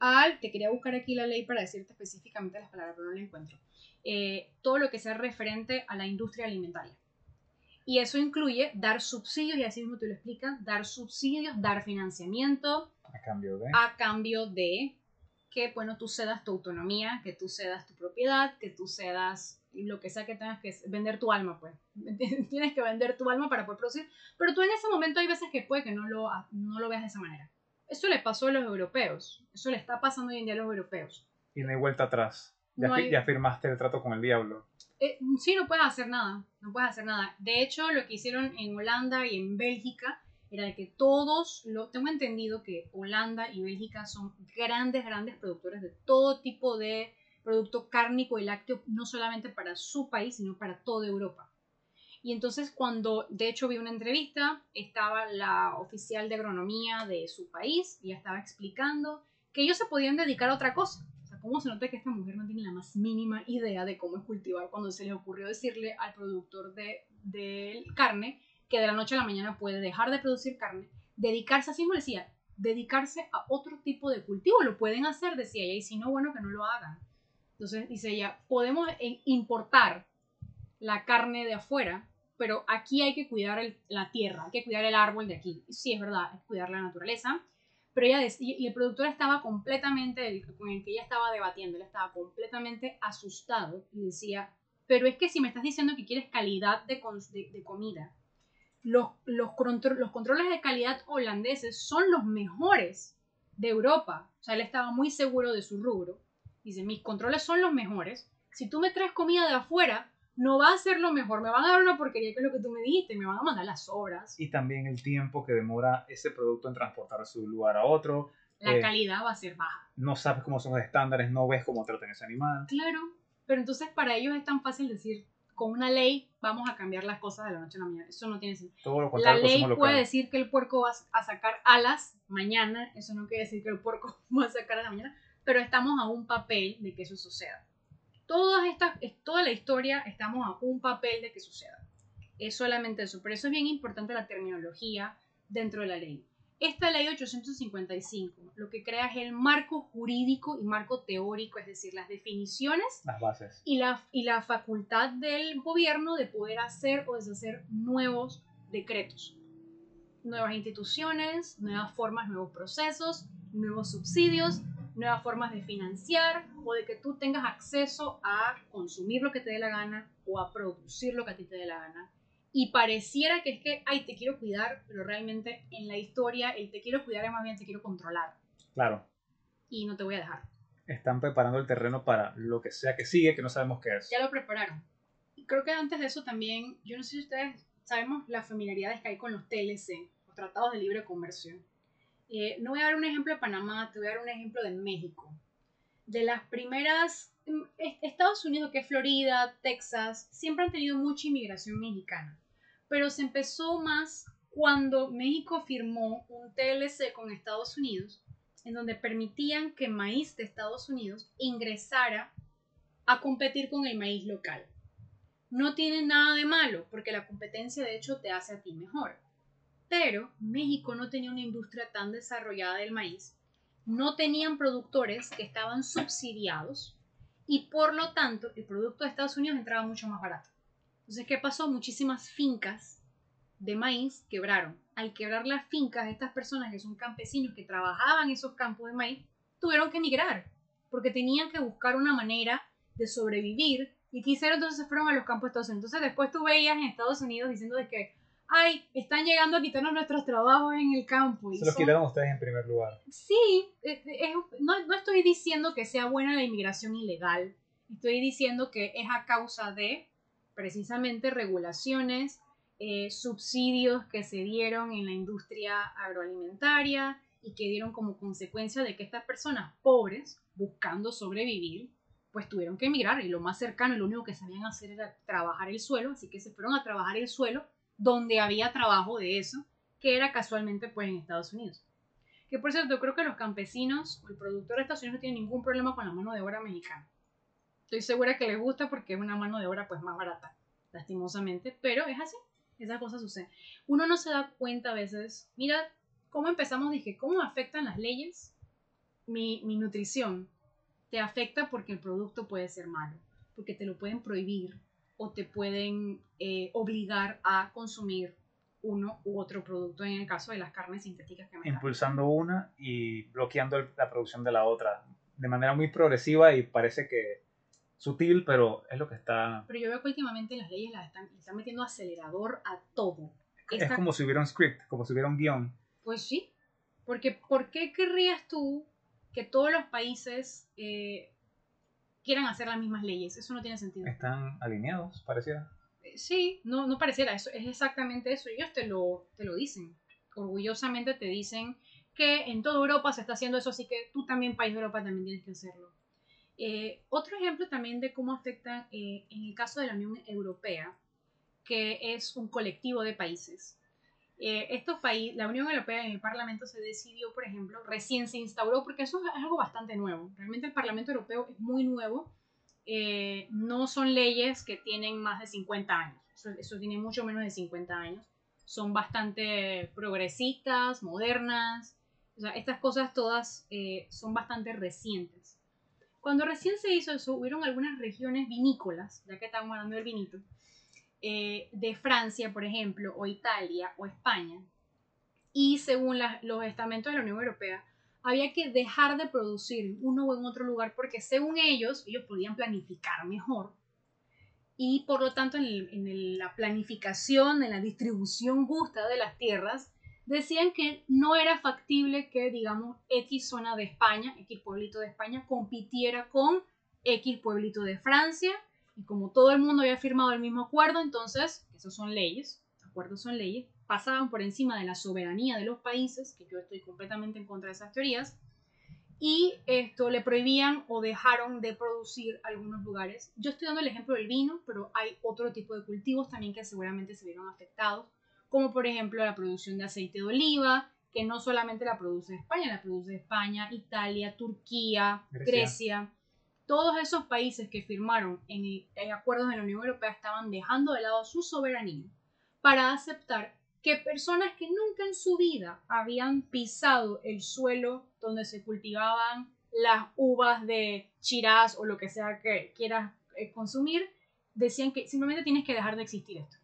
al, te quería buscar aquí la ley para decirte específicamente las palabras, pero no la encuentro, eh, todo lo que sea referente a la industria alimentaria. Y eso incluye dar subsidios, y así mismo te lo explican, dar subsidios, dar financiamiento. A cambio de. A cambio de que, bueno, tú cedas tu autonomía, que tú cedas tu propiedad, que tú cedas lo que sea que tengas que vender tu alma, pues. Tienes que vender tu alma para poder producir. Pero tú en ese momento hay veces que puede que no lo, no lo veas de esa manera. Eso le pasó a los europeos. Eso le está pasando hoy en día a los europeos. Y no hay vuelta atrás. Ya, ya firmaste el trato con el diablo. Eh, sí, no puedes hacer nada. No puedes hacer nada. De hecho, lo que hicieron en Holanda y en Bélgica era que todos, lo, tengo entendido que Holanda y Bélgica son grandes, grandes productores de todo tipo de producto cárnico y lácteo, no solamente para su país, sino para toda Europa. Y entonces cuando, de hecho, vi una entrevista, estaba la oficial de agronomía de su país y estaba explicando que ellos se podían dedicar a otra cosa. O sea, ¿cómo se nota que esta mujer no tiene la más mínima idea de cómo es cultivar cuando se le ocurrió decirle al productor de, de carne que de la noche a la mañana puede dejar de producir carne, dedicarse, así como decía, dedicarse a otro tipo de cultivo. Lo pueden hacer, decía ella, y si no, bueno, que no lo hagan. Entonces dice ella, podemos importar la carne de afuera, pero aquí hay que cuidar la tierra, hay que cuidar el árbol de aquí. Sí, es verdad, es cuidar la naturaleza. Pero ella decía, y el productor estaba completamente, con el que ella estaba debatiendo, él estaba completamente asustado y decía, pero es que si me estás diciendo que quieres calidad de, comida, los, los, los controles de calidad holandeses son los mejores de Europa. O sea, él estaba muy seguro de su rubro. Dice, mis controles son los mejores. Si tú me traes comida de afuera, no va a ser lo mejor. Me van a dar una porquería que es lo que tú me dijiste. Me van a mandar las obras. Y también el tiempo que demora ese producto en transportarse de un lugar a otro. La eh, calidad va a ser baja. No sabes cómo son los estándares, no ves cómo tratan ese animal. Claro, pero entonces para ellos es tan fácil decir, con una ley vamos a cambiar las cosas de la noche a la mañana. Eso no tiene sentido. Todo lo contrario, la ley puede decir que el puerco va a sacar alas mañana. Eso no quiere decir que el puerco va a sacar alas mañana pero estamos a un papel de que eso suceda. Toda, esta, toda la historia estamos a un papel de que suceda. Es solamente eso. Por eso es bien importante la terminología dentro de la ley. Esta ley 855 lo que crea es el marco jurídico y marco teórico, es decir, las definiciones las bases. Y, la, y la facultad del gobierno de poder hacer o deshacer nuevos decretos, nuevas instituciones, nuevas formas, nuevos procesos, nuevos subsidios, nuevas formas de financiar o de que tú tengas acceso a consumir lo que te dé la gana o a producir lo que a ti te dé la gana. Y pareciera que es que, ay, te quiero cuidar, pero realmente en la historia el te quiero cuidar es más bien te quiero controlar. Claro. Y no te voy a dejar. Están preparando el terreno para lo que sea que sigue, que no sabemos qué es. Ya lo prepararon. Creo que antes de eso también, yo no sé si ustedes sabemos las familiaridades que hay con los TLC, los tratados de libre comercio eh, no voy a dar un ejemplo de Panamá, te voy a dar un ejemplo de México. De las primeras, mm, Estados Unidos, que es Florida, Texas, siempre han tenido mucha inmigración mexicana, pero se empezó más cuando México firmó un TLC con Estados Unidos, en donde permitían que maíz de Estados Unidos ingresara a competir con el maíz local. No tiene nada de malo, porque la competencia de hecho te hace a ti mejor pero México no tenía una industria tan desarrollada del maíz, no tenían productores que estaban subsidiados y por lo tanto el producto de Estados Unidos entraba mucho más barato. Entonces, ¿qué pasó? Muchísimas fincas de maíz quebraron. Al quebrar las fincas, estas personas que son campesinos que trabajaban esos campos de maíz, tuvieron que emigrar porque tenían que buscar una manera de sobrevivir y quisieron entonces fueron a los campos de Estados Unidos. Entonces después tú veías en Estados Unidos diciendo de que ay, están llegando a quitarnos nuestros trabajos en el campo. Y Se los son- quitaron ustedes en primer lugar. Sí, es- es- no, no estoy diciendo que sea buena la inmigración ilegal, estoy diciendo que es a causa de precisamente regulaciones, eh, subsidios que se dieron en la industria agroalimentaria y que dieron como consecuencia de que estas personas pobres, buscando sobrevivir, pues tuvieron que emigrar y lo más cercano lo único que sabían hacer era trabajar el suelo, así que se fueron a trabajar el suelo donde había trabajo de eso, que era casualmente pues en Estados Unidos. Que por cierto, creo que los campesinos o el productor de Estados Unidos no tienen ningún problema con la mano de obra mexicana. Estoy segura que les gusta porque es una mano de obra pues más barata, lastimosamente, pero es así, esas cosas suceden. Uno no se da cuenta a veces, mira cómo empezamos, dije, cómo afectan las leyes mi, mi nutrición. Te afecta porque el producto puede ser malo, porque te lo pueden prohibir o te pueden eh, obligar a consumir uno u otro producto, en el caso de las carnes sintéticas que me Impulsando una y bloqueando el- la producción de la otra. De manera muy progresiva y parece que sutil, pero es lo que está... Pero yo veo que últimamente las leyes las están, están metiendo acelerador a todo. Es como si hubiera un script, como si hubiera un guion. Pues sí. Porque ¿por qué querrías tú que todos los países eh, quieran hacer las mismas leyes? Eso no tiene sentido. Están alineados, pareciera. Eh, Sí, no, no pareciera, eso es exactamente eso. Ellos te lo, te lo dicen. Orgullosamente te dicen que en toda Europa se está haciendo eso, así que tú también, país de Europa, también tienes que hacerlo. Eh, otro ejemplo también de cómo afecta eh, en el caso de la Unión Europea, que es un colectivo de países. Eh, estos países, la Unión Europea en el Parlamento se decidió, por ejemplo, recién se instauró, porque eso es algo bastante nuevo. Realmente el Parlamento Europeo es muy nuevo. Eh, no son leyes que tienen más de 50 años. Eso, eso tiene mucho menos de 50 años. Son bastante progresistas, modernas. O sea, estas cosas todas eh, son bastante recientes. Cuando recién se hizo eso, hubieron algunas regiones vinícolas, ya que estamos hablando del vinito, eh, de Francia, por ejemplo, o Italia, o España. Y según los estamentos de la Unión Europea, había que dejar de producir uno o en otro lugar porque según ellos, ellos podían planificar mejor. Y por lo tanto, en, la planificación, en la distribución justa de las tierras, decían que no era factible que, digamos, X zona de España, X pueblito de España, compitiera con X pueblito de Francia. Y como todo el mundo había firmado el mismo acuerdo, entonces, esos son leyes, acuerdos son leyes, pasaban por encima de la soberanía de los países, que yo estoy completamente en contra de esas teorías, y esto le prohibían o dejaron de producir algunos lugares. Yo estoy dando el ejemplo del vino, pero hay otro tipo de cultivos también que seguramente se vieron afectados, como por ejemplo la producción de aceite de oliva, que no solamente la produce España, la produce España, Italia, Turquía, Grecia. Grecia. Todos esos países que firmaron en, en acuerdos de la Unión Europea estaban dejando de lado su soberanía para aceptar que personas que nunca en su vida habían pisado el suelo donde se cultivaban las uvas de Shiraz o lo que sea que quieras eh, consumir, decían que simplemente tienes que dejar de existir esto.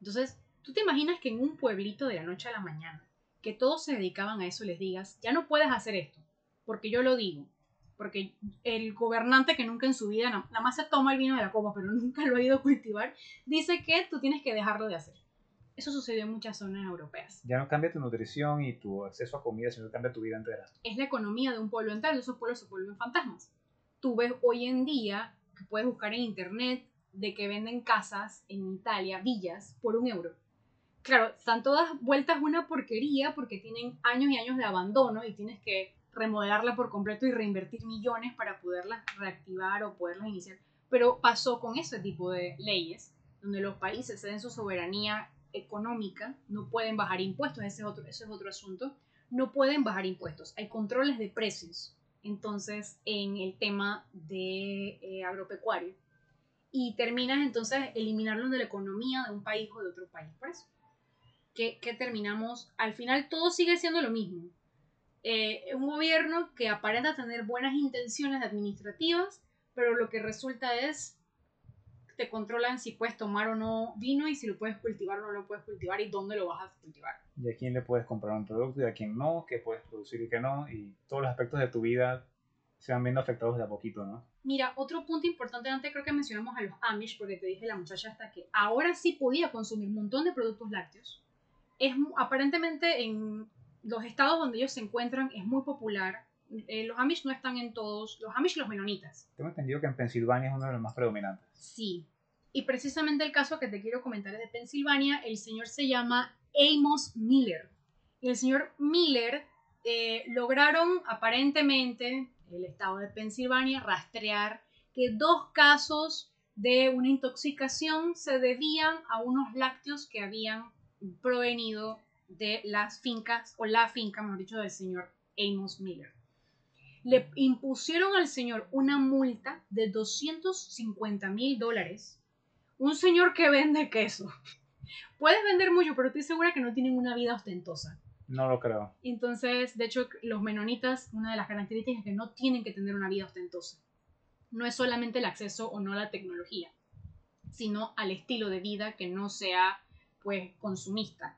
Entonces, tú te imaginas que en un pueblito de la noche a la mañana, que todos se dedicaban a eso, les digas, ya no puedes hacer esto, porque yo lo digo, porque el gobernante que nunca en su vida, na- nada más se toma el vino de la copa, pero nunca lo ha ido a cultivar, dice que tú tienes que dejarlo de hacer. Eso sucedió en muchas zonas europeas. Ya no cambia tu nutrición y tu acceso a comida, sino que cambia tu vida entera. Es la economía de un pueblo entero, esos pueblos se vuelven fantasmas. Tú ves hoy en día, que puedes buscar en internet, de que venden casas en Italia, villas, por un euro. Claro, están todas vueltas una porquería porque tienen años y años de abandono y tienes que remodelarla por completo y reinvertir millones para poderlas reactivar o poderlas iniciar. Pero pasó con ese tipo de leyes, donde los países ceden su soberanía económica, no pueden bajar impuestos, ese es otro, ese es otro asunto, no pueden bajar impuestos, hay controles de precios, entonces, en el tema de eh, agropecuario. Y terminas entonces eliminarlos de la economía de un país o de otro país. Por eso, que, que terminamos, al final todo sigue siendo lo mismo. Eh, un gobierno que aparenta tener buenas intenciones administrativas, pero lo que resulta es te controlan si puedes tomar o no vino y si lo puedes cultivar o no lo puedes cultivar y dónde lo vas a cultivar. Y a quién le puedes comprar un producto y a quién no, qué puedes producir y qué no, y todos los aspectos de tu vida se van viendo afectados de a poquito, ¿no? Mira, otro punto importante antes creo que mencionamos a los Amish, porque te dije la muchacha hasta que ahora sí podía consumir un montón de productos lácteos. Es aparentemente en los estados donde ellos se encuentran es muy popular. Eh, los Amish no están en todos, los Amish y los menonitas. Tengo entendido que en Pensilvania es uno de los más predominantes. Sí. Y precisamente el caso que te quiero comentar es de Pensilvania. El señor se llama Amos Miller. Y el señor Miller eh, lograron aparentemente el estado de Pensilvania rastrear que dos casos de una intoxicación se debían a unos lácteos que habían provenido de las fincas, o la finca, mejor dicho, del señor Amos Miller. Le impusieron al señor una multa de 250 mil dólares. Un señor que vende queso. Puedes vender mucho, pero estoy segura que no tienen una vida ostentosa. No lo creo. Entonces, de hecho, los menonitas, una de las características es que no tienen que tener una vida ostentosa. No es solamente el acceso o no a la tecnología, sino al estilo de vida que no sea, pues, consumista.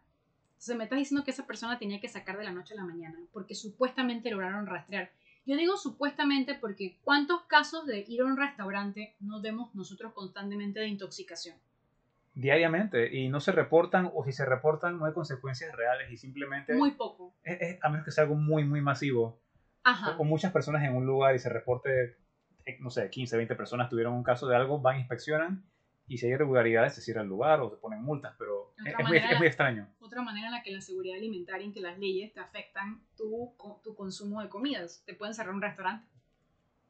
Entonces, me estás diciendo que esa persona tenía que sacar de la noche a la mañana, porque supuestamente lograron rastrear. Yo digo supuestamente porque ¿cuántos casos de ir a un restaurante no vemos nosotros constantemente de intoxicación? diariamente y no se reportan o si se reportan no hay consecuencias reales y simplemente... Muy poco. a menos que sea algo muy, muy masivo. Ajá. O, muchas personas en un lugar y se reporte, eh, no sé, 15, 20 personas tuvieron un caso de algo, van, inspeccionan y si hay irregularidades se cierra el lugar o se ponen multas, pero es, muy, es, muy, extraño. Otra manera en la que la seguridad alimentaria, en que las leyes te afectan tu, tu consumo de comidas, te pueden cerrar un restaurante.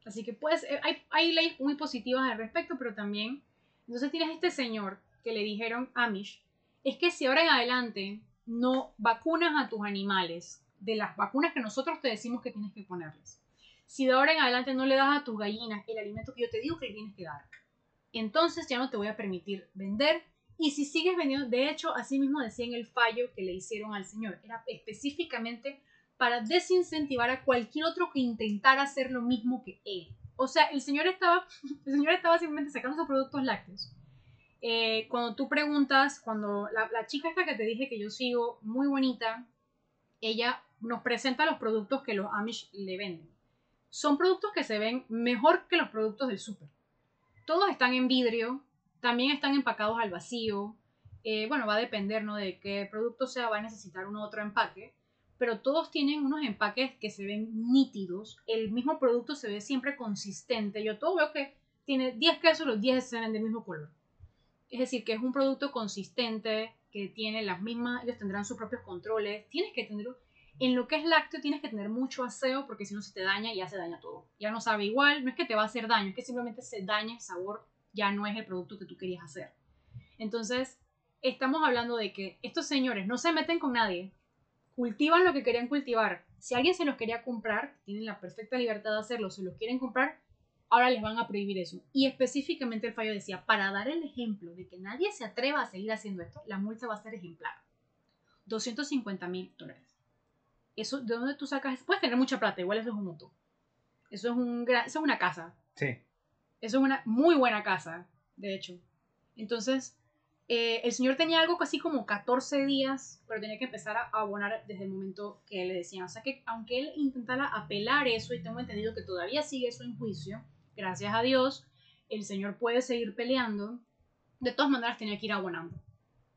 Así que pues hay, hay leyes muy positivas al respecto, pero también, entonces tienes este señor que le dijeron Amish es que si ahora en adelante no vacunas a tus animales de las vacunas que nosotros te decimos que tienes que ponerles, si de ahora en adelante no le das a tus gallinas el alimento que yo te digo que le tienes que dar, entonces ya no te voy a permitir vender. Y si sigues vendiendo, de hecho, así mismo decía en el fallo que le hicieron al señor, era específicamente para desincentivar a cualquier otro que intentara hacer lo mismo que él. O sea, el señor estaba, el señor estaba simplemente sacando sus productos lácteos eh, cuando tú preguntas, cuando la, chica esta que te dije que yo sigo, muy bonita, ella nos presenta los productos que los Amish le venden. Son productos que se ven mejor que los productos del súper. Todos están en vidrio, también están empacados al vacío. Eh, bueno, va a depender ¿no? de qué producto sea, va a necesitar un otro empaque. Pero todos tienen unos empaques que se ven nítidos. El mismo producto se ve siempre consistente. Yo todo veo que tiene 10 quesos, los 10 se ven del mismo color. Es decir, que es un producto consistente, que tiene las mismas, ellos tendrán sus propios controles. Tienes que tener, en lo que es lácteo, tienes que tener mucho aseo porque si no se te daña, ya se daña todo. Ya no sabe igual, no es que te va a hacer daño, es que simplemente se daña el sabor, ya no es el producto que tú querías hacer. Entonces, estamos hablando de que estos señores no se meten con nadie, cultivan lo que querían cultivar. Si alguien se los quería comprar, tienen la perfecta libertad de hacerlo, se los quieren comprar, ahora les van a prohibir eso. Y específicamente el fallo decía, para dar el ejemplo de que nadie se atreva a seguir haciendo esto, la multa va a ser ejemplar. 250 mil dólares. Eso, ¿de dónde tú sacas? Puedes tener mucha plata, igual eso es un monto. Eso es, un eso es una casa. Sí. Eso es una muy buena casa, de hecho. Entonces, eh, el señor tenía algo así como 14 días, pero tenía que empezar a abonar desde el momento que le decían. O sea que aunque él intentara apelar eso, y tengo entendido que todavía sigue eso en juicio, gracias a Dios, el señor puede seguir peleando. De todas maneras tenía que ir abonando.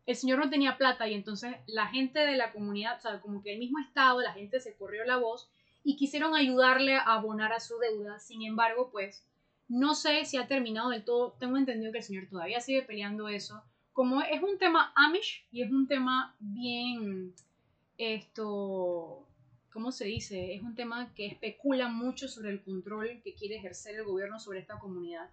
El señor no tenía plata y entonces la gente de la comunidad, o sea, como que el mismo estado, la gente se corrió la voz y quisieron ayudarle a abonar a su deuda. Sin embargo, pues no sé si ha terminado del todo. Tengo entendido que el señor todavía sigue peleando eso. Como es un tema Amish y es un tema bien, esto, ¿cómo se dice? Es un tema que especula mucho sobre el control que quiere ejercer el gobierno sobre esta comunidad.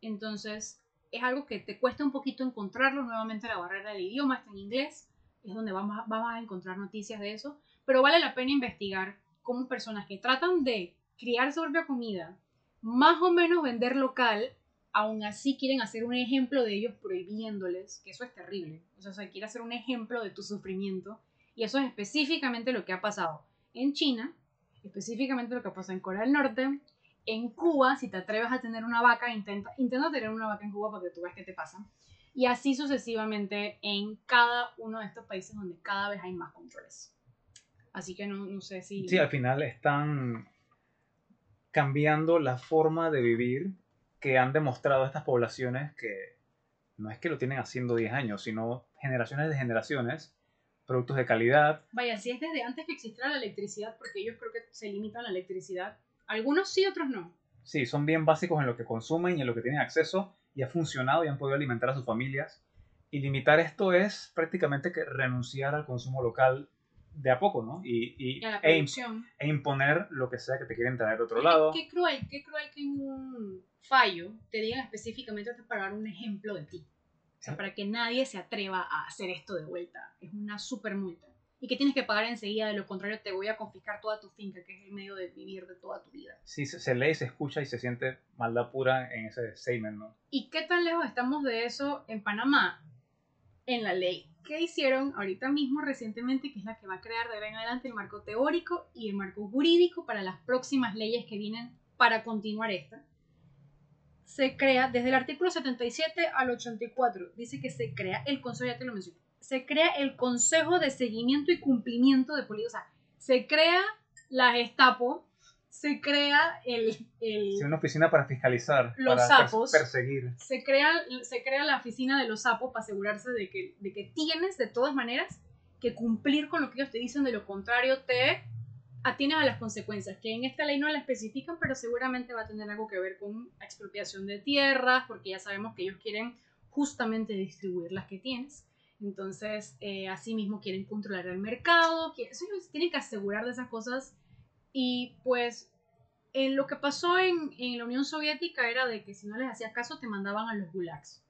Entonces, es algo que te cuesta un poquito encontrarlo. Nuevamente, la barrera del idioma está en inglés, es donde vamos a, a encontrar noticias de eso. Pero vale la pena investigar cómo personas que tratan de criar su propia comida, más o menos vender local, aún así quieren hacer un ejemplo de ellos prohibiéndoles, que eso es terrible. O sea, o sea, quiere hacer un ejemplo de tu sufrimiento. Y eso es específicamente lo que ha pasado en China, específicamente lo que pasa en Corea del Norte, en Cuba, si te atreves a tener una vaca, intenta, intenta tener una vaca en Cuba para que tú veas qué te pasa. Y así sucesivamente en cada uno de estos países donde cada vez hay más controles. Así que no, no sé si... Sí, al final están... cambiando la forma de vivir que han demostrado estas poblaciones que no es que lo tienen haciendo 10 años, sino generaciones de generaciones, productos de calidad. Vaya, si es desde antes que existiera la electricidad, porque ellos creo que se limitan a la electricidad. Algunos sí, otros no. Sí, son bien básicos en lo que consumen y en lo que tienen acceso y ha funcionado y han podido alimentar a sus familias. Y limitar esto es prácticamente que renunciar al consumo local de a poco, ¿no? Y, y a la e, e imponer lo que sea que te quieren traer de otro lado. Qué cruel, qué cruel que en un fallo te digan específicamente para dar un ejemplo de ti. O sea, para que nadie se atreva a hacer esto de vuelta. Es una super multa. Y que tienes que pagar enseguida, de lo contrario te voy a confiscar toda tu finca, que es el medio de vivir de toda tu vida. Sí, se, lee, se escucha y se siente maldad pura en ese statement, ¿no? ¿Y qué tan lejos estamos de eso en Panamá? En la ley. ¿Qué hicieron ahorita mismo recientemente, que es la que va a crear de ahora en adelante el marco teórico y el marco jurídico para las próximas leyes que vienen para continuar esta? Se crea, desde el artículo 77 al 84, dice que se crea el consejo, ya te lo mencioné, se crea el consejo de seguimiento y cumplimiento de políticas. O sea, se crea la Gestapo, se crea el, el Sí, una oficina para fiscalizar, Los para sapos. perseguir. se crea, se crea la oficina de los sapos para asegurarse de que, de que tienes de todas maneras que cumplir con lo que ellos te dicen, de lo contrario te atienes a las consecuencias, que en esta ley no la especifican, pero seguramente va a tener algo que ver con expropiación de tierras, porque ya sabemos que ellos quieren justamente distribuir las que tienes. Entonces, eh, asimismo quieren controlar el mercado, ellos tienen que asegurar de esas cosas. Y pues en lo que pasó en, en la Unión Soviética era de que si no les hacías caso te mandaban a los gulags.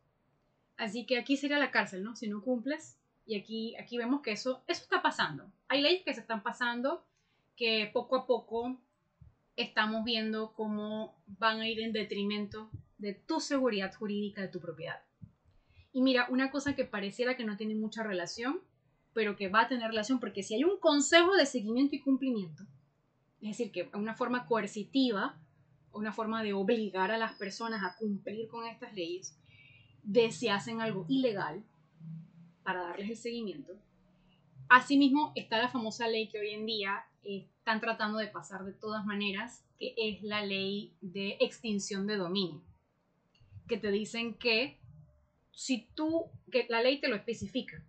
Así que aquí sería la cárcel, ¿no? Si no cumples. Y aquí, aquí vemos que eso, eso está pasando. Hay leyes que se están pasando que poco a poco estamos viendo cómo van a ir en detrimento de tu seguridad jurídica de tu propiedad. Y mira, una cosa que pareciera que no tiene mucha relación, pero que va a tener relación, porque si hay un consejo de seguimiento y cumplimiento, es decir, que una forma coercitiva, una forma de obligar a las personas a cumplir con estas leyes, de si hacen algo ilegal, para darles el seguimiento. Asimismo, está la famosa ley que hoy en día eh, están tratando de pasar de todas maneras, que es la ley de extinción de dominio, que te dicen que si tú, que la ley te lo especifica,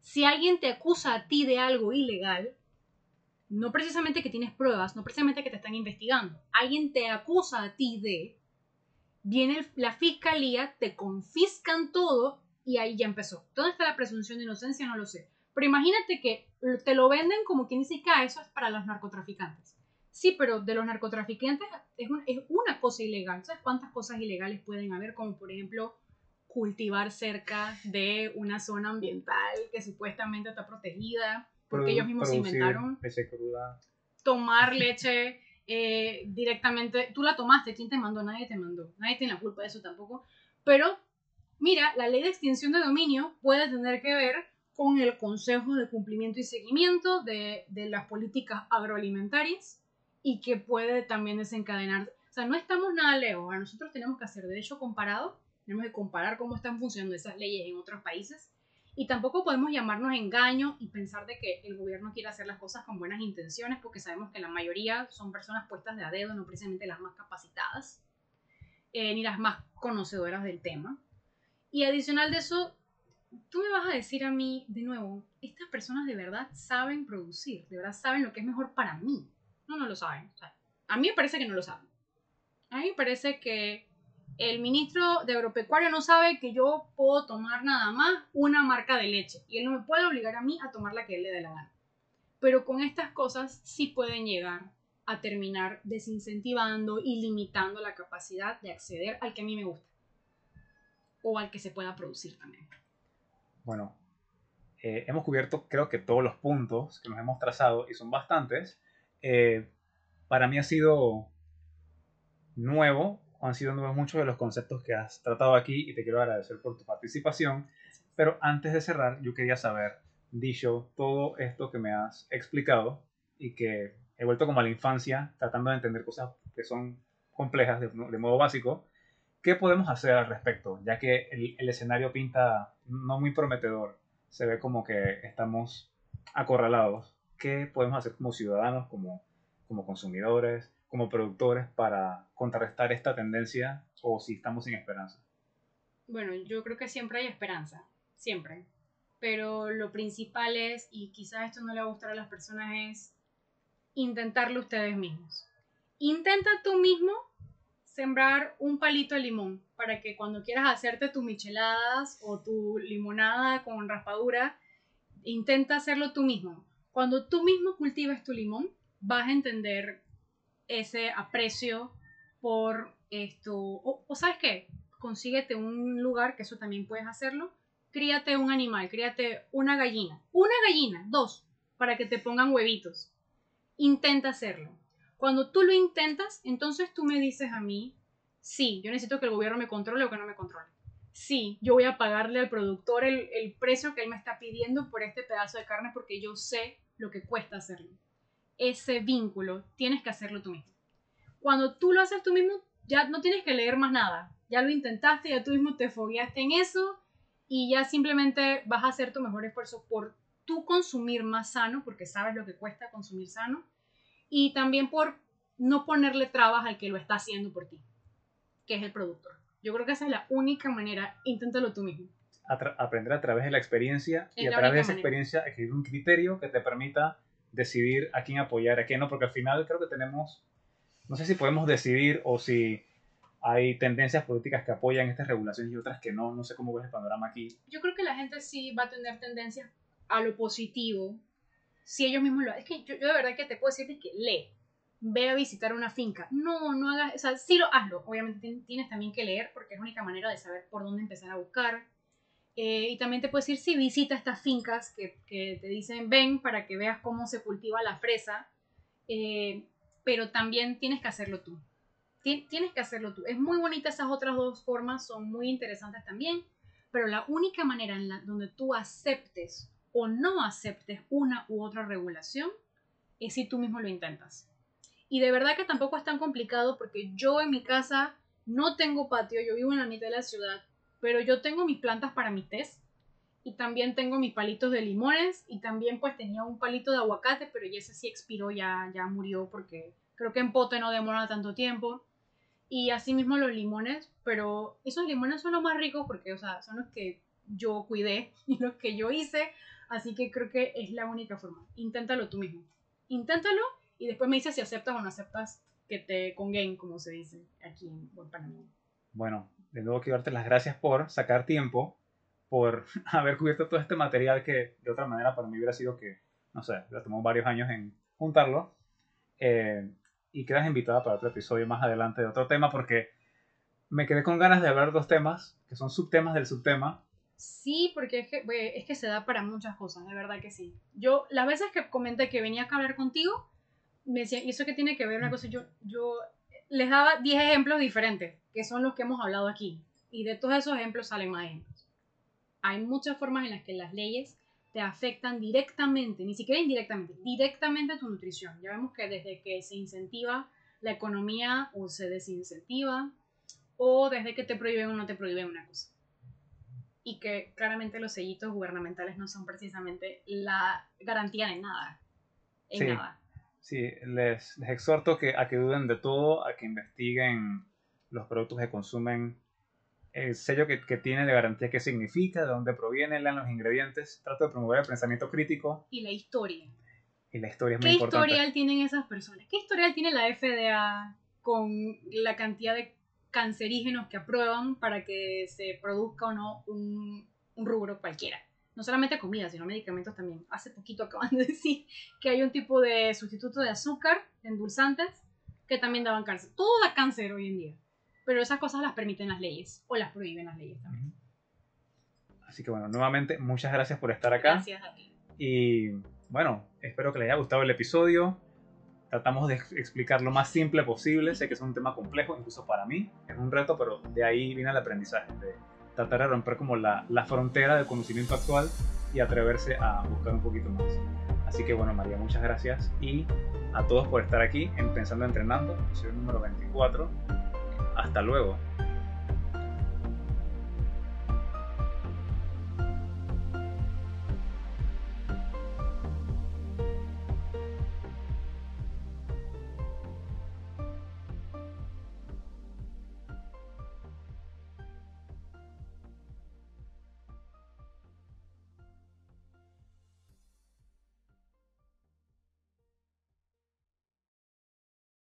si alguien te acusa a ti de algo ilegal, no precisamente que tienes pruebas, no precisamente que te están investigando, alguien te acusa a ti de, viene la fiscalía, te confiscan todo y ahí ya empezó. ¿Dónde está la presunción de inocencia? No lo sé. Pero imagínate que te lo venden como quien dice que ah, eso es para los narcotraficantes. Sí, pero de los narcotraficantes es, un- es una cosa ilegal. ¿Sabes cuántas cosas ilegales pueden haber? Como por ejemplo cultivar cerca de una zona ambiental que supuestamente está protegida, porque Produ- ellos mismos inventaron leche cruda. tomar leche eh, directamente. Tú la tomaste, ¿quién te mandó? Nadie te mandó. Nadie tiene la culpa de eso tampoco. Pero, mira, la ley de extinción de dominio puede tener que ver con el Consejo de Cumplimiento y Seguimiento de, de las políticas agroalimentarias y que puede también desencadenar. O sea, no estamos nada lejos. Ahora, Nosotros tenemos que hacer derecho comparado, tenemos que comparar cómo están funcionando esas leyes en otros países y tampoco podemos llamarnos engaño y pensar de que el gobierno quiere hacer las cosas con buenas intenciones, porque sabemos que la mayoría son personas puestas de a dedo, no precisamente las más capacitadas, eh, ni las más conocedoras del tema. Y adicional de eso, tú me vas a decir a mí, de nuevo, estas personas de verdad saben producir, de verdad saben lo que es mejor para mí. No, no lo saben. O sea, a mí me parece que no lo saben. A mí me parece que el ministro de Agropecuario no sabe que yo puedo tomar nada más una marca de leche y él no me puede obligar a mí a tomar la que él le dé la gana. Pero con estas cosas sí pueden llegar a terminar desincentivando y limitando la capacidad de acceder al que a mí me gusta o al que se pueda producir también. Bueno, eh, hemos cubierto creo que todos los puntos que nos hemos trazado y son bastantes. Eh, para mí ha sido nuevo, sido nuevos muchos de los conceptos que has tratado aquí y te quiero agradecer por tu participación. Pero antes de cerrar, yo quería saber, dicho todo esto que me has explicado y que he vuelto como a la infancia tratando de entender cosas que son complejas de, de modo básico, ¿qué podemos hacer al respecto? Ya que el, el escenario pinta no muy prometedor, se ve como que estamos acorralados. ¿Qué podemos hacer como ciudadanos, como, como consumidores, como productores para contrarrestar esta tendencia o si estamos sin esperanza? Bueno, yo creo que siempre hay esperanza, siempre. Pero lo principal es, y quizás esto no le va a gustar a las personas, es intentarlo ustedes mismos. Intenta tú mismo sembrar un palito de limón para que cuando quieras hacerte tus micheladas o tu limonada con raspadura, intenta hacerlo tú mismo. Cuando tú mismo cultives tu limón, vas a entender ese aprecio por esto. O, sabes qué, consíguete un lugar, que eso también puedes hacerlo. Críate un animal, críate una gallina. Una gallina, dos, para que te pongan huevitos. Intenta hacerlo. Cuando tú lo intentas, entonces tú me dices a mí, sí, yo necesito que el gobierno me controle o que no me controle. Sí, yo voy a pagarle al productor el, el precio que él me está pidiendo por este pedazo de carne porque yo sé lo que cuesta hacerlo ese vínculo, tienes que hacerlo tú mismo. Cuando tú lo haces tú mismo, ya no tienes que leer más nada. Ya lo intentaste, ya tú mismo te fogueaste en eso y ya simplemente vas a hacer tu mejor esfuerzo por tú consumir más sano, porque sabes lo que cuesta consumir sano, y también por no ponerle trabas al que lo está haciendo por ti, que es el productor. Yo creo que esa es la única manera, inténtalo tú mismo. aprender a través de la experiencia y a través de esa experiencia escribir un criterio que te permita decidir a quién apoyar, a quién no, porque al final creo que tenemos, no sé si podemos decidir o si hay tendencias políticas que apoyan estas regulaciones y otras que no, no sé cómo ves el panorama aquí. Yo creo que la gente sí va a tener tendencias a lo positivo, si ellos mismos lo... Es que yo, de verdad que te puedo decir que lee, ve a visitar una finca. No, no hagas, o sea, sí lo hazlo. Obviamente tienes también que leer porque es la única manera de saber por dónde empezar a buscar. Eh, y también te puedes decir si visita estas fincas que, te dicen ven para que veas cómo se cultiva la fresa, eh, pero también tienes que hacerlo tú. tienes que hacerlo tú. Es muy bonita esas otras dos formas, son muy interesantes también, pero la única manera en la, donde tú aceptes o no aceptes una u otra regulación es si tú mismo lo intentas. Y de verdad que tampoco es tan complicado porque yo en mi casa no tengo patio, yo vivo en la mitad de la ciudad, pero yo tengo mis plantas para mi test y también tengo mis palitos de limones y también pues tenía un palito de aguacate, pero ya ese sí expiró, ya, ya murió porque creo que en pote no demora tanto tiempo. Y así mismo los limones, pero esos limones son los más ricos porque, o sea, son los que yo cuidé y los que yo hice, así que creo que es la única forma. Inténtalo tú mismo. Inténtalo y después me dices si aceptas o no aceptas que te conguen, como se dice aquí en Panamá. Bueno, de nuevo quiero darte las gracias por sacar tiempo, por haber cubierto todo este material que de otra manera para mí hubiera sido que, no sé, hubiera tomado varios años en juntarlo. Eh, y quedas invitada para otro episodio más adelante de otro tema porque me quedé con ganas de hablar dos temas que son subtemas del subtema. Sí, porque es que, es que se da para muchas cosas, de verdad que sí. Yo, las veces que comenté que venía a hablar contigo, me decían, ¿y eso qué tiene que ver? Una cosa, yo, yo les daba 10 ejemplos diferentes que son los que hemos hablado aquí. Y de todos esos ejemplos salen más ejemplos. Hay muchas formas en las que las leyes te afectan directamente, ni siquiera indirectamente, directamente a tu nutrición. Ya vemos que desde que se incentiva la economía o se desincentiva, o desde que te prohíben o no te prohíben una cosa. Y que claramente los sellitos gubernamentales no son precisamente la garantía de nada. En nada. Sí, les, les exhorto que, a que duden de todo, a que investiguen los productos que consumen, el sello que, que tiene de garantía, qué significa, de dónde provienen los ingredientes. Trato de promover el pensamiento crítico. Y la historia. Y la historia es muy importante. ¿Qué historial tienen esas personas? ¿Qué historial tiene la FDA con la cantidad de cancerígenos que aprueban para que se produzca o no un, un rubro cualquiera? No solamente comida, sino medicamentos también. Hace poquito acaban de decir que hay un tipo de sustituto de azúcar, de endulzantes, que también daban cáncer. Todo da cáncer hoy en día pero esas cosas las permiten las leyes o las prohíben las leyes también. Así que bueno, nuevamente muchas gracias por estar acá. Gracias a ti. Y bueno, espero que les haya gustado el episodio. Tratamos de explicar lo más simple posible. Sé que es un tema complejo, incluso para mí. Es un reto, pero de ahí viene el aprendizaje, de tratar de romper como la, la frontera del conocimiento actual y atreverse a buscar un poquito más. Así que bueno, María, muchas gracias y a todos por estar aquí en Pensando Entrenando, episodio número 24 hasta luego.